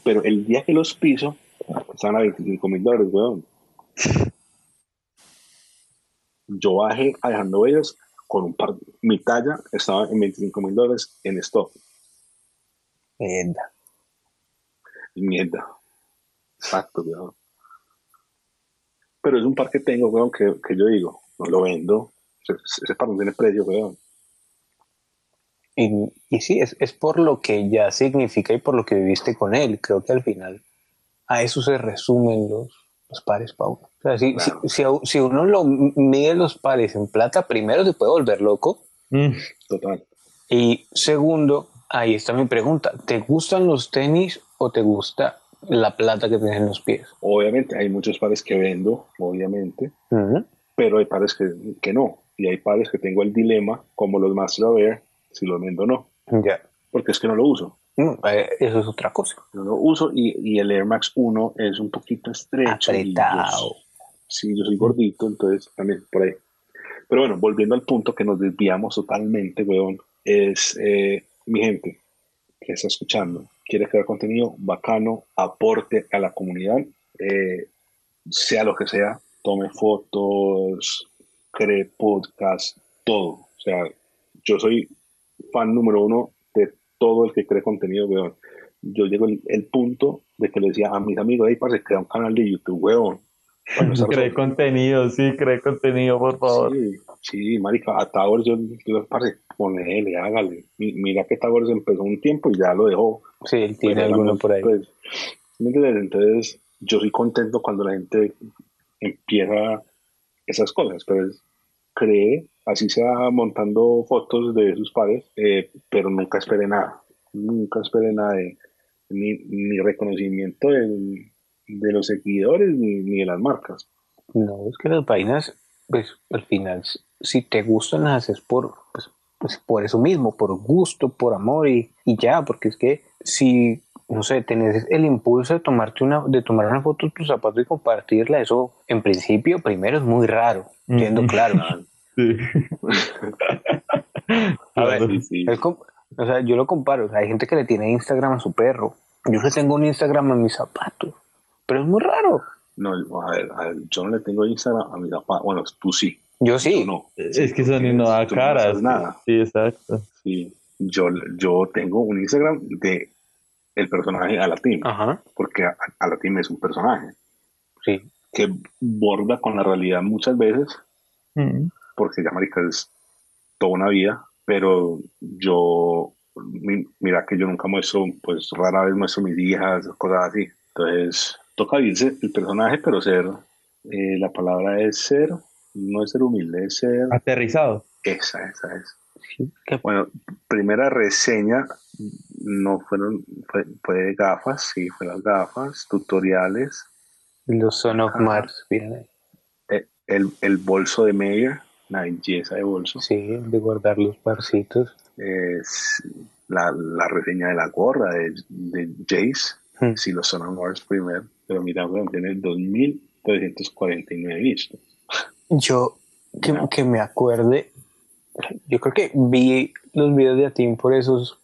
Pero el día que los piso, estaban a 25 mil dólares, weón. Yo bajé a dejando ellos con un par, mi talla estaba en 25 mil dólares en stock. Mierda. Mierda. Exacto, weón. Pero es un par que tengo, weón, que, que yo digo, no lo vendo. Ese, ese par no tiene precio, weón. Y, y sí, es, es por lo que ya significa y por lo que viviste con él. Creo que al final a eso se resumen los, los pares, Pau. O sea, si, Claro. si, si, uno lo mide los pares en plata, primero se puede volver loco. Mm, Total. Y segundo, ahí está mi pregunta. ¿Te gustan los tenis o te gusta la plata que tienes en los pies? Obviamente hay muchos pares que vendo, obviamente. Pero hay pares que, que no. Y hay pares que tengo el dilema, como los Master Air, si los vendo o no. Ya. Porque es que no lo uso. Mm, eh, Eso es otra cosa. No lo uso y, y el Air Max 1 es un poquito estrecho. Apretado. sí, yo soy gordito, entonces también por ahí. Pero bueno, volviendo al punto que nos desviamos totalmente, weón, es eh, mi gente que está escuchando, quiere crear contenido bacano, aporte a la comunidad, eh, sea lo que sea, tome fotos, cree podcast, todo. O sea, yo soy fan número uno de todo el que cree contenido, weón. Yo llego al el punto de que le decía a mis amigos, hey, parce, crea un canal de YouTube, weón. Cree solo". contenido, sí, cree contenido, por favor. Sí, sí, marica, a Towers yo, yo parce, ponele, hágale. Mi- Mira que Towers empezó un tiempo y ya lo dejó. Sí, él tiene Pues, alguno por ahí. pues. Entonces, yo soy contento cuando la gente empieza esas cosas, pero es- cree, así sea montando fotos de sus pares, eh, pero nunca espere nada. Nunca espere nada de ni, ni reconocimiento de los seguidores ni, ni de las marcas. No, es que las vainas, pues al final, si te gustan, las haces por, pues, pues, por eso mismo, por gusto, por amor y, y ya, porque es que si, no sé, tenés el impulso de tomarte una, de tomar una foto de tu zapato y compartirla, eso en principio primero es muy raro, siendo Ujú. claro. Sí. A ver, Claro. Sí, sí. Es com- o sea, yo lo comparo, o sea, hay gente que le tiene Instagram a su perro. Yo que tengo un Instagram a mis zapatos, pero es muy raro. No, a ver, a ver, yo no le tengo Instagram a mi papá. Bueno, tú sí. Yo sí. Yo no. Es que Sony no da no caras. nada. Sí, exacto. Sí. Yo, yo tengo un Instagram de el personaje Alatim, Ajá, porque A- Alatim es un personaje sí. que borda con la realidad muchas veces, Mm. porque ya marica es toda una vida, pero yo, mi- mira que yo nunca muestro, pues rara vez muestro mis hijas, cosas así. Entonces, toca irse el personaje, pero ser, eh, la palabra es ser, no es ser humilde, es ser, Aterrizado. esa, esa es. Sí. Bueno, primera reseña no fueron, fue, fue de gafas, sí, fue las gafas, tutoriales, Los Son of. Mars, eh, el, el bolso de Mayer, la belleza de bolso, Sí, de guardar los parcitos. es la, la reseña de la gorra de, de Jace, Hmm. si los son Wars primero, pero mira, bueno, tiene 2.349 vistos. Yo, que, que me acuerde, yo creo que vi los videos de Atim por esos,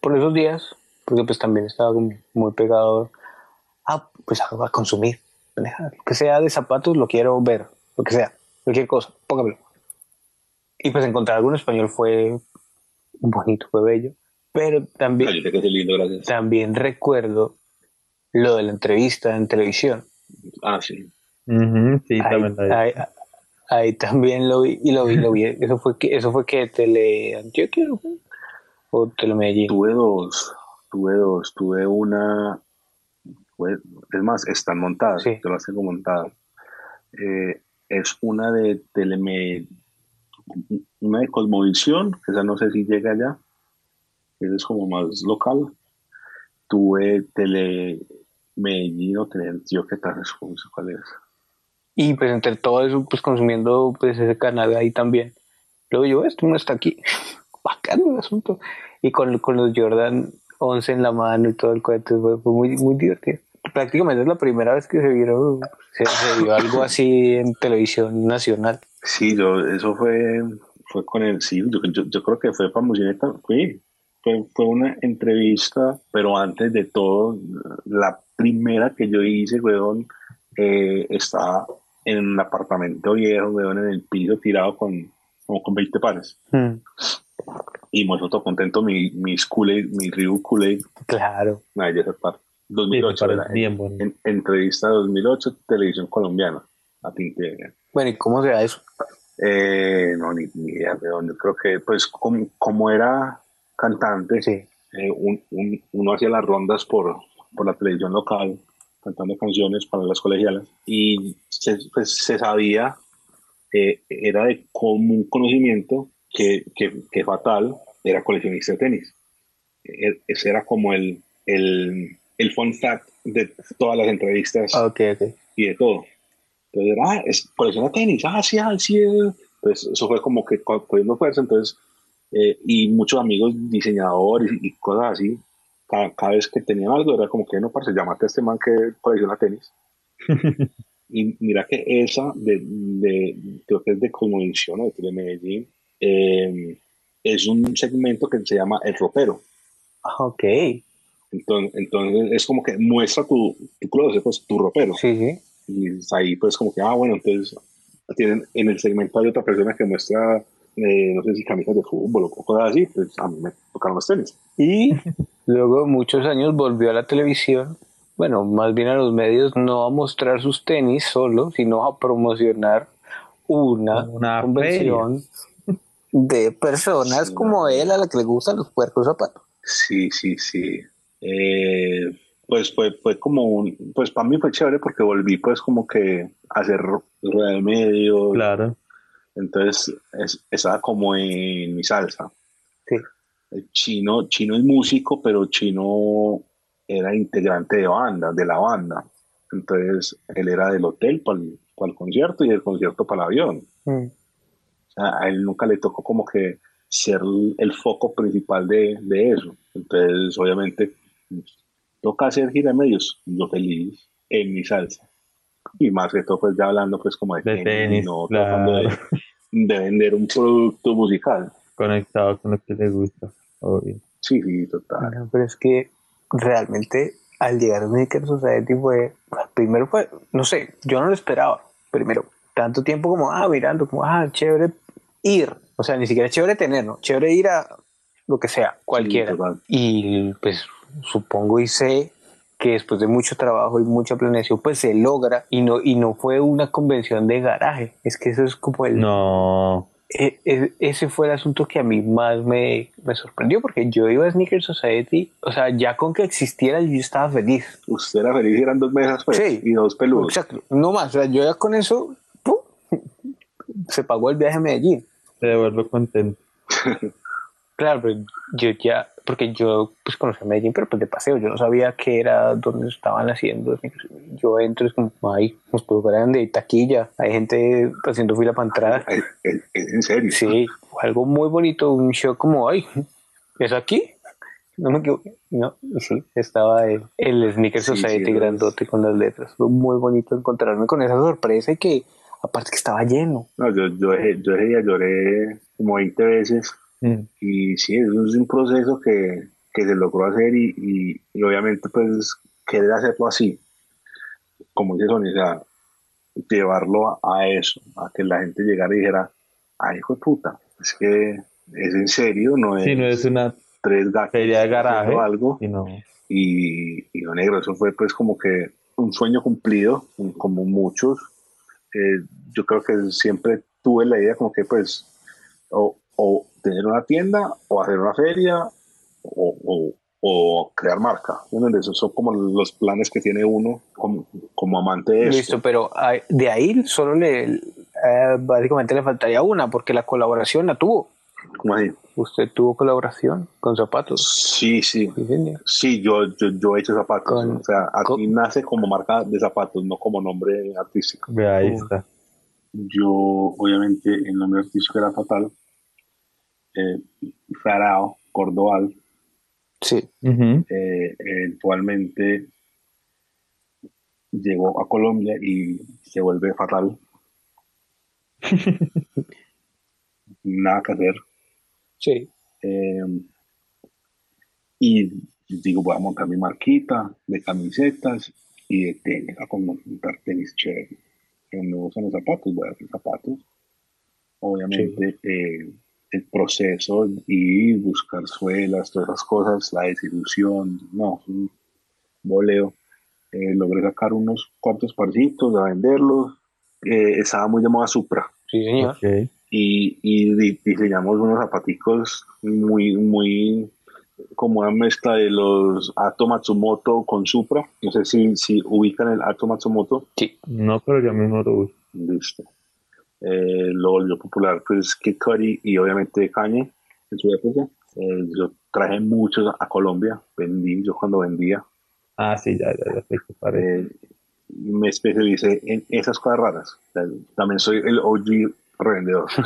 por esos días, porque pues también estaba como muy pegado a, pues, a, a consumir. Lo que sea de zapatos, lo quiero ver, lo que sea, cualquier cosa, póngamelo. Y pues encontrar algo en español fue bonito, fue bello. Pero también, Ay, que lindo, también recuerdo lo de la entrevista en televisión. Ah, sí. Sí, ahí, también la vi. ahí- ahí también lo vi y lo vi, lo vi. Eso fue que, eso fue que Tele Antioquia ¿no fue? o Tele Medellín. Tuve dos, tuve dos, tuve una, fue- es más, están montadas, Sí. yo las tengo montadas. Eh, es una de Teleme, una de Cosmovisión, que esa no sé si llega allá, esa es como más local. Tuve Tele Medellín o Tele Antioquia, tal vez, no sé cuál es. Y pues entre todo eso, pues consumiendo pues ese canal ahí también. Luego yo, esto no está aquí. Bacano el asunto. Y con, con los Jordan 11 en la mano y todo el cuento, fue, fue muy, muy divertido. Prácticamente es la primera vez que se vieron, se, se vio algo así en televisión nacional. Sí, yo, eso fue, fue con el, sí, yo, yo, yo creo que fue famosineta, fue, fue, fue una entrevista, pero antes de todo, la primera que yo hice, weón, eh, estaba en un apartamento viejo, weón, en el piso tirado con, como con 20 pares. Mm, Y me todo contento mi, mi Kool-Aid, mi Ryu Kool-Aid, claro. nadie esa parte. 2008. parece era, bien bueno. en- entrevista 2008, televisión colombiana. A ti te- Bueno, ¿y cómo se da eso? Eh, no, ni, ni idea de dónde. Creo que, pues, como, como era cantante, Sí. eh, un- un- uno hacía las rondas por, por la televisión local, cantando canciones para las colegialas, y se, pues, se sabía, eh, era de común conocimiento que, que, que Fatal era coleccionista de tenis. E- Ese era como el, el, el fun fact de todas las entrevistas Ah, Ok, ok. y de todo. Entonces era, ah, es, colecciona tenis, ah, sí, ah, sí. eh. Entonces eso fue como que co- cogiendo fuerza, entonces, eh, y muchos amigos diseñadores y, y cosas así, cada, cada vez que tenían algo era como que, no, parce, llámate a este man que colecciona tenis. y mira que esa, de, de, creo que es de Cosmovisión o de Medellín, eh, es un segmento que se llama El Ropero. Ah, Ok. Entonces, entonces es como que muestra tu, tu closet, pues tu ropero. Sí, sí. Y ahí pues como que, ah, bueno, entonces tienen, en el segmento hay otra persona que muestra, eh, no sé si camisas de fútbol o cosas así, pues a mí me tocaron los tenis. Y luego de muchos años volvió a la televisión, bueno, más bien a los medios, no a mostrar sus tenis solo, sino a promocionar una, Una convención de personas Sí. como él a la que le gustan los puercos zapatos. Sí, sí, sí. Eh, pues fue, fue como un, pues para mí fue chévere porque volví pues como que a hacer rueda de medios, Claro. entonces es- estaba como en mi salsa. Sí. El chino, chino es músico, pero chino era integrante de banda, de la banda. Entonces él era del hotel para el, concierto y del concierto para el avión. Mm. O sea, a él nunca le tocó como que ser el foco principal de, de eso. Entonces, obviamente, toca hacer gira medios. Yo feliz en mi salsa. Y más que todo, pues ya hablando pues como de, De tenis, no claro. tratando de, de vender un producto musical. Conectado con lo que le gusta. Obvio. Sí, sí, total. Bueno, pero es que realmente al llegar a Sneaker Society fue, primero fue, no sé, yo no lo esperaba. Primero, tanto tiempo como, ah, mirando, como, ah, chévere ir. O sea, ni siquiera chévere tener, ¿no? Chévere ir a lo que sea, cualquiera. Sí, y pues supongo y sé que después de mucho trabajo y mucha planeación, pues se logra y no, y no fue una convención de garaje. Es que eso es como el, No. E- e- ese fue el asunto que a mí más me, me sorprendió porque yo iba a Sneaker Society, o sea, ya con que existiera yo estaba feliz. Usted era feliz, eran dos mesas pues, Sí. y dos peludos. Exacto, no más, o sea, yo ya con eso ¡pum! se pagó el viaje a Medellín. De verlo contento. Claro, pero yo ya, porque yo pues conocí a Medellín, pero pues de paseo, yo no sabía qué era, dónde estaban haciendo. Yo entro, es como, ay, nos fueran de taquilla, hay gente haciendo fila para entrar. En serio. Sí, algo muy bonito, un show como, ay, ¿es aquí? No me equivoqué. No, sí, estaba el, el Sneaker Sí, Society sí, grandote con las letras. Fue muy bonito encontrarme con esa sorpresa y que, aparte que estaba lleno. No, yo, yo, yo ese día lloré como 20 veces Mm. Y sí, eso es un proceso que, que se logró hacer y, y- y obviamente pues querer hacerlo así, como dice Sonia, o sea, llevarlo a, a eso, a que la gente llegara y dijera, ay hijo de puta, es que es en serio, no es, no es una tres gatos feria de garaje, haciendo algo y, y lo negro, eso fue pues como que un sueño cumplido, como muchos. Eh, yo creo que siempre tuve la idea como que pues o, o tener una tienda o hacer una feria o, o- o crear marca. ¿entiendes? Esos son como los planes que tiene uno como, como amante de esto. Listo, pero ay, de ahí solo le, eh, básicamente le faltaría una, porque la colaboración la tuvo. ¿Cómo así? Usted tuvo colaboración con zapatos. Sí, sí. Sí. Sí, yo, yo, yo he hecho zapatos. Con- o sea, aquí con- nace como marca de zapatos, no como nombre artístico. ve ahí Mm. está. Yo, obviamente, el nombre artístico era Fatal. Eh, Farao Cordoval, Sí. Eh, eventualmente llegó a Colombia y se vuelve Fatal. Nada que hacer. Sí. Eh, y digo, voy a montar mi marquita de camisetas y de tenis, a montar tenis chévere. Me gustan los zapatos, voy a hacer zapatos. Obviamente, eh, el proceso y buscar suelas, todas esas cosas, la desilusión, no, es un voleo. Eh, logré sacar unos cuantos parcitos a venderlos. Eh, estaba muy de moda Supra. Sí, señor. Ok. Y, y di- diseñamos unos zapaticos muy, muy como una mezcla de los Ato Matsumoto con Supra. No sé si, si ubican el Ato Matsumoto. No, pero ya mismo lo uso. Listo. Eh, lo volvió popular, pues, Kid Cudi y obviamente Kanye en su época. Eh, yo traje muchos a Colombia, vendí, yo cuando vendía, Ah, sí, ya, ya, ya eh, me especialicé en esas cosas raras. O sea, también soy el OG revendedor.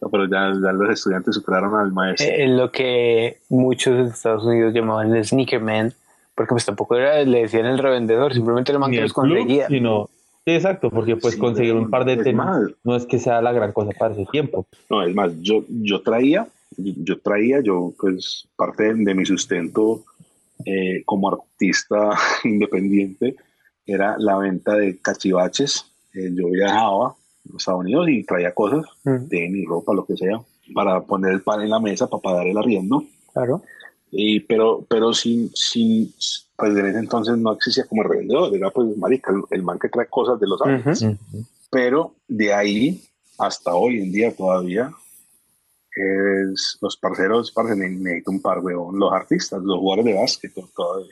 No, pero ya, ya los estudiantes superaron al maestro. En lo que muchos de Estados Unidos llamaban el sneakerman, porque pues tampoco era, le decían el revendedor, simplemente el man que los conseguía. sino... Sí, exacto, porque pues Sí, conseguir un par de más. no es que sea la gran cosa para ese tiempo. No, es más, yo, yo traía, yo traía, yo pues parte de, de mi sustento eh, como artista independiente era la venta de cachivaches. Eh, yo viajaba a los Estados Unidos y traía cosas, Mm, tenis, ropa, lo que sea, para poner el pan en la mesa, para pagar el arriendo. claro. Y, pero, pero sin, sin, pues en ese entonces no existía como revendedor, era pues marica, el, el man que trae cosas de los árboles. Ujú. Ujú. Pero de ahí hasta hoy en día todavía es los parceros, parce, ne- necesito un par, weón. Los artistas, los jugadores de básquet, todo,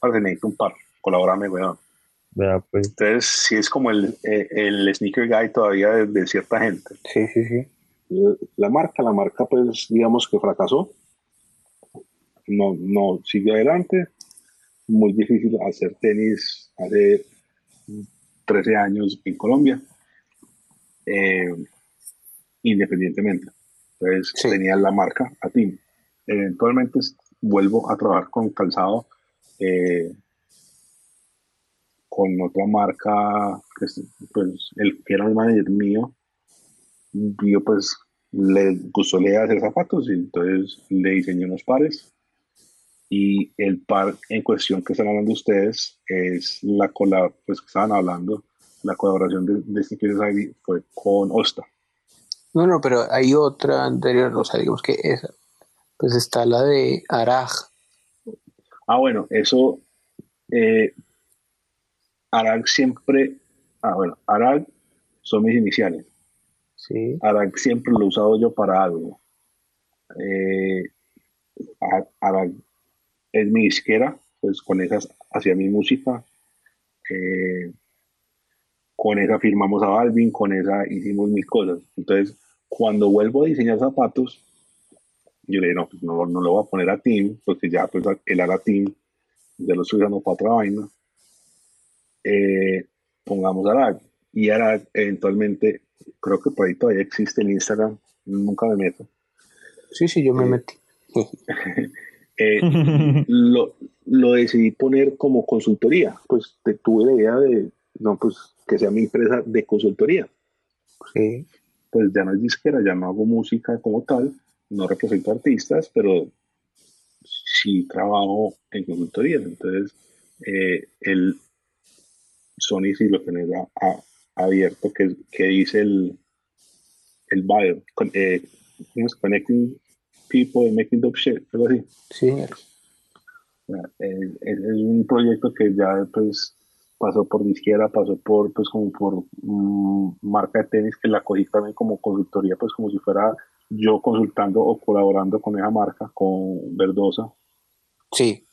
parce, necesito un par. Colaborame, weón. Vea, pues. Entonces, sí es como el, eh, el sneaker guy todavía de, de cierta gente. Sí, sí, sí. La marca, la marca, pues, digamos que fracasó. No, no sigue adelante. Muy difícil hacer tenis hace 13 años en Colombia. Eh, independientemente. Entonces Sí. tenía la marca a ti. Eventualmente vuelvo a trabajar con calzado eh, con otra marca, que es, pues el que era el manager mío, yo pues le gustó le hacer zapatos y entonces le diseñé unos pares y el par en cuestión que están hablando ustedes es la colab pues que estaban hablando la colaboración de, de Sneakers ID fue con Osta No, no, pero hay otra anterior, o sea, digamos que esa. Pues está la de Araj. ah bueno eso eh, Arag siempre ah bueno Arag son mis iniciales Sí. Arag siempre lo he usado yo para algo. Eh, Arag es mi disquera, pues con esas hacía mi música. Eh, con esa firmamos a Balvin, con esa hicimos mil cosas. Entonces, cuando vuelvo a diseñar zapatos, yo le dije, no, pues no, no lo voy a poner a Team, porque ya pues el Ara Team ya lo estoy usando para otra vaina. Eh, pongamos Arag. Y Arag eventualmente, creo que por ahí todavía existe el Instagram, nunca me meto. Sí, sí, yo me Sí. metí. Eh, lo, lo decidí poner como consultoría. Pues te- tuve la idea de, no, pues que sea mi empresa de consultoría. Sí. Pues ya no es disquera, ya no hago música como tal, no represento artistas, pero sí trabajo en consultoría. Entonces, eh, el Sony sí lo tenés a- a- abierto, que, que dice el, el bio, con, eh, ¿cómo es? Connecting people and making dope shit, algo así. Sí, señor. Es, es- es un proyecto que ya pues pasó por disquera, pasó por pues como por mm, marca de tenis que la cogí también como consultoría, pues como si fuera yo consultando o colaborando con esa marca, con Verdosa. Sí.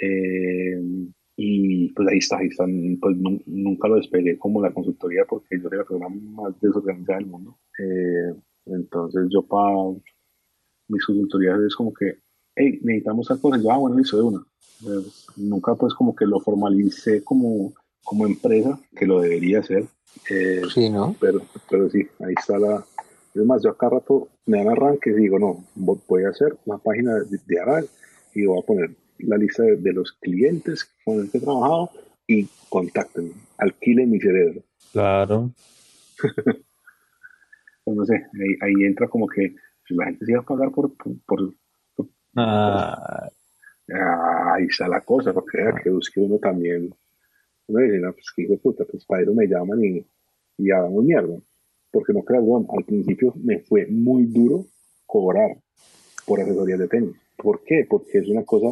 Eh, y pues ahí está, ahí está, pues nu- nunca lo despegué como la consultoría porque yo soy la persona más desorganizada del mundo. Eh, entonces yo para mis consultorías es como que, hey, necesitamos tal cosa, yo, ah, bueno, listo de una. Nunca pues como que lo formalicé como, como empresa, que lo debería hacer. Eh, Sí, ¿no? pero, pero sí, ahí está la... Es más, yo acá rato me dan arranques y digo, no, vo- voy a hacer una página de, de Aral y voy a poner la lista de, de los clientes con los que he trabajado y contáctenme, alquilen mi cerebro. Claro. Pues no sé, ahí, ahí entra como que la gente se va a pagar por... por, por- Ah, ah, ahí está la cosa, porque vea que busque uno también... Uno dice, no, pues que hijo de puta, pues para eso me llaman y, y hagamos mierda. Porque no creas, bueno, al principio me fue muy duro cobrar por asesorías de tenis. ¿Por qué? Porque es una cosa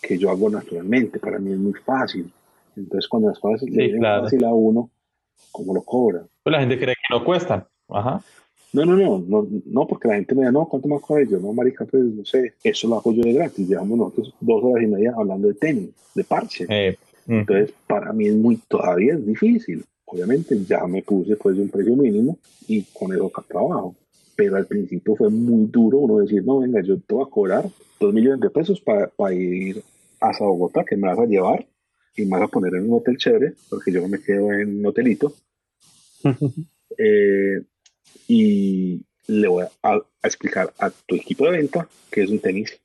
que yo hago naturalmente, para mí es muy fácil. Entonces cuando las cosas le Sí, vienen claro. fácil a uno, ¿cómo lo cobra? Pues la gente cree que no cuestan. Ajá. No, no, no, no, no, porque la gente me dice, no, ¿cuánto más cobra yo? No, marica, pues no sé, eso lo hago yo de gratis. Llevamos nosotros dos horas y media hablando de tenis, de parche. Eh, mm. Entonces, para mí es muy, todavía es difícil. Obviamente ya me puse pues de un precio mínimo y con eso acá trabajo. Pero al principio fue muy duro uno decir, no, venga, yo te voy a cobrar dos millones de pesos para ir hasta Bogotá, que me vas a llevar y me vas a poner en un hotel chévere, porque yo me quedo en un hotelito. Eh, y le voy a, a explicar a tu equipo de venta que es un tenis,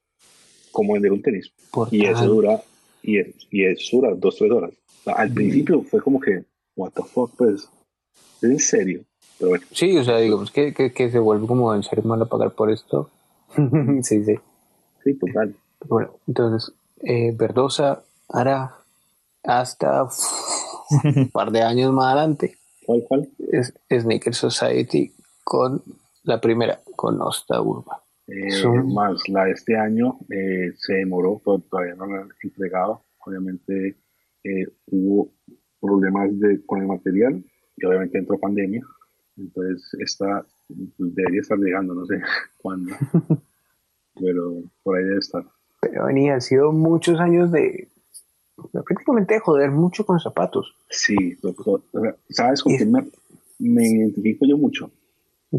cómo vender un tenis. Por Y eso tal. dura, y, es, y eso dura dos, tres horas. O sea, al principio fue como que, what the fuck, pues, ¿es en serio? Pero bueno, Sí, o sea, digamos que, que, que se vuelve como en serio malo pagar por esto. sí, sí. sí, total. Bueno, entonces, eh, Verdosa hará hasta uf, un par de años más adelante ¿Cuál, cuál? es Sneaker Society con la primera, con Osta Urba. Eh, Son- Más la de este año eh, se demoró, todavía no la han entregado. Obviamente eh, hubo problemas de, con el material y obviamente entró pandemia. Entonces esta pues, debería estar llegando, no sé cuándo, pero por ahí debe estar. Pero venía, han sido muchos años de prácticamente de joder mucho con zapatos. Sí, doctor. ¿sabes con Y- quién me, me identifico yo mucho?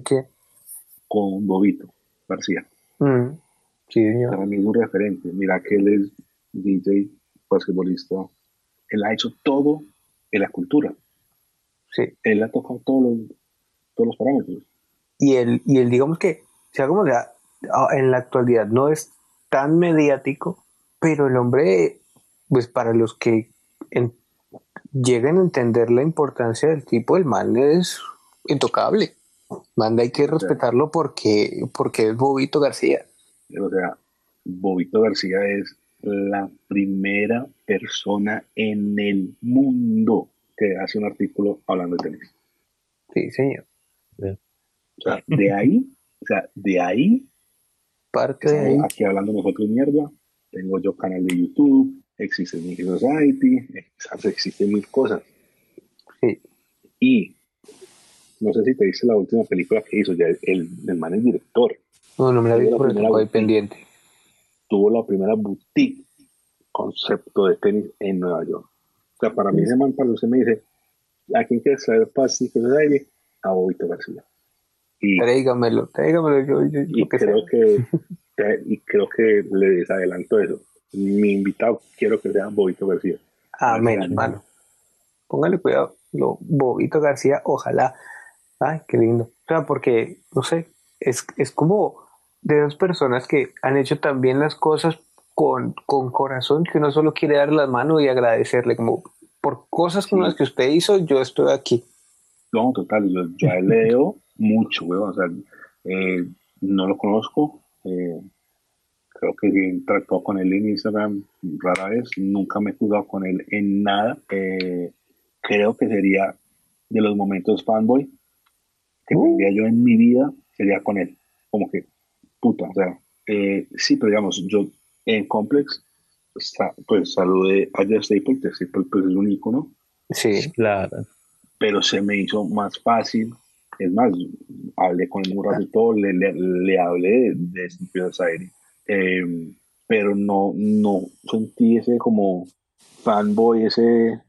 ¿Qué? Con Bobito García. Mm, sí, señor. Para mí es un referente. Mira que él es DJ, basquetbolista. Él ha hecho todo en la cultura. Sí. Él ha tocado todos los, todos los parámetros. Y el, y el digamos que, sea como sea, ah, en la actualidad no es tan mediático, pero el hombre, pues para los que en- lleguen a entender la importancia del tipo, el man es intocable. Man, hay que respetarlo porque, porque es Bobito García. O sea, Bobito García es la primera persona en el mundo que hace un artículo hablando de tenis. Sí, señor. O sea, de ahí, o sea, de ahí Parte de ahí. Aquí hablando nosotros mierda. Tengo yo canal de YouTube, existe Sneaker Society, ex- existen mil cosas. Sí. Y no sé si te viste la última película que hizo, ya el, el man es director. No, no me la vi por vez- pendiente. Tuvo la primera boutique concepto de tenis en Nueva York. O sea, para mí ese man, para usted me dice, ¿a quién quieres traer para Sneaker Society? A Bobito García. Y, Tráigamelo, tráigamelo. Yo, yo, y que creo que y creo que le desadelanto eso. Mi invitado quiero que sea Bobito García. Amén, Gracias. hermano. Póngale cuidado. Lo, Bobito García, ojalá. Ay, qué lindo. O sea, porque, no sé, es, es como de dos personas que han hecho también las cosas con, con corazón, que uno solo quiere darle las manos y agradecerle, como por cosas como Sí. las que usted hizo, yo estoy aquí. No, total, yo ya leo mucho, weón, o sea, eh, no lo conozco, eh, creo que interactuado con él en Instagram rara vez, nunca me he jugado con él en nada, eh, creo que sería de los momentos fanboy que Uh. tendría yo en mi vida, sería con él, como que, puta, o sea, eh, sí, pero digamos, yo en Complex, pues saludé a Jeff Staple, que Staple pues, es un ícono, Sí, Claro. pero se me hizo más fácil. Es más, hablé con él un ratito, le, le, le hablé de, de Society, eh, pero no, no sentí ese como fanboy, ese...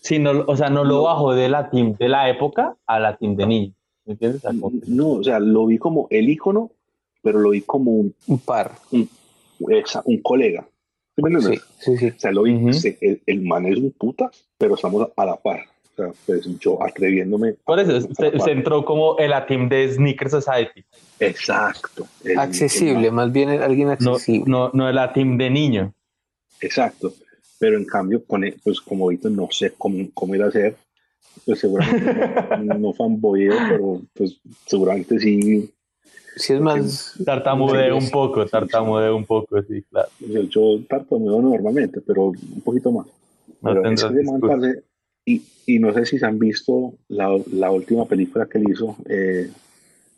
Sí, no, o sea, no lo bajó de la team de la época a la team de niño. ¿Me entiendes? No, o sea, lo vi como el ícono, pero lo vi como un, un par. esa- un colega. ¿Sí? Sí, sí, sí. O sea, lo vi, Ujú. se- el, el man es un puta, pero estamos a la par. Sea, pues yo atreviéndome. Por eso, se, entró como en la team de Sneaker Society. Exacto. El- el Accesible, más bien alguien No, accesible. no, no de la team de niño. Exacto. Pero en cambio, con él, pues como ahorita no sé cómo, cómo ir a hacer, pues seguramente no, no fanboyeo, pero pues seguramente sí. Si es más. Tartamudeo Sí, un poco, tartamudeo un poco, sí, claro. Yo, tartamudeo normalmente, pero un poquito más. No Pero y, y no sé si se han visto la, la última película que él hizo, eh,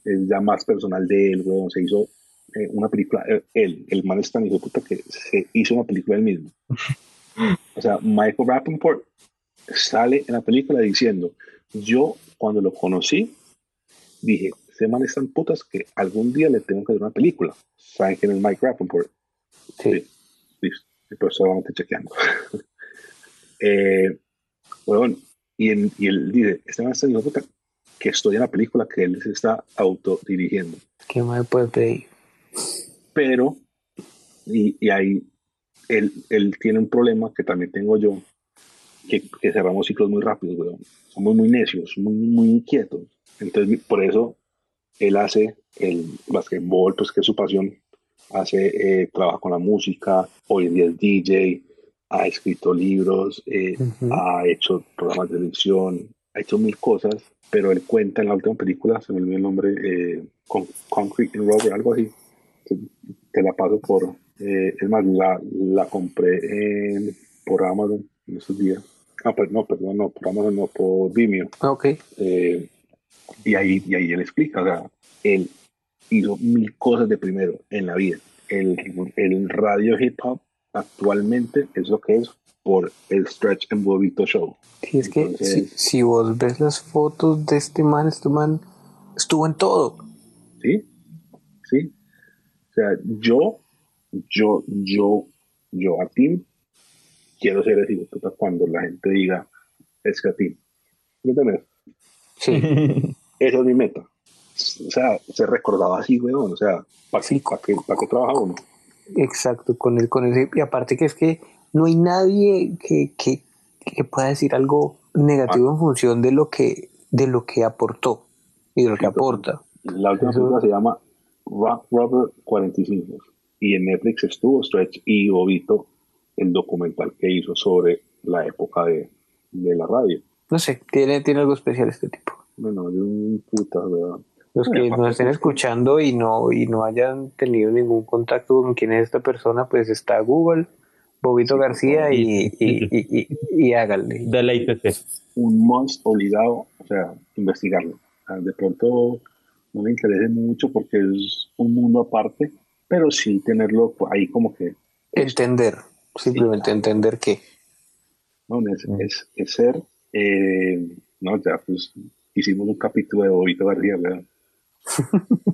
es ya más personal de él, weón, se hizo eh, una película, eh, él, el man es tan hijo de puta que se hizo una película él mismo. O sea, Michael Rappaport sale en la película diciendo, yo cuando lo conocí, dije, ese man es tan putas que algún día le tengo que hacer una película. ¿Saben quién es Mike Rappaport? Sí. Listo, pero solamente chequeando. eh, bueno, y, en, y él dice, este man es tan hijo de puta que estoy en la película que él se está autodirigiendo. ¿Qué más puede pedir? Pero, y, y ahí él, él tiene un problema que también tengo yo, que, que cerramos ciclos muy rápidos, weón. Somos muy necios, muy, muy inquietos. Entonces, por eso él hace el basquetbol, pues que es su pasión. Hace, eh, trabaja con la música, hoy en día es DJ, ha escrito libros, eh, Ujú. ha hecho programas de televisión, ha hecho mil cosas, pero él cuenta en la última película, se me olvidó el nombre, eh, con Concrete and Rubber, algo así. Te, la paso por, eh, es más, la, la compré en- por Amazon en esos días. Ah, pues no, perdón, no, por Amazon, no, por Vimeo. Ok. Eh, y, ahí, y ahí él explica, o sea, él hizo mil cosas de primero en la vida. El, el radio hip hop actualmente es lo que es por el Stretch and Bobito Show. Sí, es que si, Entonces- si vos ves las fotos de este man, este man estuvo en todo. ¿Sí? ¿Sí? O sea, yo, yo, yo, yo a ti quiero ser puta cuando la gente diga, es que a ti. ¿Me entiendes? Sí. Esa es mi meta. O sea, ser recordado así, weón. O sea, ¿para Sí. qué, para qué, para qué trabaja uno? Exacto, con el, con ese, y aparte que es que no hay nadie que, que, que pueda decir algo negativo en función de lo que, de lo que aportó y de lo que aporta. La última película se llama Rock Rubber 45 y en Netflix estuvo Stretch y Bobito, el documental que hizo sobre la época de, de la radio. No sé, tiene, tiene algo especial este tipo. Bueno, de un puta, ¿verdad? Los que nos estén escuchando y no, y no hayan tenido ningún contacto con quién es esta persona, pues está Google, Bobito Sí, García y, y, y, y, y hágale. Deleítese. un must obligado, o sea, investigarlo. O sea, de pronto no me interese mucho porque es un mundo aparte, pero sí tenerlo ahí como que Entender, simplemente claro. entender que. ¿no? Es, Mm. es, es ser, eh, no, ya pues hicimos un capítulo de Bobito García, ¿verdad?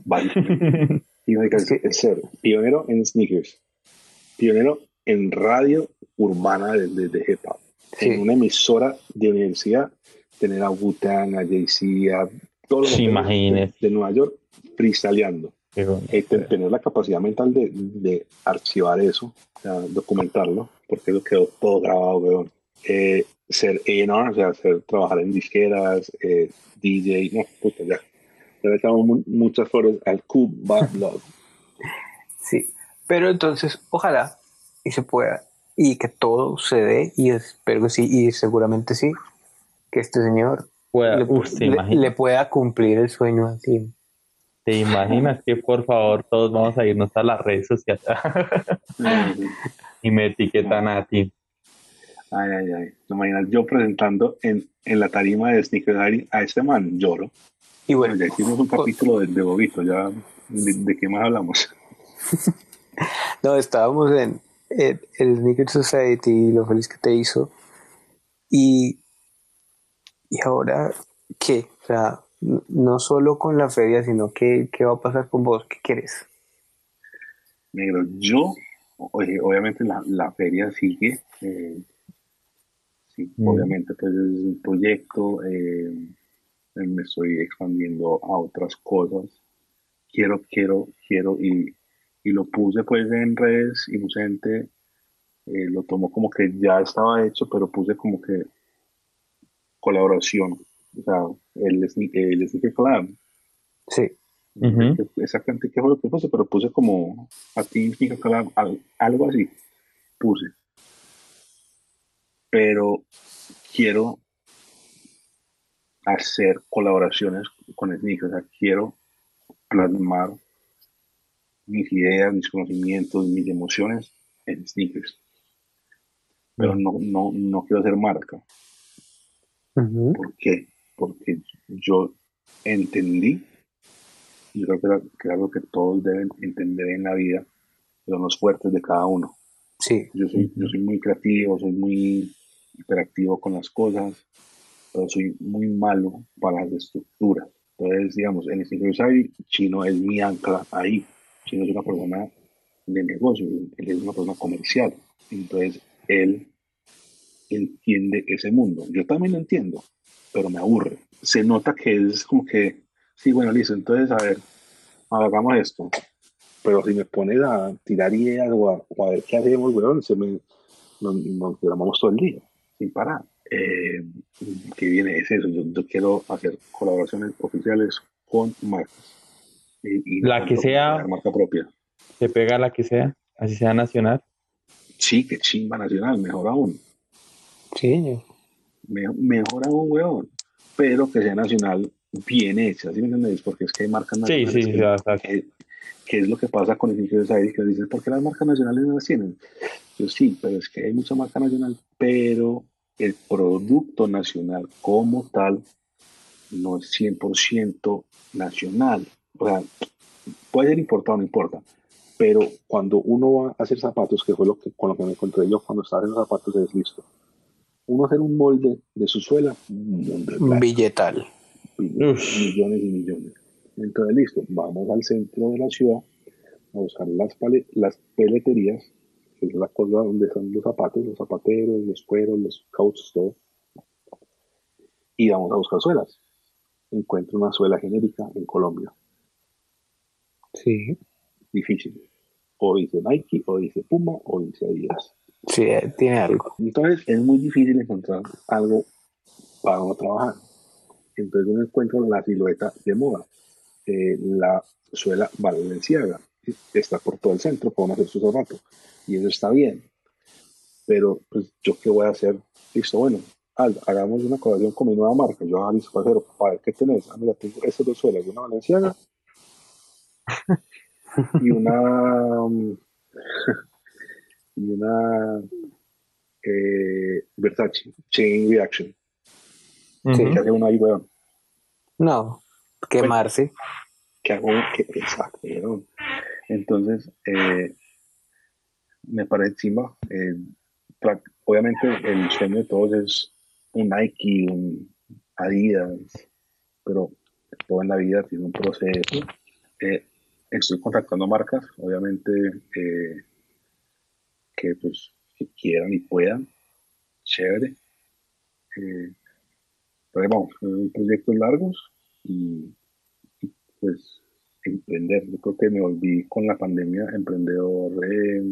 Vale. Y marica, es, es ser pionero en sneakers, pionero en radio urbana de, de, de hip hop, Sí. en una emisora de universidad, tener a Wu-Tang, a Jay-Z, a todos los Sí, de, de Nueva York freestyleando. Pero, Eh, te- tener la capacidad mental de, de archivar eso, o sea, documentarlo, porque eso quedó todo grabado, weón. Eh, ser A&R, o sea, ser, trabajar en disqueras, eh, DJ, no, puta, ya. Le echamos mu- muchas flores al Cuba Blog. Sí, pero entonces ojalá y se pueda y que todo se dé y espero que sí y seguramente sí que este señor pueda- le, uf, ¿te le- imaginas? le pueda cumplir el sueño así. ¿Te imaginas que por favor todos vamos a irnos a las redes sociales y me etiquetan a ti? Ay, ay, ay. No imaginas yo presentando en, en la tarima de Sneaker a este man, lloro. Y Bueno, ya hicimos un capítulo de, de Bobito, ya. ¿De, de qué más hablamos? no estábamos en, en el Sneaker Society y lo feliz que te hizo y y ahora qué, o sea, no solo con la feria, sino que qué va a pasar con vos, qué quieres. Negro, yo, oye, obviamente la, la feria sigue. eh, sí, Mm. obviamente, pues es un proyecto. eh, me estoy expandiendo a otras cosas. Quiero, quiero, quiero, y, y lo puse pues en redes gente eh, lo tomó como que ya estaba hecho, pero puse como que colaboración. O sea, el, el Sneaker Collab. Sí, Ujú. Exactamente qué fue lo que puse, pero puse como a ti Sneaker Collab, al- algo así. Puse. Pero quiero hacer colaboraciones con Sneaker. O sea, quiero plasmar mis ideas, mis conocimientos, mis emociones en sneakers. Pero no, no, no quiero hacer marca. ¿Por qué? Porque yo entendí yo creo que, era- que algo que todos deben entender en la vida, son los fuertes de cada uno. Sí, Yo soy, yo soy muy creativo, soy muy hiperactivo con las cosas, pero soy muy malo para las estructuras. Entonces, digamos, en este Instinct Chino es mi ancla ahí. Chino es una persona de negocio, él es una persona comercial. Entonces, él entiende ese mundo. Yo también lo entiendo, pero me aburre. Se nota que es como que, sí, bueno, listo, entonces, a ver, hagamos esto. Pero si me pones a tirar ideas o a ver qué hacemos, weón, se me, nos, nos llamamos todo el día, sin parar. Eh, que viene es eso, yo, yo quiero hacer colaboraciones oficiales con marcas. Y, y no La que sea- marca propia. Se pega la que sea, así sea nacional. Sí, que chimba nacional, mejor aún. sí. Me- mejor aún, weón. Pero que sea nacional bien hecha, ¿sí me entendéis? Porque es que hay marcas Sí, nacionales sí, que, ya, exacto. que, que es lo que pasa con el Infinity Side, que dicen, ¿por qué las marcas nacionales no las tienen? Yo sí, pero es que hay mucha marca nacional, pero el producto nacional como tal no es 100% nacional. O sea, puede ser importado, no importa. Pero cuando uno va a hacer zapatos, que fue lo que, con lo que me encontré yo cuando estaba haciendo zapatos, es listo. Uno hacer un molde de su suela, un Billetal. Millones y millones. Entonces, listo, vamos al centro de la ciudad a buscar las, pale- las peleterías, que es la cosa donde están los zapatos, los zapateros, los cueros, los cauchos, todo. Y vamos a buscar suelas. Encuentro una suela genérica en Colombia. Sí. Difícil. O dice Nike, o dice Puma, o dice Adidas. Sí, eh, tiene algo. Entonces es muy difícil encontrar algo para uno trabajar. Entonces uno encuentra la silueta de moda. Eh, la suela valenciaga está por todo el centro para hacer sus zapatos. Y eso está bien. Pero pues yo qué voy a hacer? Listo, bueno, Alda, hagamos una colaboración con mi nueva marca. Yo, ah, listo, parcero, para ver qué tenés. Ah, mira, tengo estas dos suelas, una valenciaga y una y una eh, Versace Chain Reaction. Ujú. ¿Qué hace uno ahí, weón? No, quemarse. ¿Qué hago? ¿Qué? Exacto, weón. Entonces, eh, me parece chimba. eh, obviamente, el sueño de todos es un Nike, un Adidas, pero todo en la vida tiene un proceso. Eh, estoy contactando marcas, obviamente, eh, que pues que quieran y puedan. Chévere. Eh, pero vamos, son proyectos largos y, pues emprender. Yo creo que me volví con la pandemia emprendedor eh,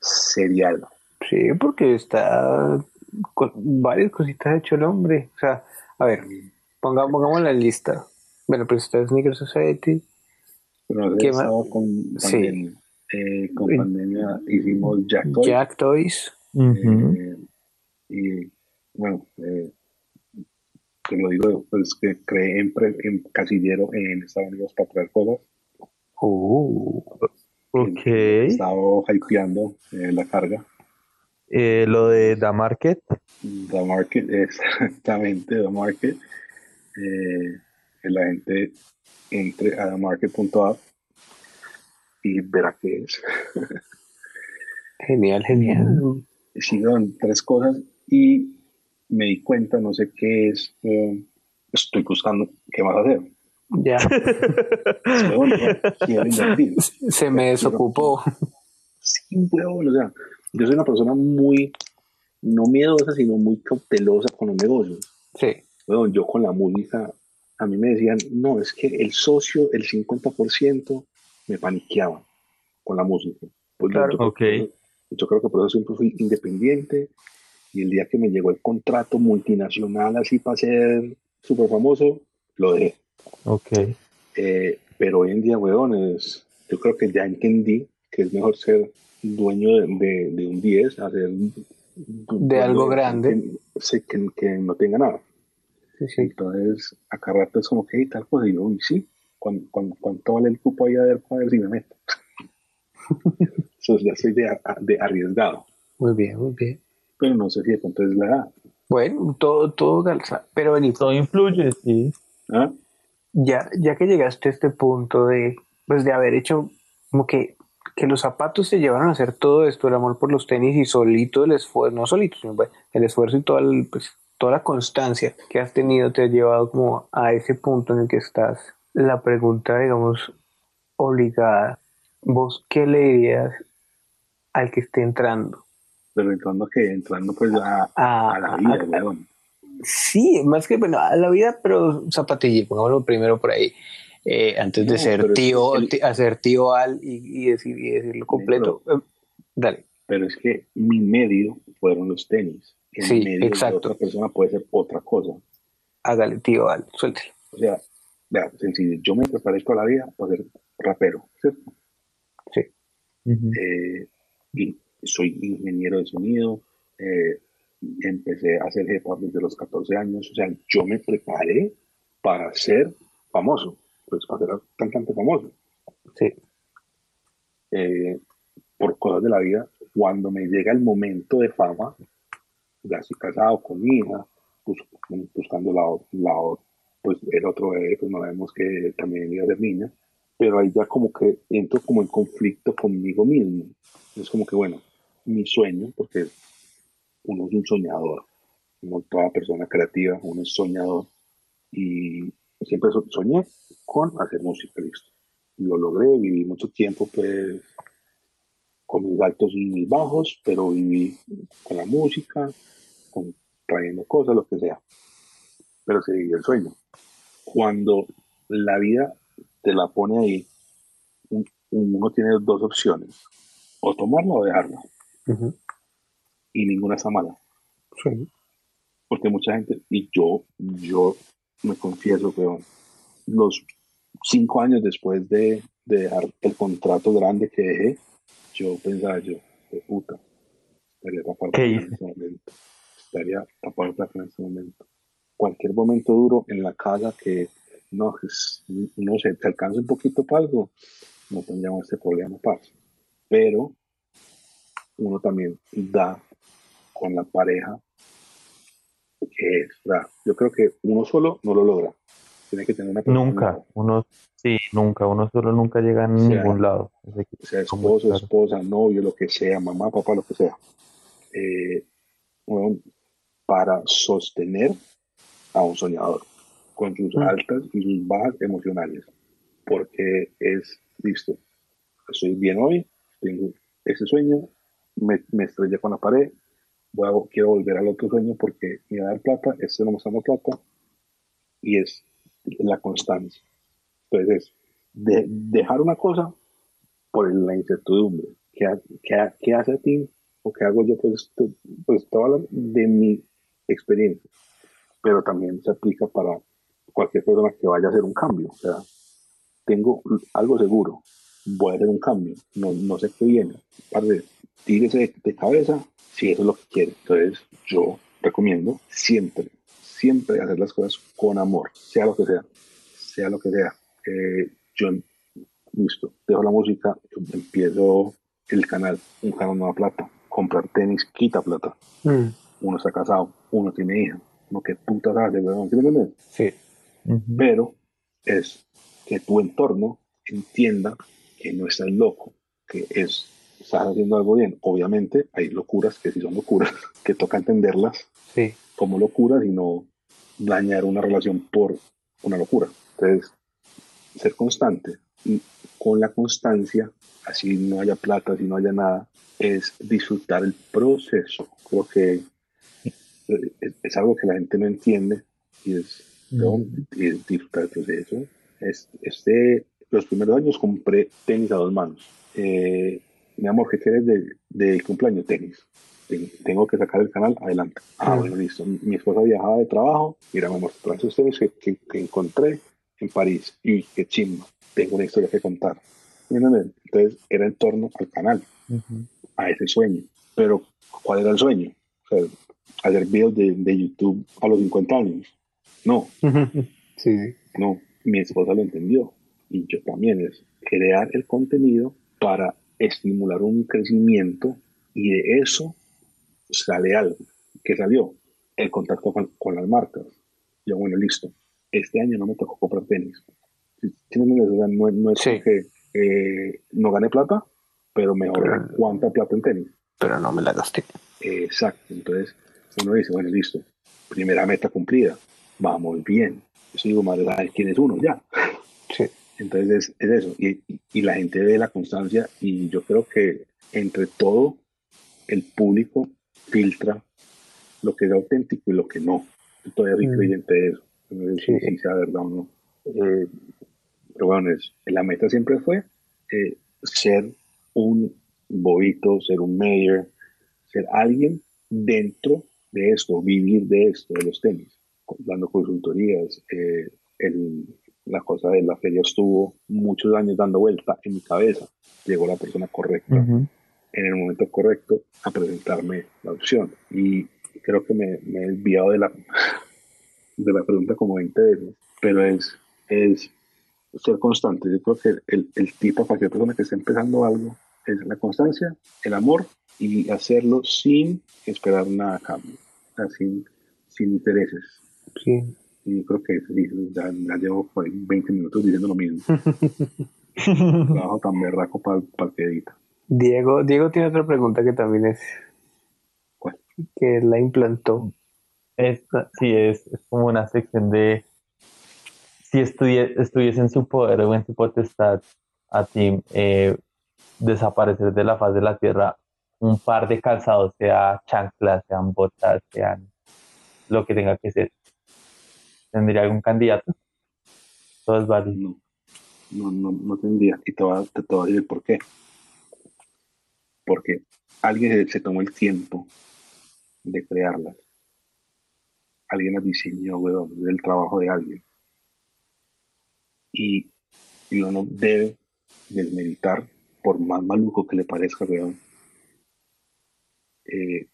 serial. Sí, porque está con varias cositas hecho el hombre. O sea, a ver, ponga- pongamos la lista. Bueno, pues está Sneaker Society. Pero ¿Qué más? con Sí. pandemia. Eh, con Y- pandemia hicimos Jack Toy. Jack Toys. Eh, y bueno, eh, te lo digo, pues que creé en, pre- en casillero en Estados Unidos para traer cosas. Uh, Ok. He estado hypeando eh, la carga. Eh, lo de The Market. The Market, exactamente, The Market. Eh, que la gente entre a themarket.app y verá qué es. genial, genial. hicieron tres cosas y me di cuenta, no sé qué es, eh, estoy buscando qué más hacer. Ya, Huevón, quiero invertir. se me desocupó. Sí, huevón, o sea, yo soy una persona muy, no miedosa, sino muy cautelosa con los negocios. Sí, Huevón, yo con la música, a mí me decían, no, es que el socio, el 50%, me paniqueaba con la música. Pues yo- Claro. yo, Ok. yo creo que por eso siempre fui independiente y el día que me llegó el contrato multinacional así para ser súper famoso, lo dejé. Ok. Eh, pero hoy en día, weones, yo creo que ya entendí que es mejor ser dueño de, de- de un 10 a ser De algo grande. Que, que, que no tenga nada. sí, sí. Entonces, acá rato es como que "Hey, tal cosa. Y yo, uy, sí, ¿cuán- cuán- ¿cuánto vale el cupo ahí a ver para ver si me meto? Entonces, ya soy de, de arriesgado. Muy bien, muy bien. Pero no sé si de pronto es la edad. Bueno, todo, todo calza. Pero vení, Todo influye, sí. ¿Ah? ya, ya que llegaste a este punto de, pues de haber hecho como que, que los zapatos te llevaron a hacer todo esto, el amor por los tenis y solito el esfuerzo, no solito, sino el esfuerzo y toda, pues, toda la constancia que has tenido te ha llevado como a ese punto en el que estás. La pregunta, digamos, obligada, ¿vos qué le dirías al que esté entrando? Pero entrando que entrando pues a, a, la vida, a, Sí, más que bueno, a la vida, pero zapatillo, pongámoslo primero por ahí. Eh, antes de ser tío, hacer tío al y, decir, y decirlo completo. Eh, dale. Pero es que mi medio fueron los tenis. Que sí, medio exacto. De otra persona puede ser otra cosa. Hágale, tío al, suéltelo. O sea, vea, sencillo. Yo me preparé toda la vida para ser rapero, ¿cierto? Sí. eh, y soy ingeniero de sonido. Eh, empecé a hacer hip hop desde los 14 años. O sea, yo me preparé para ser famoso, pues para ser cantante famoso. Sí. Eh, por cosas de la vida, cuando me llega el momento de fama, ya estoy casado con mi hija, buscando la, la, pues el otro bebé, pues no vemos que también iba a ser niña, pero ahí ya como que entro como en conflicto conmigo mismo. Es como que, bueno, mi sueño, porque uno es un soñador, no toda persona creativa, uno es soñador. Y siempre soñé con hacer música, listo. Lo logré, viví mucho tiempo, pues, con mis altos y mis bajos, pero viví con la música, trayendo cosas, lo que sea. Pero seguí el sueño. Cuando la vida te la pone ahí, uno tiene dos opciones, o tomarla o dejarla y ninguna está mala. Sí. Porque mucha gente, y yo, yo me confieso, que los cinco años después de, dejar el contrato grande que dejé, yo pensaba yo, de puta, estaría tapado en ese momento. Estaría tapado en ese momento. Cualquier momento duro en la casa que no, no sé, te alcanza un poquito para algo, no tendríamos este problema, paz. Pero uno también da con la pareja que es, yo creo que uno solo no lo logra. Tiene que tener una persona. Nunca, uno, sí, nunca, uno solo nunca llega a ningún lado. sea esposo, esposa, novio, lo que sea, mamá, papá, lo que sea. Eh, para sostener a un soñador con sus mm. altas y sus bajas emocionales. Porque es, listo, estoy bien hoy, tengo ese sueño, me, me estrellé con la pared, quiero volver al otro sueño porque me va a dar plata, este no me está dando plata, y es la constancia. Entonces, de, dejar una cosa por la incertidumbre. ¿Qué, hace a ti o qué hago yo? Pues, pues voy a de mi experiencia, pero también se aplica para cualquier persona que vaya a hacer un cambio. Tengo algo seguro, voy a hacer un cambio, no, no sé qué viene. Padre, tírese de cabeza, si eso es lo que quiere. Entonces, yo recomiendo siempre, siempre hacer las cosas con amor, sea lo que sea, sea lo que sea. Eh, yo, listo, dejo la música, empiezo el canal, un canal no da plata, comprar tenis quita plata. Mm. Uno está casado, uno tiene hija, no que puta hace, ¿me Sí. Pero es que tu entorno entienda que no estás loco, que es estás haciendo algo bien. Obviamente hay locuras que sí son locuras, que toca entenderlas como locuras y no dañar una relación por una locura. Entonces, ser constante y con la constancia, así no haya plata, así no haya nada, es disfrutar el proceso. Creo que es, algo que la gente no entiende y es, disfrutar el proceso. Es, este, los primeros años compré tenis a dos manos. Eh, mi amor, ¿qué quieres de, de cumpleaños? Tenis. Tengo que sacar el canal adelante. Ah, bueno, listo. Mi esposa viajaba de trabajo. Mira, mi amor, todas ustedes que, que, encontré en París. Y qué chimba. Tengo una historia que contar. Entonces, era en torno al canal, a ese sueño. Pero, ¿cuál era el sueño? O sea, hacer videos de, de YouTube a los 50 años. No. sí. No, mi esposa lo entendió. Y yo también es crear el contenido para estimular un crecimiento y de eso sale algo. ¿Qué salió? El contacto con, las marcas. Yo, bueno, listo. este año no me tocó comprar tenis. No, no es que eh, no gané plata, pero mejor cuánta plata en tenis. Pero no me la gasté. exacto. Entonces uno dice, bueno, listo. Primera meta cumplida. Vamos bien. Eso digo, madre, quién es uno ya. Sí. Entonces es, eso. Y, y, la gente ve la constancia y yo creo que entre todo el público filtra lo que es auténtico y lo que no. Yo todavía soy mm. creyente de eso. No sé si sea verdad o no. Eh, pero bueno, es, la meta siempre fue eh, ser un bobito, ser un mayor, ser alguien dentro de esto, vivir de esto, de los tenis, dando consultorías. Eh, la cosa de la feria estuvo muchos años dando vuelta en mi cabeza. Llegó la persona correcta en el momento correcto a presentarme la opción. Y creo que me, he desviado de la, de la pregunta como 20 veces, pero es, es ser constante. Yo creo que el, el tipo para cualquier persona que esté empezando algo es la constancia, el amor y hacerlo sin esperar nada a cambio, sin, sin intereses. Sí. Y creo que ya, ya llevo 20 minutos diciendo lo mismo. Trabajo tan berraco para el que edita. Diego, Diego tiene otra pregunta que también es ¿Cuál? que la implantó. Esta, sí, es, como una sección de si estuviese en su poder o en su potestad a ti eh, desaparecer de la faz de la tierra un par de calzados, sea chanclas, sean botas, sean lo que tenga que ser. ¿Tendría algún candidato? Todo es válido. No, no, no, tendría. Y te voy, te, voy a decir por qué porque alguien se tomó el tiempo de crearlas. Alguien las diseñó, weón, del trabajo de alguien. Y, uno no debe desmeditar, por más maluco que le parezca, weón, eh,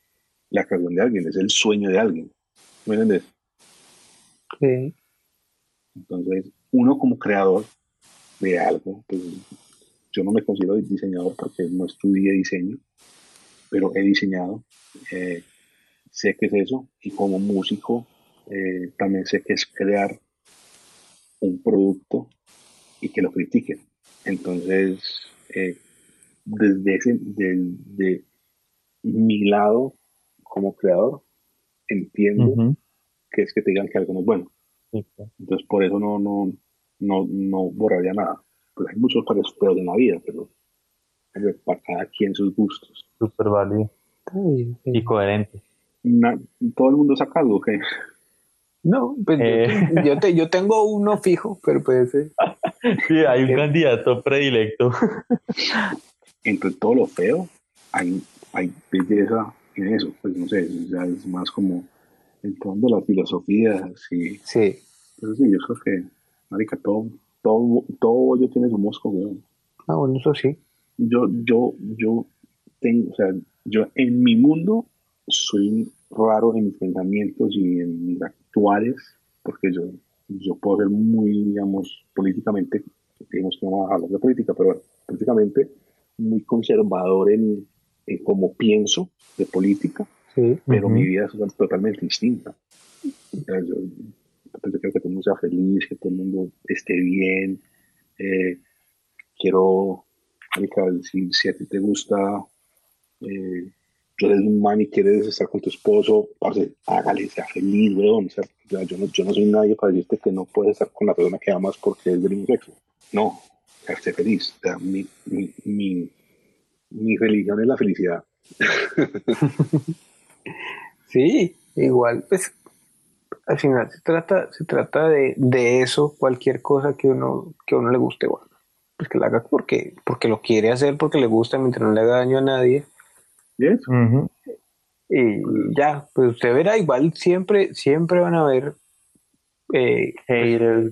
la creación de alguien, es el sueño de alguien. ¿Me entiendes? Sí. Entonces, uno como creador de algo, pues yo no me considero diseñador porque no estudié diseño, pero he diseñado. Eh, sé que es eso y como músico eh, también sé que es crear un producto y que lo critiquen. Entonces, eh, desde, ese, desde mi lado como creador, entiendo que es que te digan que algo no es bueno. Entonces, por eso no, no, no, no borraría nada pues hay muchos peores en la vida, pero para cada quien sus gustos. Súper válido. Y coherente. ¿Todo el mundo saca algo que No, pues eh. yo, te, yo, tengo uno fijo, pero puede ser. sí, hay un candidato predilecto. Entre todo lo feo, hay, hay belleza en eso. Pues no sé, es más como el tono de la filosofía. Sí. sí. Pero sí, yo creo que, marica, todo, todo, todo yo tiene su mosco, weón. Ah, bueno, eso sí. Yo, yo, yo tengo, o sea, yo en mi mundo soy raro en mis pensamientos y en mis actuales, porque yo, yo puedo ser muy, digamos, políticamente, digamos que no vamos a hablar de política, pero políticamente muy conservador en, en cómo pienso de política, sí. pero mi vida es totalmente distinta. O sea, yo, pues yo quiero que todo el mundo sea feliz, que todo el mundo esté bien. Eh, quiero, si, si, a ti te gusta, eh, tú eres un man y quieres estar con tu esposo, hágale, sea feliz, weón. O sea, yo, no, yo no soy nadie para decirte que no puedes estar con la persona que amas porque es del mismo sexo. No, esté feliz. O sea, mi, mi, mi, mi religión es la felicidad. sí, igual, pues al final se trata, se trata de, de, eso, cualquier cosa que uno, que uno le guste, bueno, pues que la haga porque, porque lo quiere hacer, porque le gusta, mientras no le haga daño a nadie. Y ya, pues usted verá, igual siempre, siempre van a haber eh, haters,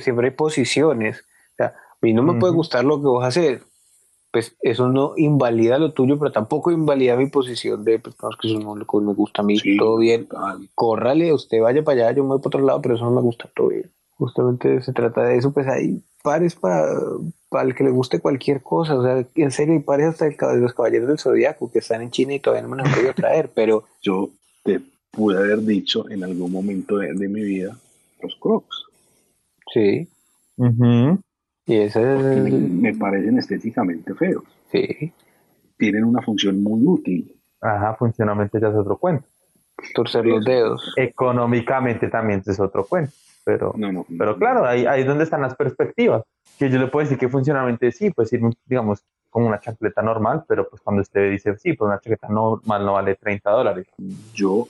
siempre hay posiciones. O sea, a mí no me puede gustar lo que vos haces, pues eso no invalida lo tuyo, pero tampoco invalida mi posición de, pues, que eso no me gusta a mí, todo bien, córrale, usted vaya para allá, yo me voy para otro lado, pero eso no me gusta, todo bien. Justamente se trata de eso, pues hay pares para el que le guste cualquier cosa, o sea, en serio, hay pares hasta de los caballeros del zodiaco que están en China y todavía no me han podido traer, pero... Yo te pude haber dicho en algún momento de, mi vida, los crocs. Sí. Ujú. Y ese porque me, es... me parecen estéticamente feos. Sí. Tienen una función muy útil. Ajá, funcionalmente ya es otro cuento. Torcer los dedos. Económicamente también es otro cuento. Pero, No, no. pero claro, ahí, ahí es donde están las perspectivas. Que yo le puedo decir que funcionalmente sí, pues ir, digamos, como una chancleta normal, pero pues cuando usted dice sí, pues una chancleta normal no vale 30 dólares. yo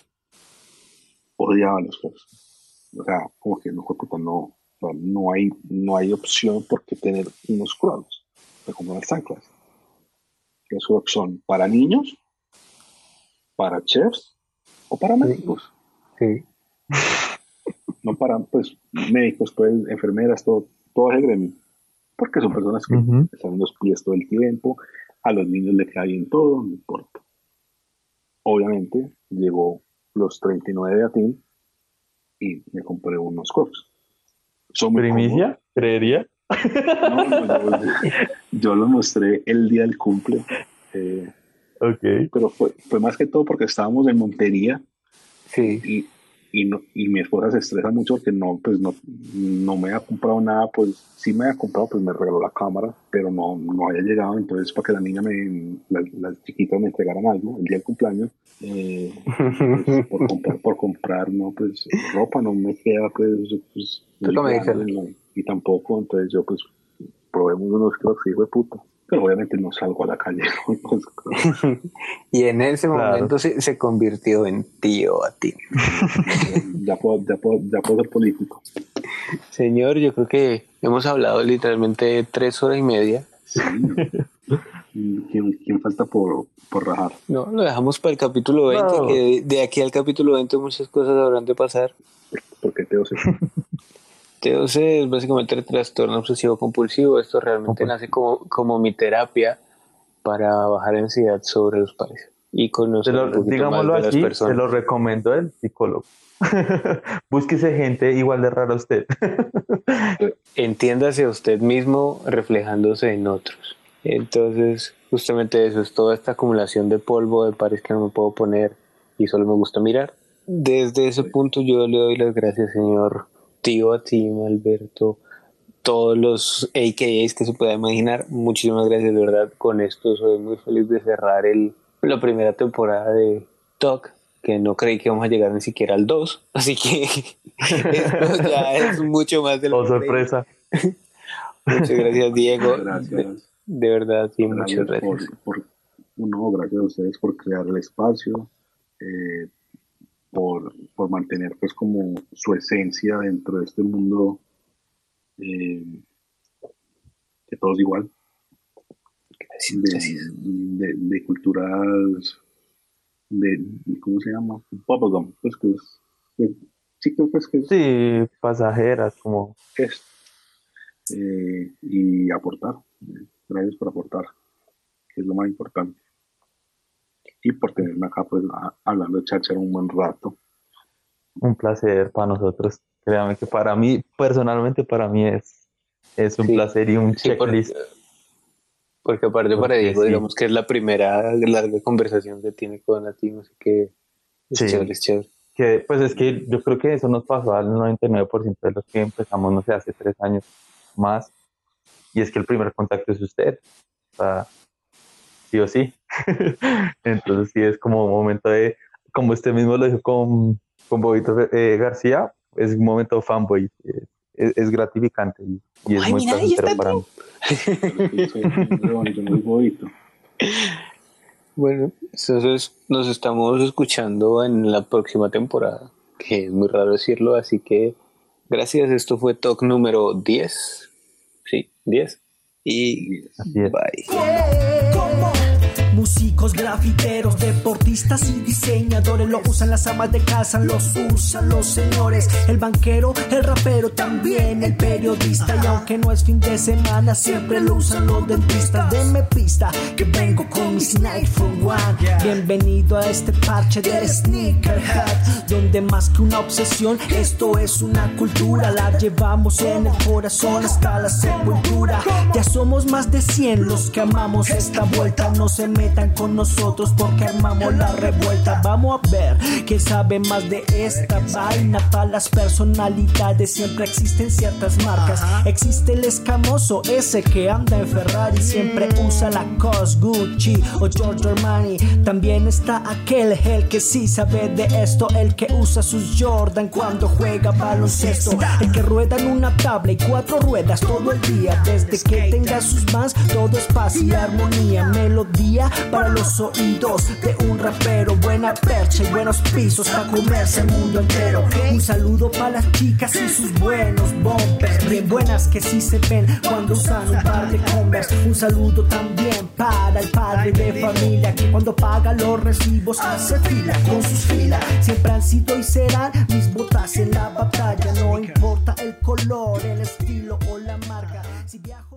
odiaba los crocs. O sea, como que no, no, sea, no hay, no hay opción por qué tener unos. Me compré unas chanclas. Los crocs son para niños, para chefs o para médicos. Sí. No para, pues, médicos, pues, enfermeras, todo, todo ese gremio. Porque son personas que Ujú. están en los pies todo el tiempo. A los niños le cae bien todo, no importa. Obviamente, llegó los 39 de Atin y me compré unos crocs. Son Primicia, creería. cómodos. No, no, yo, yo lo mostré el día del cumple. eh, Ok. pero fue, fue más que todo porque estábamos en Montería Sí. y, y, no, y mi esposa se estresa mucho porque no, pues no, no me ha comprado nada, pues sí me ha comprado, pues me regaló la cámara, pero no, no había llegado, entonces para que la niña me, las, las chiquitas me entregaran algo el día del cumpleaños, eh, pues, por, comprar, por comprar, no, pues ropa no me queda, pues, pues y tampoco, entonces yo pues probemos unos crocs, hijo de puta. Pero obviamente no salgo a la calle y en ese Claro. momento se, se convirtió en tío a ti. ya, puedo, ya, puedo, ya puedo ser político. Señor, yo creo que hemos hablado literalmente tres horas y media. Sí. ¿Quién, quién falta por, por rajar? No, lo dejamos para el capítulo 20, No. que de, de aquí al capítulo 20 muchas cosas habrán de pasar. Porque Teo se TOC es básicamente el trastorno obsesivo compulsivo. Esto realmente nace como, como mi terapia para bajar ansiedad sobre los pares y conocer lo- un poquito más digámoslo de las así, se personas. lo recomiendo el psicólogo. Búsquese gente igual de rara a usted. Entiéndase a usted mismo reflejándose en otros. Entonces, justamente eso es toda esta acumulación de polvo de pares que no me puedo poner y solo me gusta mirar. Desde ese punto yo le doy las gracias, señor tío, a ti, Alberto, todos los AKAs que se pueda imaginar. Muchísimas gracias, de verdad. Con esto soy muy feliz de cerrar el, la primera temporada de Talk, que no creí que íbamos a llegar ni siquiera al 2. Así que esto ya es mucho más de lo Oh, que sorpresa. Muchas gracias, Diego. De, Gracias. de verdad, sí, muchas Gracias gracias. por, por- no, gracias a ustedes por crear el espacio, eh, por, por mantener pues como su esencia dentro de este mundo eh, que todos igual, de, de, de culturas de, ¿cómo se llama? Bubblegum, pues que es, que- sí que pues que es, Sí, pasajeras, como es. Eh, y aportar, eh, gracias por aportar, que es lo más importante. Y por tenerme acá pues a- hablando de cháchara un buen rato. un placer para nosotros. Créame que para mí, personalmente, para mí es, es un Sí. placer y un Sí, porque, checklist. porque aparte para Porque Diego, sí. digamos que es la primera larga conversación que tiene con Latino, así que es Sí. chévere, es chévere. Que, pues es que yo creo que eso nos pasó al 99% de los que empezamos, no sé, hace tres años más. Y es que el primer contacto es usted. O sea, sí o sí. Entonces sí es como un momento de, como usted mismo lo dijo con, con Bobito eh, García, es un momento fanboy. eh, Es, es gratificante y, y es Ay, muy mira, ahí placentero está para mí. Bueno, entonces nos estamos escuchando en la próxima temporada, que es muy raro decirlo, así que gracias, esto fue Talk número 10. Sí, 10. Y Así es. bye. Músicos, grafiteros, deportistas y diseñadores lo usan las amas de casa, los usan los señores, el banquero, el rapero, también el periodista y aunque no es fin de semana siempre lo usan los dentistas. Denme pista que vengo con mis Nike for One. Bienvenido a este parche del Sneakerhead, donde más que una obsesión esto es una cultura, la llevamos en el corazón hasta la sepultura. Ya somos más de 100 los que amamos esta vuelta, no se me metan con nosotros porque armamos la revuelta. Vamos a ver quién sabe más de esta vaina. Para las personalidades siempre existen ciertas marcas. Existe el escamoso, ese que anda en Ferrari, siempre usa la COS, Gucci o Giorgio Armani. También está aquel, el que sí sabe de esto, el que usa sus Jordan cuando juega baloncesto. El que rueda en una tabla y cuatro ruedas todo el día. Desde que tenga sus mans, todo es paz y armonía. Melodía para los oídos de un rapero. Buena percha y buenos pisos para comerse el mundo entero. Un saludo para las chicas y sus buenos bumpers. Bien buenas que sí se ven cuando usan un par de Converse. Un saludo también para el padre de familia que cuando paga los recibos hace fila con sus filas. Siempre han sido y serán mis botas en la batalla. No importa el color, el estilo o la marca. Si viajo